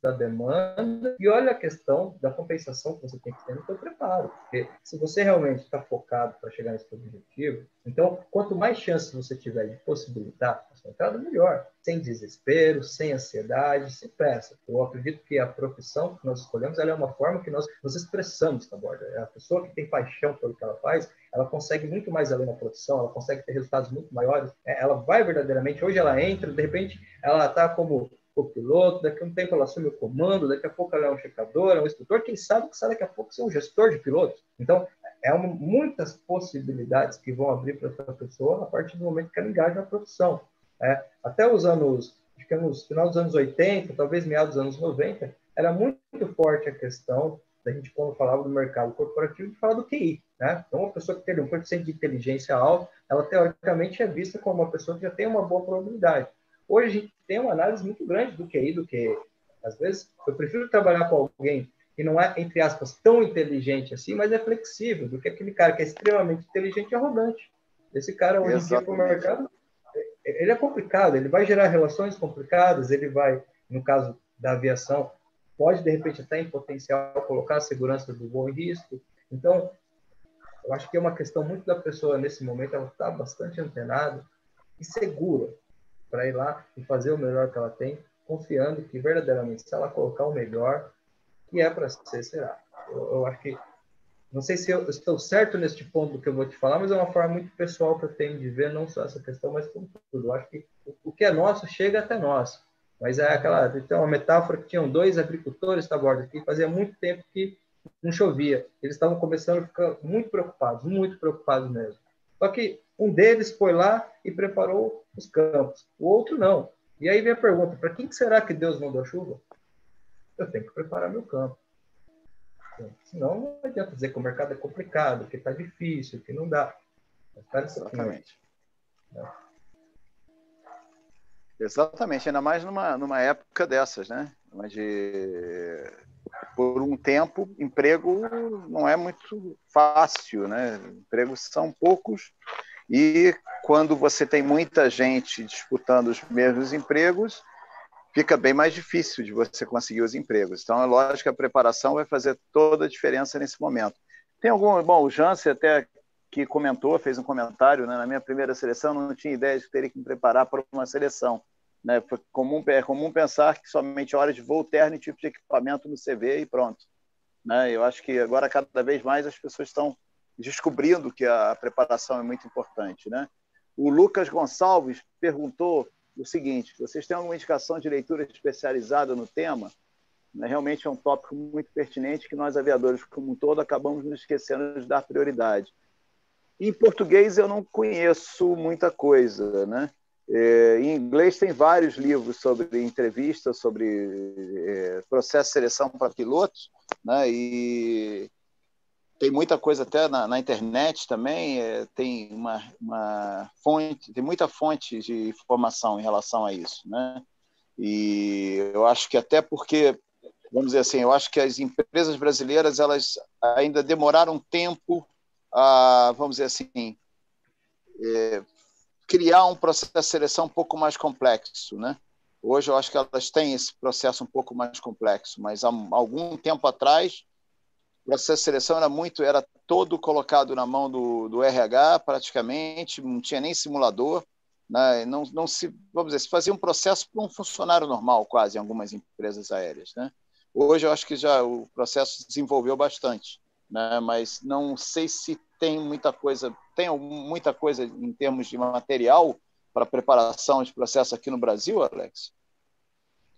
[SPEAKER 3] da demanda e olha a questão da compensação que você tem que ter no seu preparo. Porque se você realmente está focado para chegar nesse objetivo, então quanto mais chances você tiver de possibilitar a sua entrada, melhor. Sem desespero, sem ansiedade, sem pressa. Eu acredito que a profissão que nós escolhemos é uma forma que nós nos expressamos na borda. A pessoa que tem paixão pelo que ela faz, ela consegue muito mais além da profissão, ela consegue ter resultados muito maiores. É, ela vai verdadeiramente, hoje ela entra, de repente ela está como o piloto, daqui a um tempo ela assume o comando, daqui a pouco ela é um checador, é um instrutor, quem sabe que daqui a pouco ser um gestor de pilotos. Então, é uma, muitas possibilidades que vão abrir para essa pessoa a partir do momento que ela engaja na profissão. É, até os anos, nos final dos anos 80, talvez meados dos anos 90, era muito forte a questão da gente, quando falava do mercado corporativo, de falar do QI. Né? Então, uma pessoa que tem um coeficiente de inteligência alto, ela teoricamente é vista como uma pessoa que já tem uma boa probabilidade. Hoje a gente tem uma análise muito grande do QI, do que às vezes eu prefiro trabalhar com alguém que não é, entre aspas, tão inteligente assim, mas é flexível, do que aquele cara que é extremamente inteligente e arrogante. Esse cara hoje em dia para o mercado, ele é complicado, ele vai gerar relações complicadas, ele vai, no caso da aviação, pode de repente até em potencial colocar a segurança do voo em risco. Então, eu acho que é uma questão muito da pessoa nesse momento, ela está bastante antenada e segura para ir lá e fazer o melhor que ela tem, confiando que verdadeiramente, se ela colocar o melhor, que é para ser, será. Eu, eu, acho que. Não sei se eu estou certo neste ponto que eu vou te falar, mas é uma forma muito pessoal que eu tenho de ver, não só essa questão, mas como tudo. Eu acho que o, o que é nosso chega até nós. Mas é aquela. Tem uma metáfora que tinham dois agricultores da borda aqui, fazia muito tempo que não chovia. Eles estavam começando a ficar muito preocupados, muito preocupados mesmo. Só que um deles foi lá e preparou os campos, o outro não. E aí vem a pergunta: para quem será que Deus mandou a chuva? Eu tenho que preparar meu campo. Senão não adianta dizer que o mercado é complicado, que está difícil, que não dá.
[SPEAKER 2] Exatamente. É. Exatamente, ainda mais numa, numa época dessas, né? Onde por um tempo, emprego não é muito fácil, né? Empregos são poucos e quando você tem muita gente disputando os mesmos empregos, fica bem mais difícil de você conseguir os empregos. Então, é lógico que a preparação vai fazer toda a diferença nesse momento. Tem algum, bom, o Jansen até que comentou, fez um comentário, né? na minha primeira seleção não tinha ideia de que teria que me preparar para uma seleção. Né? Foi comum, é comum pensar que somente horas de voo, terno e tipo de equipamento no CV e pronto. Né? Eu acho que agora, cada vez mais, as pessoas estão descobrindo que a preparação é muito importante. Né? O Lucas Gonçalves perguntou o seguinte: vocês têm alguma indicação de leitura especializada no tema? Né? Realmente é um tópico muito pertinente que nós, aviadores como um todo, acabamos nos esquecendo de dar prioridade. Em português, eu não conheço muita coisa. Né? É, em inglês tem vários livros sobre entrevistas, sobre é, processo de seleção para pilotos, né? E tem muita coisa até na, na internet também. É, tem uma, uma, fonte, tem muita fonte de informação em relação a isso, né? E eu acho que até porque, vamos dizer assim, eu acho que as empresas brasileiras elas ainda demoraram tempo a, vamos dizer assim, é, criar um processo de seleção um pouco mais complexo, né? Hoje eu acho que elas têm esse processo um pouco mais complexo, mas há algum tempo atrás o processo de seleção era muito, era todo colocado na mão do, do RH praticamente, não tinha nem simulador, né? não, não se, vamos dizer, se fazia um processo para um funcionário normal quase em algumas empresas aéreas, né? Hoje eu acho que já o processo se desenvolveu bastante, né? Mas não sei se tem muita coisa, tem muita coisa em termos de material para preparação de processo aqui no Brasil, Alex?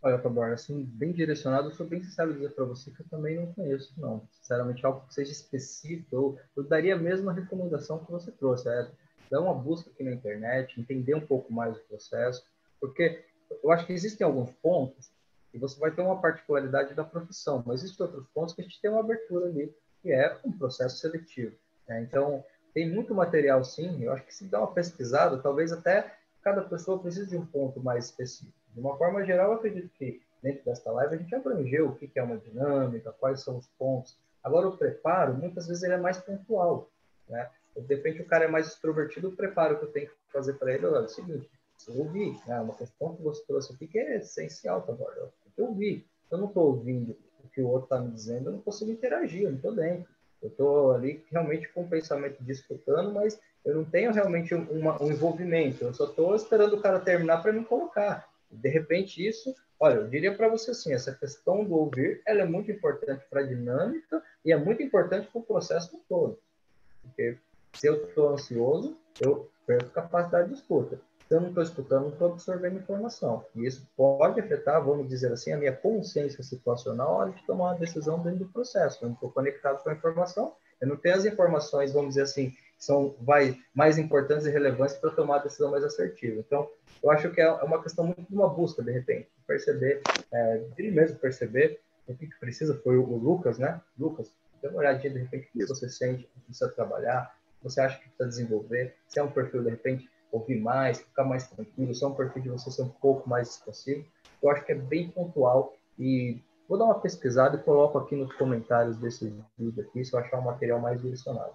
[SPEAKER 3] Olha, Taborda, assim, bem direcionado, eu sou bem sincero dizer para você que eu também não conheço, não. Sinceramente, algo que seja específico, eu, eu daria a mesma recomendação que você trouxe, é dar uma busca aqui na internet, entender um pouco mais o processo, porque eu acho que existem alguns pontos e você vai ter uma particularidade da profissão, mas existem outros pontos que a gente tem uma abertura ali, que é um processo seletivo. Né? Então, tem muito material, sim. Eu acho que se dá uma pesquisada, talvez até cada pessoa precise de um ponto mais específico. De uma forma geral, eu acredito que dentro desta live a gente abrangeu o que é uma dinâmica, quais são os pontos. Agora, o preparo, muitas vezes, ele é mais pontual. Né? De repente, o cara é mais extrovertido, o preparo que eu tenho que fazer para ele é o seguinte: eu ouvi, né? uma questão que você trouxe aqui que é essencial, tá bom? Eu ouvi. Eu não estou ouvindo o que o outro está me dizendo, eu não consigo interagir, eu não estou dentro. Eu estou ali realmente com o pensamento disputando, mas eu não tenho realmente uma, um envolvimento. Eu só estou esperando o cara terminar para me colocar. De repente, isso, olha, eu diria para você assim: essa questão do ouvir ela é muito importante para a dinâmica e é muito importante para o processo todo. Porque se eu estou ansioso, eu perco capacidade de escuta. Se eu não estou escutando, não estou absorvendo informação. E isso pode afetar, vamos dizer assim, a minha consciência situacional na hora de tomar uma decisão dentro do processo. Eu não estou conectado com a informação, eu não tenho as informações, vamos dizer assim, são vai, mais importantes e relevantes para tomar a decisão mais assertiva. Então, eu acho que é uma questão muito de uma busca, de repente, perceber, é, ele mesmo perceber o que precisa. Foi o Lucas, né? Lucas, dê uma olhadinha, de repente, o que você sente, que precisa trabalhar, você acha que precisa desenvolver, se é um perfil, de repente, ouvir mais, ficar mais tranquilo, se é um perfil de você ser um pouco mais expansivo, eu acho que é bem pontual e vou dar uma pesquisada e coloco aqui nos comentários desse vídeo aqui, se eu achar um material mais direcionado.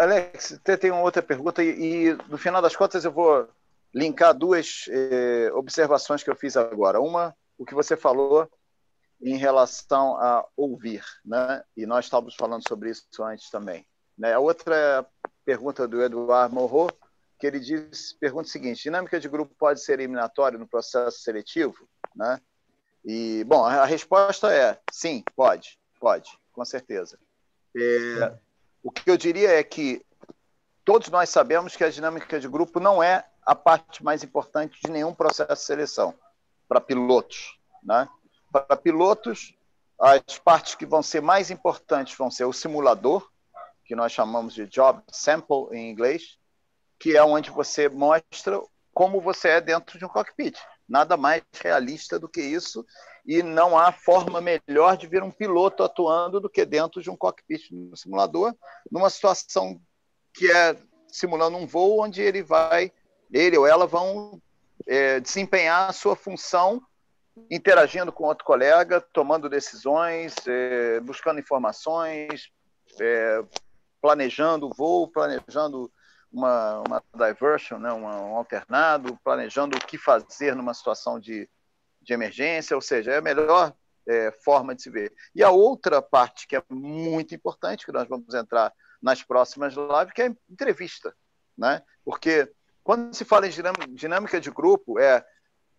[SPEAKER 2] Alex, até tem uma outra pergunta e, e, no final das contas eu vou linkar duas eh, observações que eu fiz agora. Uma, o que você falou em relação a ouvir, né? E nós estávamos falando sobre isso antes também. Né? A outra pergunta do Eduardo Morro, que ele diz, pergunta o seguinte: dinâmica de grupo pode ser eliminatória no processo seletivo, né? E bom, a resposta é sim, pode, pode, com certeza. É, o que eu diria é que todos nós sabemos que a dinâmica de grupo não é a parte mais importante de nenhum processo de seleção para pilotos, né? Para pilotos, as partes que vão ser mais importantes vão ser o simulador, que nós chamamos de job sample em inglês, que é onde você mostra como você é dentro de um cockpit. Nada mais realista do que isso, e não há forma melhor de ver um piloto atuando do que dentro de um cockpit no simulador, numa situação que é simulando um voo onde ele vai, ele ou ela vão é, desempenhar a sua função interagindo com outro colega, tomando decisões, é, buscando informações, é, planejando o voo, planejando uma, uma diversion, né, um, um alternado, planejando o que fazer numa situação de, de emergência, ou seja, é a melhor é, forma de se ver. E a outra parte que é muito importante, que nós vamos entrar nas próximas lives, que é a entrevista. Né? Porque quando se fala em dinâmica de grupo, é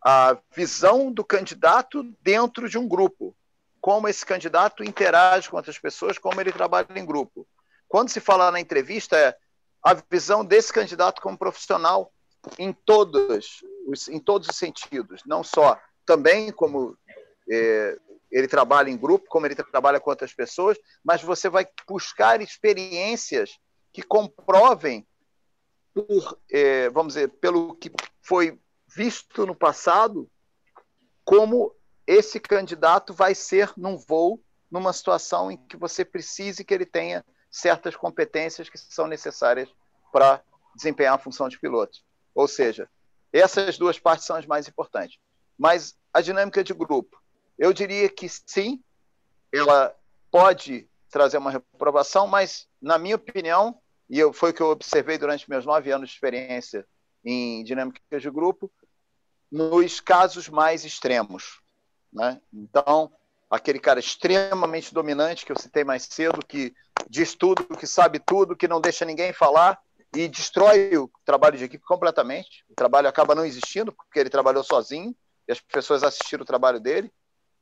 [SPEAKER 2] a visão do candidato dentro de um grupo. Como esse candidato interage com outras pessoas, como ele trabalha em grupo. Quando se fala na entrevista, é a visão desse candidato como profissional em todos os, em todos os sentidos, não só também como é, ele trabalha em grupo, como ele trabalha com outras pessoas, mas você vai buscar experiências que comprovem, por, é, vamos dizer, pelo que foi visto no passado, como esse candidato vai ser num voo, numa situação em que você precise que ele tenha certas competências que são necessárias para desempenhar a função de piloto. Ou seja, essas duas partes são as mais importantes. Mas a dinâmica de grupo, eu diria que sim, ela pode trazer uma reprovação, mas, na minha opinião, e eu, foi o que eu observei durante meus nove anos de experiência em dinâmicas de grupo, nos casos mais extremos. Né? Então, aquele cara extremamente dominante que eu citei mais cedo, que diz tudo, que sabe tudo, que não deixa ninguém falar e destrói o trabalho de equipe completamente. O trabalho acaba não existindo porque ele trabalhou sozinho as pessoas assistiram o trabalho dele.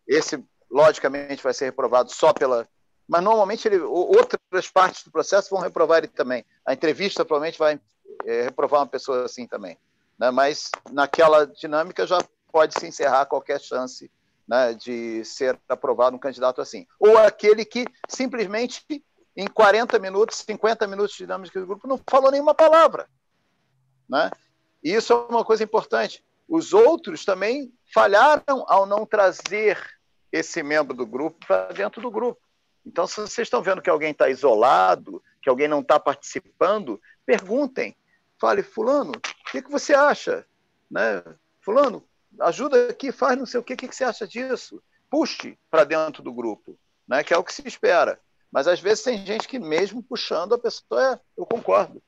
[SPEAKER 2] Esse, logicamente, vai ser reprovado só pela. Mas normalmente ele, outras partes do processo vão reprovar ele também. A entrevista provavelmente vai é, reprovar uma pessoa assim também. Né? Mas naquela dinâmica já pode se encerrar qualquer chance né, de ser aprovado um candidato assim. Ou aquele que simplesmente em 40 minutos, 50 minutos de dinâmica do grupo não falou nenhuma palavra. Né? E isso é uma coisa importante. Os outros também falharam ao não trazer esse membro do grupo para dentro do grupo. Então, se vocês estão vendo que alguém está isolado, que alguém não está participando, perguntem. Fale, fulano, o que, que você acha? Né? Fulano, ajuda aqui, faz não sei o que, o que, que você acha disso? Puxe para dentro do grupo, né? que é o que se espera. Mas às vezes tem gente que, mesmo puxando, a pessoa é, eu concordo.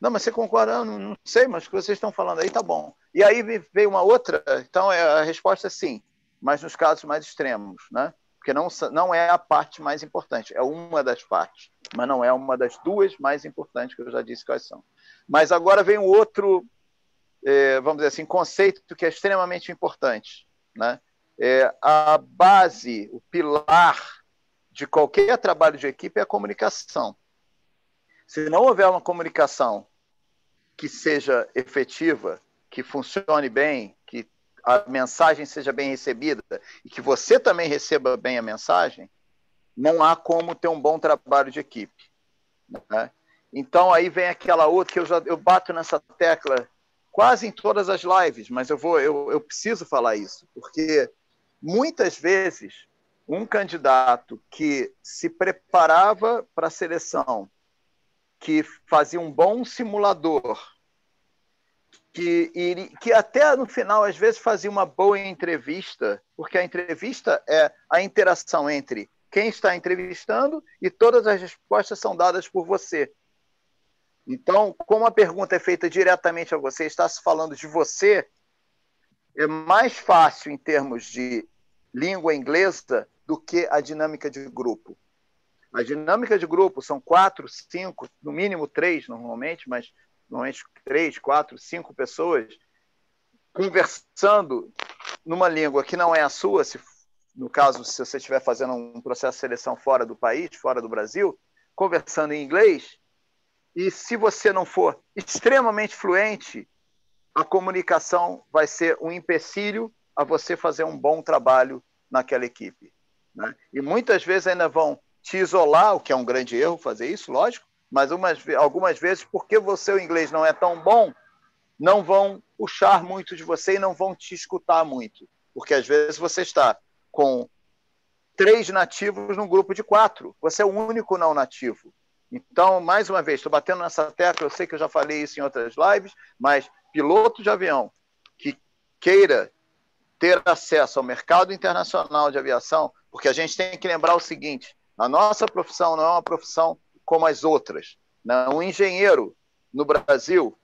[SPEAKER 2] Não, mas você concorda? Não, não sei, mas o que vocês estão falando aí tá bom. E aí veio uma outra, então é, a resposta é sim, mas nos casos mais extremos, né? Porque não, não é a parte mais importante, é uma das partes, mas não é uma das duas mais importantes que eu já disse quais são. Mas agora vem um outro, é, vamos dizer assim, conceito que é extremamente importante, né? É, a base, o pilar de qualquer trabalho de equipe é a comunicação. Se não houver uma comunicação que seja efetiva, que funcione bem, que a mensagem seja bem recebida e que você também receba bem a mensagem, não há como ter um bom trabalho de equipe. Né? Então aí vem aquela outra que eu já eu bato nessa tecla quase em todas as lives, mas eu vou eu, eu preciso falar isso porque muitas vezes um candidato que se preparava para a seleção, que fazia um bom simulador, que, que até no final, às vezes, fazia uma boa entrevista, porque a entrevista é a interação entre quem está entrevistando e todas as respostas são dadas por você. Então, como a pergunta é feita diretamente a você, está se falando de você, é mais fácil em termos de língua inglesa do que a dinâmica de grupo. A dinâmica de grupo são quatro, cinco, no mínimo três normalmente, mas normalmente três, quatro, cinco pessoas conversando numa língua que não é a sua, se, no caso, se você estiver fazendo um processo de seleção fora do país, fora do Brasil, conversando em inglês, e se você não for extremamente fluente, a comunicação vai ser um empecilho a você fazer um bom trabalho naquela equipe. Né? E muitas vezes ainda vão te isolar, o que é um grande erro fazer isso, lógico, mas umas, algumas vezes, porque você, o inglês não é tão bom, não vão puxar muito de você e não vão te escutar muito. Porque às vezes você está com três nativos num grupo de quatro, você é o único não nativo. Então, mais uma vez, estou batendo nessa tecla, eu sei que eu já falei isso em outras lives, mas piloto de avião que queira ter acesso ao mercado internacional de aviação, porque a gente tem que lembrar o seguinte: a nossa profissão não é uma profissão como as outras. Né? Um engenheiro no Brasil,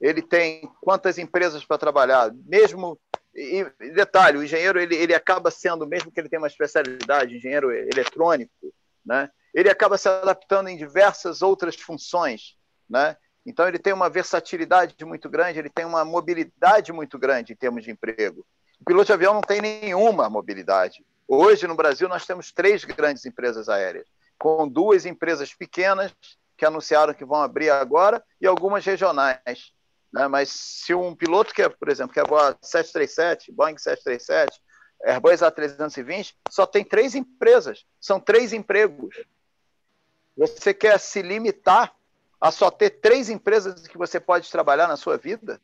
[SPEAKER 2] ele tem quantas empresas para trabalhar? Mesmo e, detalhe, o engenheiro ele, ele acaba sendo, mesmo que ele tenha uma especialidade, engenheiro eletrônico, né? ele acaba se adaptando em diversas outras funções. Né? Então, ele tem uma versatilidade muito grande, ele tem uma mobilidade muito grande em termos de emprego. O piloto de avião não tem nenhuma mobilidade. Hoje, no Brasil, nós temos três grandes empresas aéreas, com duas empresas pequenas que anunciaram que vão abrir agora e algumas regionais. Né? Mas se um piloto quer, por exemplo, quer voar 737, Boeing 737, Airbus A320, só tem três empresas, são três empregos. Você quer se limitar a só ter três empresas que você pode trabalhar na sua vida?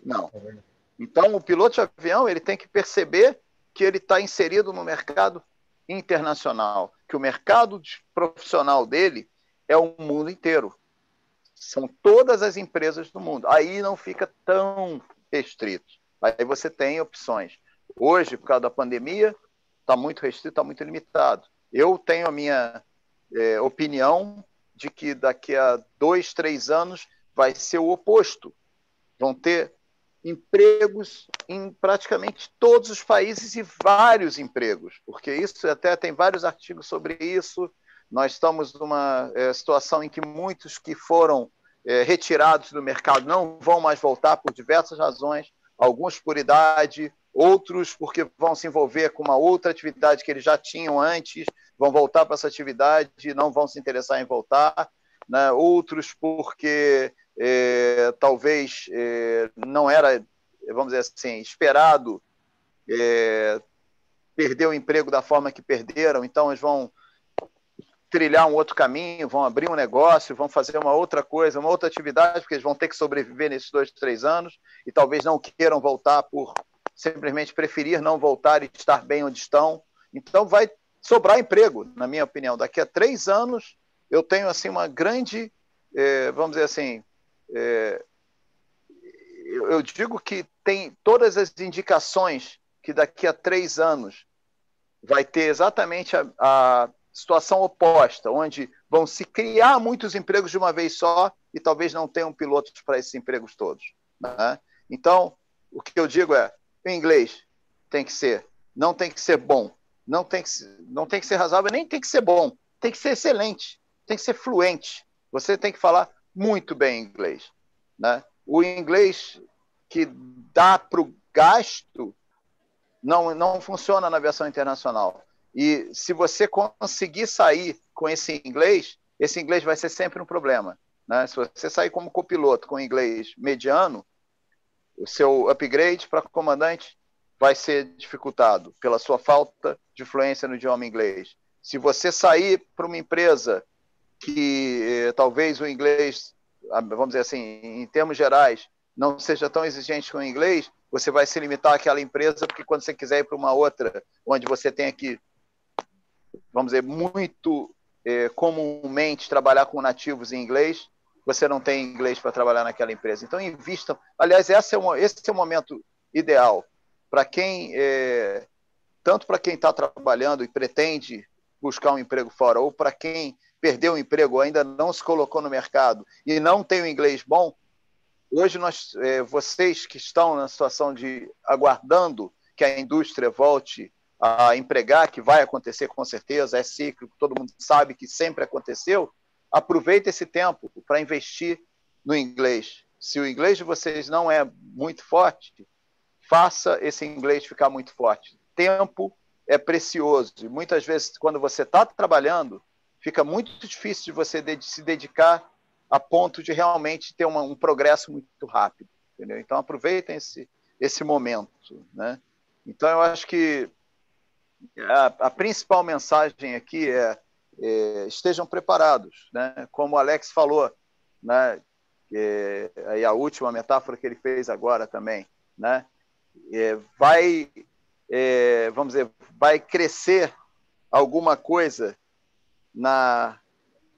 [SPEAKER 2] Não. É então, o piloto de avião ele tem que perceber que ele está inserido no mercado internacional, que o mercado profissional dele é o mundo inteiro. São todas as empresas do mundo. Aí não fica tão restrito. Aí você tem opções. Hoje, por causa da pandemia, está muito restrito, está muito limitado. Eu tenho a minha é, opinião de que daqui a dois, três anos vai ser o oposto. Vão ter empregos em praticamente todos os países e vários empregos, porque isso até tem vários artigos sobre isso. Nós estamos numa é, situação em que muitos que foram é, retirados do mercado não vão mais voltar por diversas razões, alguns por idade, outros porque vão se envolver com uma outra atividade que eles já tinham antes, vão voltar para essa atividade e não vão se interessar em voltar, né? outros porque é, talvez é, não era, vamos dizer assim, esperado é, perder o emprego da forma que perderam, então eles vão trilhar um outro caminho, vão abrir um negócio, vão fazer uma outra coisa, uma outra atividade, porque eles vão ter que sobreviver nesses dois, três anos e talvez não queiram voltar por simplesmente preferir não voltar e estar bem onde estão. Então vai sobrar emprego, na minha opinião. Daqui a três anos eu tenho assim uma grande, é, vamos dizer assim, é, eu, digo que tem todas as indicações que daqui a três anos vai ter exatamente a, a situação oposta, onde vão se criar muitos empregos de uma vez só e talvez não tenham pilotos para esses empregos todos. Né? Então, o que eu digo é, o inglês tem que ser, não tem que ser bom, não tem que, não tem que ser razoável, nem tem que ser bom, tem que ser excelente, tem que ser fluente. Você tem que falar muito bem inglês. Né? O inglês que dá para o gasto não, não funciona na versão internacional. E se você conseguir sair com esse inglês, esse inglês vai ser sempre um problema. Né? Se você sair como copiloto com inglês mediano, o seu upgrade para comandante vai ser dificultado pela sua falta de fluência no idioma inglês. Se você sair para uma empresa que eh, talvez o inglês, vamos dizer assim, em termos gerais, não seja tão exigente com o inglês, você vai se limitar àquela empresa, porque quando você quiser ir para uma outra, onde você tenha que vamos dizer, muito é, comumente trabalhar com nativos em inglês, você não tem inglês para trabalhar naquela empresa. Então, invistam. Aliás, esse é, um, esse é o momento ideal para quem, é, tanto para quem está trabalhando e pretende buscar um emprego fora, ou para quem perdeu o emprego, ainda não se colocou no mercado e não tem o inglês bom. Hoje, nós, é, vocês que estão na situação de aguardando que a indústria volte a empregar, que vai acontecer com certeza, é cíclico, todo mundo sabe que sempre aconteceu, aproveita esse tempo para investir no inglês. Se o inglês de vocês não é muito forte, faça esse inglês ficar muito forte. Tempo é precioso e muitas vezes, quando você está trabalhando, fica muito difícil de você se dedicar a ponto de realmente ter uma, um progresso muito rápido. Entendeu? Então, aproveitem esse, esse momento. Né? Então, eu acho que a, a principal mensagem aqui é, é, estejam preparados, né? Como o Alex falou, né? É, aí a última metáfora que ele fez agora também, né? É, vai, é, vamos dizer, vai crescer alguma coisa na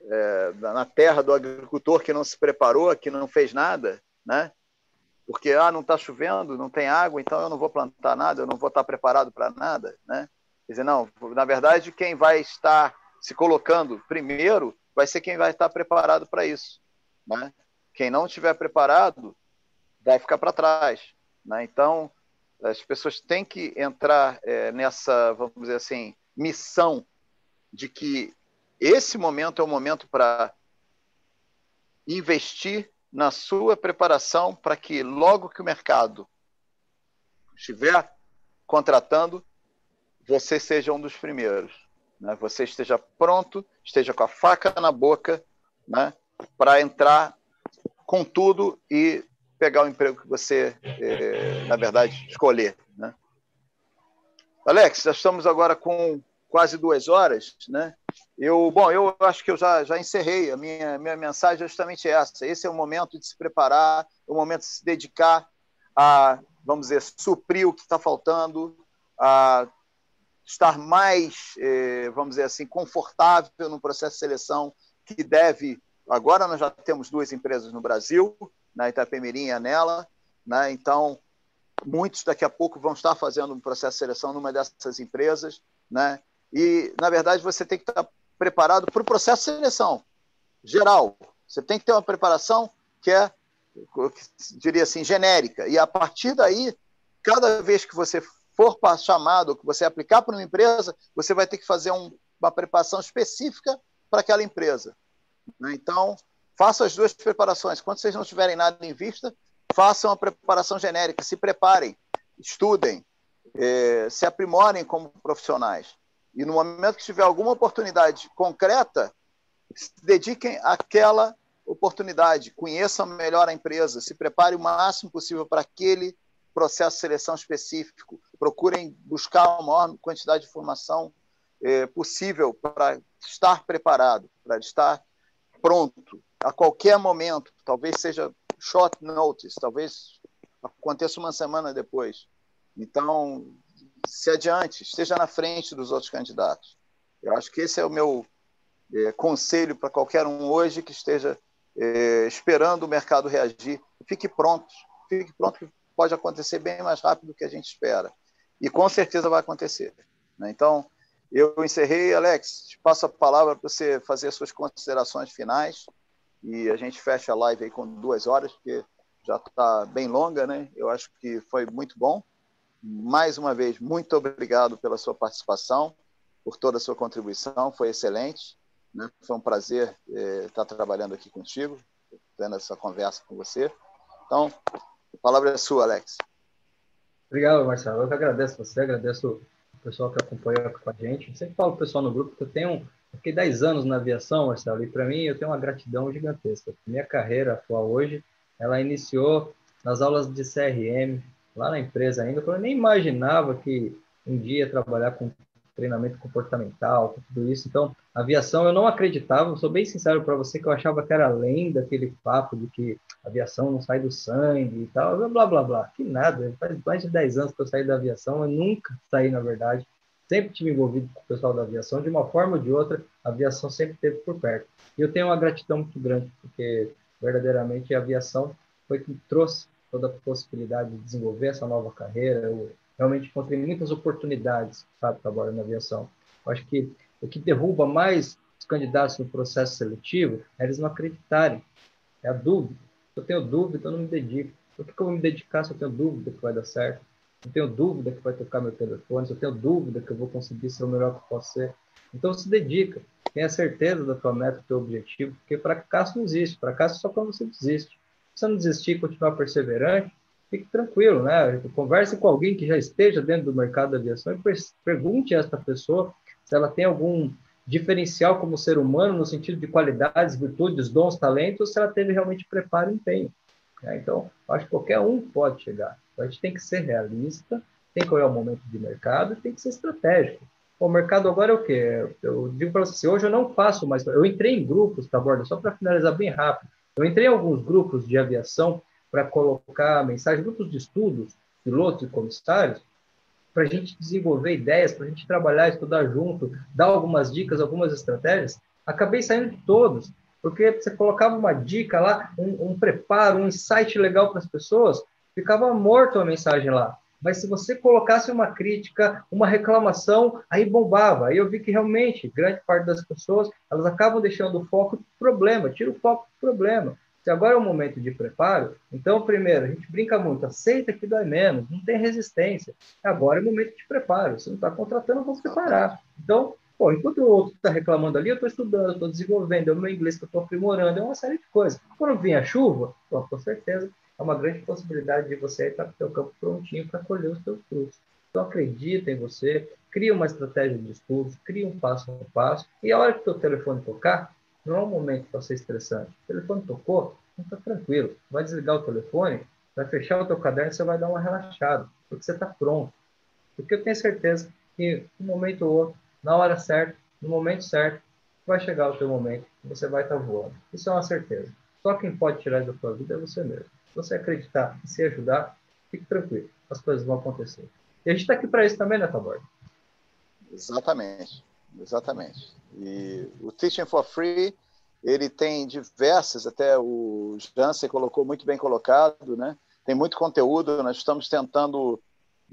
[SPEAKER 2] é, na terra do agricultor que não se preparou, que não fez nada, né? Porque ah, não está chovendo, não tem água, então eu não vou plantar nada, eu não vou estar preparado para nada, né? Quer dizer, não, na verdade, quem vai estar se colocando primeiro vai ser quem vai estar preparado para isso. Né? Quem não estiver preparado vai ficar para trás. Né? Então, as pessoas têm que entrar é, nessa, vamos dizer assim, missão de que esse momento é o momento para investir na sua preparação para que logo que o mercado estiver contratando, você seja um dos primeiros. Né? Você esteja pronto, esteja com a faca na boca né? para entrar com tudo e pegar o emprego que você, eh, na verdade, escolher. Né? Alex, já estamos agora com quase duas horas, né? Eu, bom, eu acho que eu já, já encerrei. A minha, minha mensagem é justamente essa. Esse é o momento de se preparar, é o momento de se dedicar a, vamos dizer, suprir o que está faltando, a estar mais, eh, vamos dizer assim, confortável no processo de seleção que deve. Agora nós já temos duas empresas no Brasil, na Itapemirim e Nela, né? então muitos daqui a pouco vão estar fazendo um processo de seleção numa dessas empresas, né? E na verdade você tem que estar preparado para o processo de seleção. geral. Você tem que ter uma preparação que é, diria assim, genérica. E a partir daí, cada vez que você for chamado, que você aplicar para uma empresa, você vai ter que fazer um, uma preparação específica para aquela empresa. Né? Então, faça as duas preparações. Quando vocês não tiverem nada em vista, façam a preparação genérica, se preparem, estudem, eh, se aprimorem como profissionais. E no momento que tiver alguma oportunidade concreta, se dediquem àquela oportunidade, conheçam melhor a empresa, se prepare o máximo possível para aquele processo de seleção específico, procurem buscar a maior quantidade de informação eh, possível para estar preparado, para estar pronto a qualquer momento, talvez seja short notice, talvez aconteça uma semana depois. Então, se adiante, esteja na frente dos outros candidatos. Eu acho que esse é o meu é, conselho para qualquer um hoje que esteja é, esperando o mercado reagir. Fique pronto, fique pronto que pode acontecer bem mais rápido do que a gente espera. E com certeza vai acontecer. Né? Então, eu encerrei, Alex, te passo a palavra para você fazer as suas considerações finais e a gente fecha a live aí com duas horas, porque já está bem longa, né? Eu acho que foi muito bom. Mais uma vez, muito obrigado pela sua participação, por toda a sua contribuição, foi excelente. Né? Foi um prazer eh, estar trabalhando aqui contigo, tendo essa conversa com você. Então, a palavra é sua, Alex.
[SPEAKER 3] Obrigado, Marcelo. Eu que agradeço você, agradeço o pessoal que acompanha com a gente. Eu sempre falo o pessoal no grupo que eu tenho eu fiquei 10 anos na aviação, Marcelo, e para mim eu tenho uma gratidão gigantesca. Minha carreira atual hoje, ela iniciou nas aulas de CRM, lá na empresa ainda, eu nem imaginava que um dia trabalhar com treinamento comportamental, com tudo isso. Então, aviação eu não acreditava, sou bem sincero para você que eu achava que era além daquele papo de que aviação não sai do sangue e tal, blá blá blá. Que nada, faz mais de 10 anos que eu saí da aviação, eu nunca saí, na verdade. Sempre tive envolvido com o pessoal da aviação, de uma forma ou de outra, a aviação sempre esteve por perto. E eu tenho uma gratidão muito grande, porque verdadeiramente a aviação foi que trouxe toda a possibilidade de desenvolver essa nova carreira. Eu realmente encontrei muitas oportunidades, sabe, trabalhando na aviação. Eu acho que o que derruba mais os candidatos no processo seletivo é eles não acreditarem. É a dúvida. Se eu tenho dúvida, eu não me dedico. Por que, eu vou me dedicar se eu tenho dúvida que vai dar certo? Eu tenho dúvida que vai tocar meu telefone, se eu tenho dúvida que eu vou conseguir ser o melhor que eu posso ser. Então, se dedica. Tenha certeza da tua meta, do teu objetivo, porque fracasso não existe. Fracasso é só quando você desiste. Se não desistir continuar perseverante, fique tranquilo, né? Converse com alguém que já esteja dentro do mercado da aviação e pergunte a esta pessoa se ela tem algum diferencial como ser humano no sentido de qualidades, virtudes, dons, talentos, se ela teve realmente preparo e empenho. Né? Então, acho que qualquer um pode chegar. A gente tem que ser realista, tem que olhar o momento de mercado, tem que ser estratégico. O mercado agora é o quê? Eu digo para você, hoje eu não faço mais. Eu entrei em grupos, tá, Borda? Só para finalizar bem rápido. Eu entrei em alguns grupos de aviação para colocar mensagem, grupos de estudos, pilotos e comissários, para a gente desenvolver ideias, para a gente trabalhar, estudar junto, dar algumas dicas, algumas estratégias. Acabei saindo de todos, porque você colocava uma dica lá, um, um preparo, um insight legal para as pessoas, ficava morto a mensagem lá. Mas se você colocasse uma crítica, uma reclamação, aí bombava. Aí eu vi que realmente grande parte das pessoas elas acabam deixando o foco do problema, tira o foco do problema. Se agora é o momento de preparo, então, primeiro, a gente brinca muito, aceita que dói menos, não tem resistência. Agora é o momento de preparo. Se não está contratando, vamos preparar. Então, pô, enquanto o outro está reclamando ali, eu estou estudando, estou desenvolvendo, é o meu inglês que eu estou aprimorando, é uma série de coisas. Quando vir a chuva, pô, com certeza, é uma grande possibilidade de você estar com o seu campo prontinho para colher os seus frutos. Então, acredita em você, cria uma estratégia de estudos, cria um passo a passo, e a hora que o seu telefone tocar, não é um momento para ser estressante. O telefone tocou, não está tranquilo. Vai desligar o telefone, vai fechar o teu caderno e você vai dar uma relaxada, porque você está pronto. Porque eu tenho certeza que um momento ou outro, na hora certa, no momento certo, vai chegar o teu momento você vai estar tá voando. Isso é uma certeza. Só quem pode tirar da tua vida é você mesmo. Se você acreditar e se ajudar, fique tranquilo. As coisas vão acontecer. E a gente está aqui para isso também, né, Taborda?
[SPEAKER 2] Exatamente. Exatamente. E o Teaching for Free, ele tem diversas, até o Jansen colocou muito bem colocado, né? Tem muito conteúdo, nós estamos tentando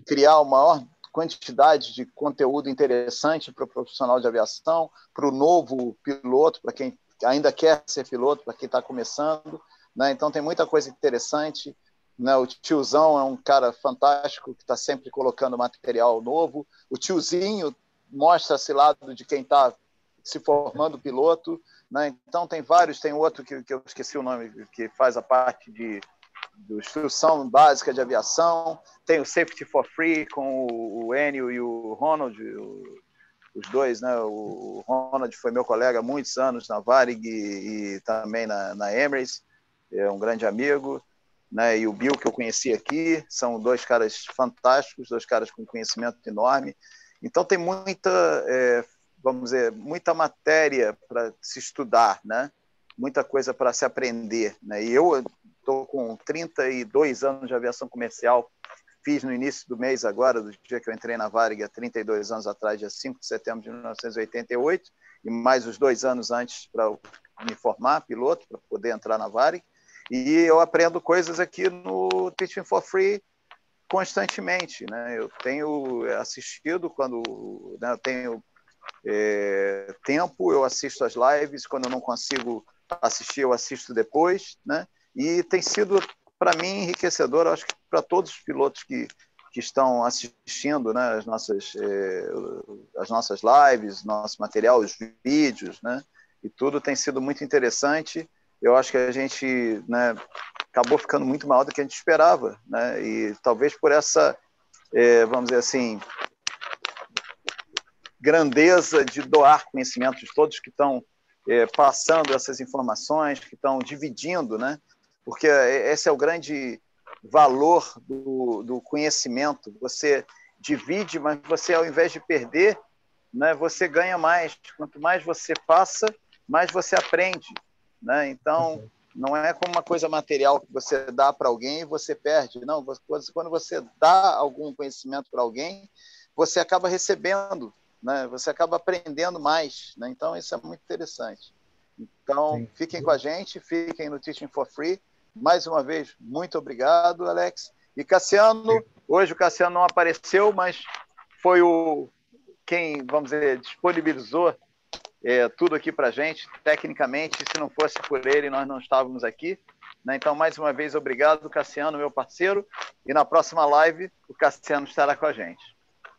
[SPEAKER 2] criar uma maior quantidade de conteúdo interessante para o profissional de aviação, para o novo piloto, para quem ainda quer ser piloto, para quem está começando. Né? Então tem muita coisa interessante. Né? O tiozão é um cara fantástico que está sempre colocando material novo. O tiozinho mostra esse lado de quem está se formando piloto. Né? Então tem vários, tem outro que, que eu esqueci o nome, que faz a parte de, de instrução básica de aviação. Tem o Safety for Free com o, Enio e o Ronald, os dois, né? O Ronald foi meu colega há muitos anos na Varig e, e também na, na Emirates, é um grande amigo, né? E o Bill que eu conheci aqui, são dois caras fantásticos, dois caras com conhecimento enorme. Então tem muita, é, vamos dizer, muita matéria para se estudar, né? Muita coisa para se aprender, né? E eu estou com 32 anos de aviação comercial fiz no início do mês agora, do dia que eu entrei na Varig, há 32 anos atrás, dia 5 de setembro de 1988, e mais os dois anos antes para me formar piloto, para poder entrar na Varig. E eu aprendo coisas aqui no Teaching for Free constantemente. Né? Eu tenho assistido quando né, eu tenho é, tempo, eu assisto as lives, quando eu não consigo assistir, eu assisto depois, né? E tem sido para mim, enriquecedor, acho que para todos os pilotos que, que estão assistindo né, as, nossas, eh, as nossas lives, nosso material, os vídeos, né, e tudo tem sido muito interessante. Eu acho que a gente né, acabou ficando muito maior do que a gente esperava, né, e talvez por essa, eh, vamos dizer assim, grandeza de doar conhecimentos, todos que estão eh, passando essas informações, que estão dividindo, né, porque esse é o grande valor do, do conhecimento. Você divide, mas você, ao invés de perder, né, você ganha mais. Quanto mais você passa, mais você aprende. Né? Então, não é como uma coisa material que você dá para alguém e você perde. Não, quando você dá algum conhecimento para alguém, você acaba recebendo, né? você acaba aprendendo mais. Né? Então, isso é muito interessante. Então, fiquem com a gente, fiquem no Teaching for Free. Mais uma vez, muito obrigado, Alex. E Cassiano, hoje o Cassiano não apareceu, mas foi o quem, vamos dizer, disponibilizou é, tudo aqui para gente, tecnicamente. Se não fosse por ele, nós não estávamos aqui. Né? Então, mais uma vez, obrigado, Cassiano, meu parceiro. E na próxima live, o Cassiano estará com a gente.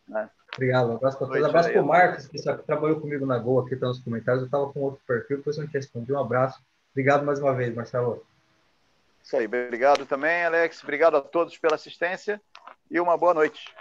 [SPEAKER 2] Né?
[SPEAKER 3] Obrigado, um abraço para todos. Um abraço para o Marcos, que trabalhou comigo na Gol aqui, está nos comentários. Eu estava com outro perfil, depois eu não te respondi. Um abraço. Obrigado mais uma vez, Marcelo.
[SPEAKER 2] Isso aí, obrigado também, Alex. Obrigado a todos pela assistência e uma boa noite.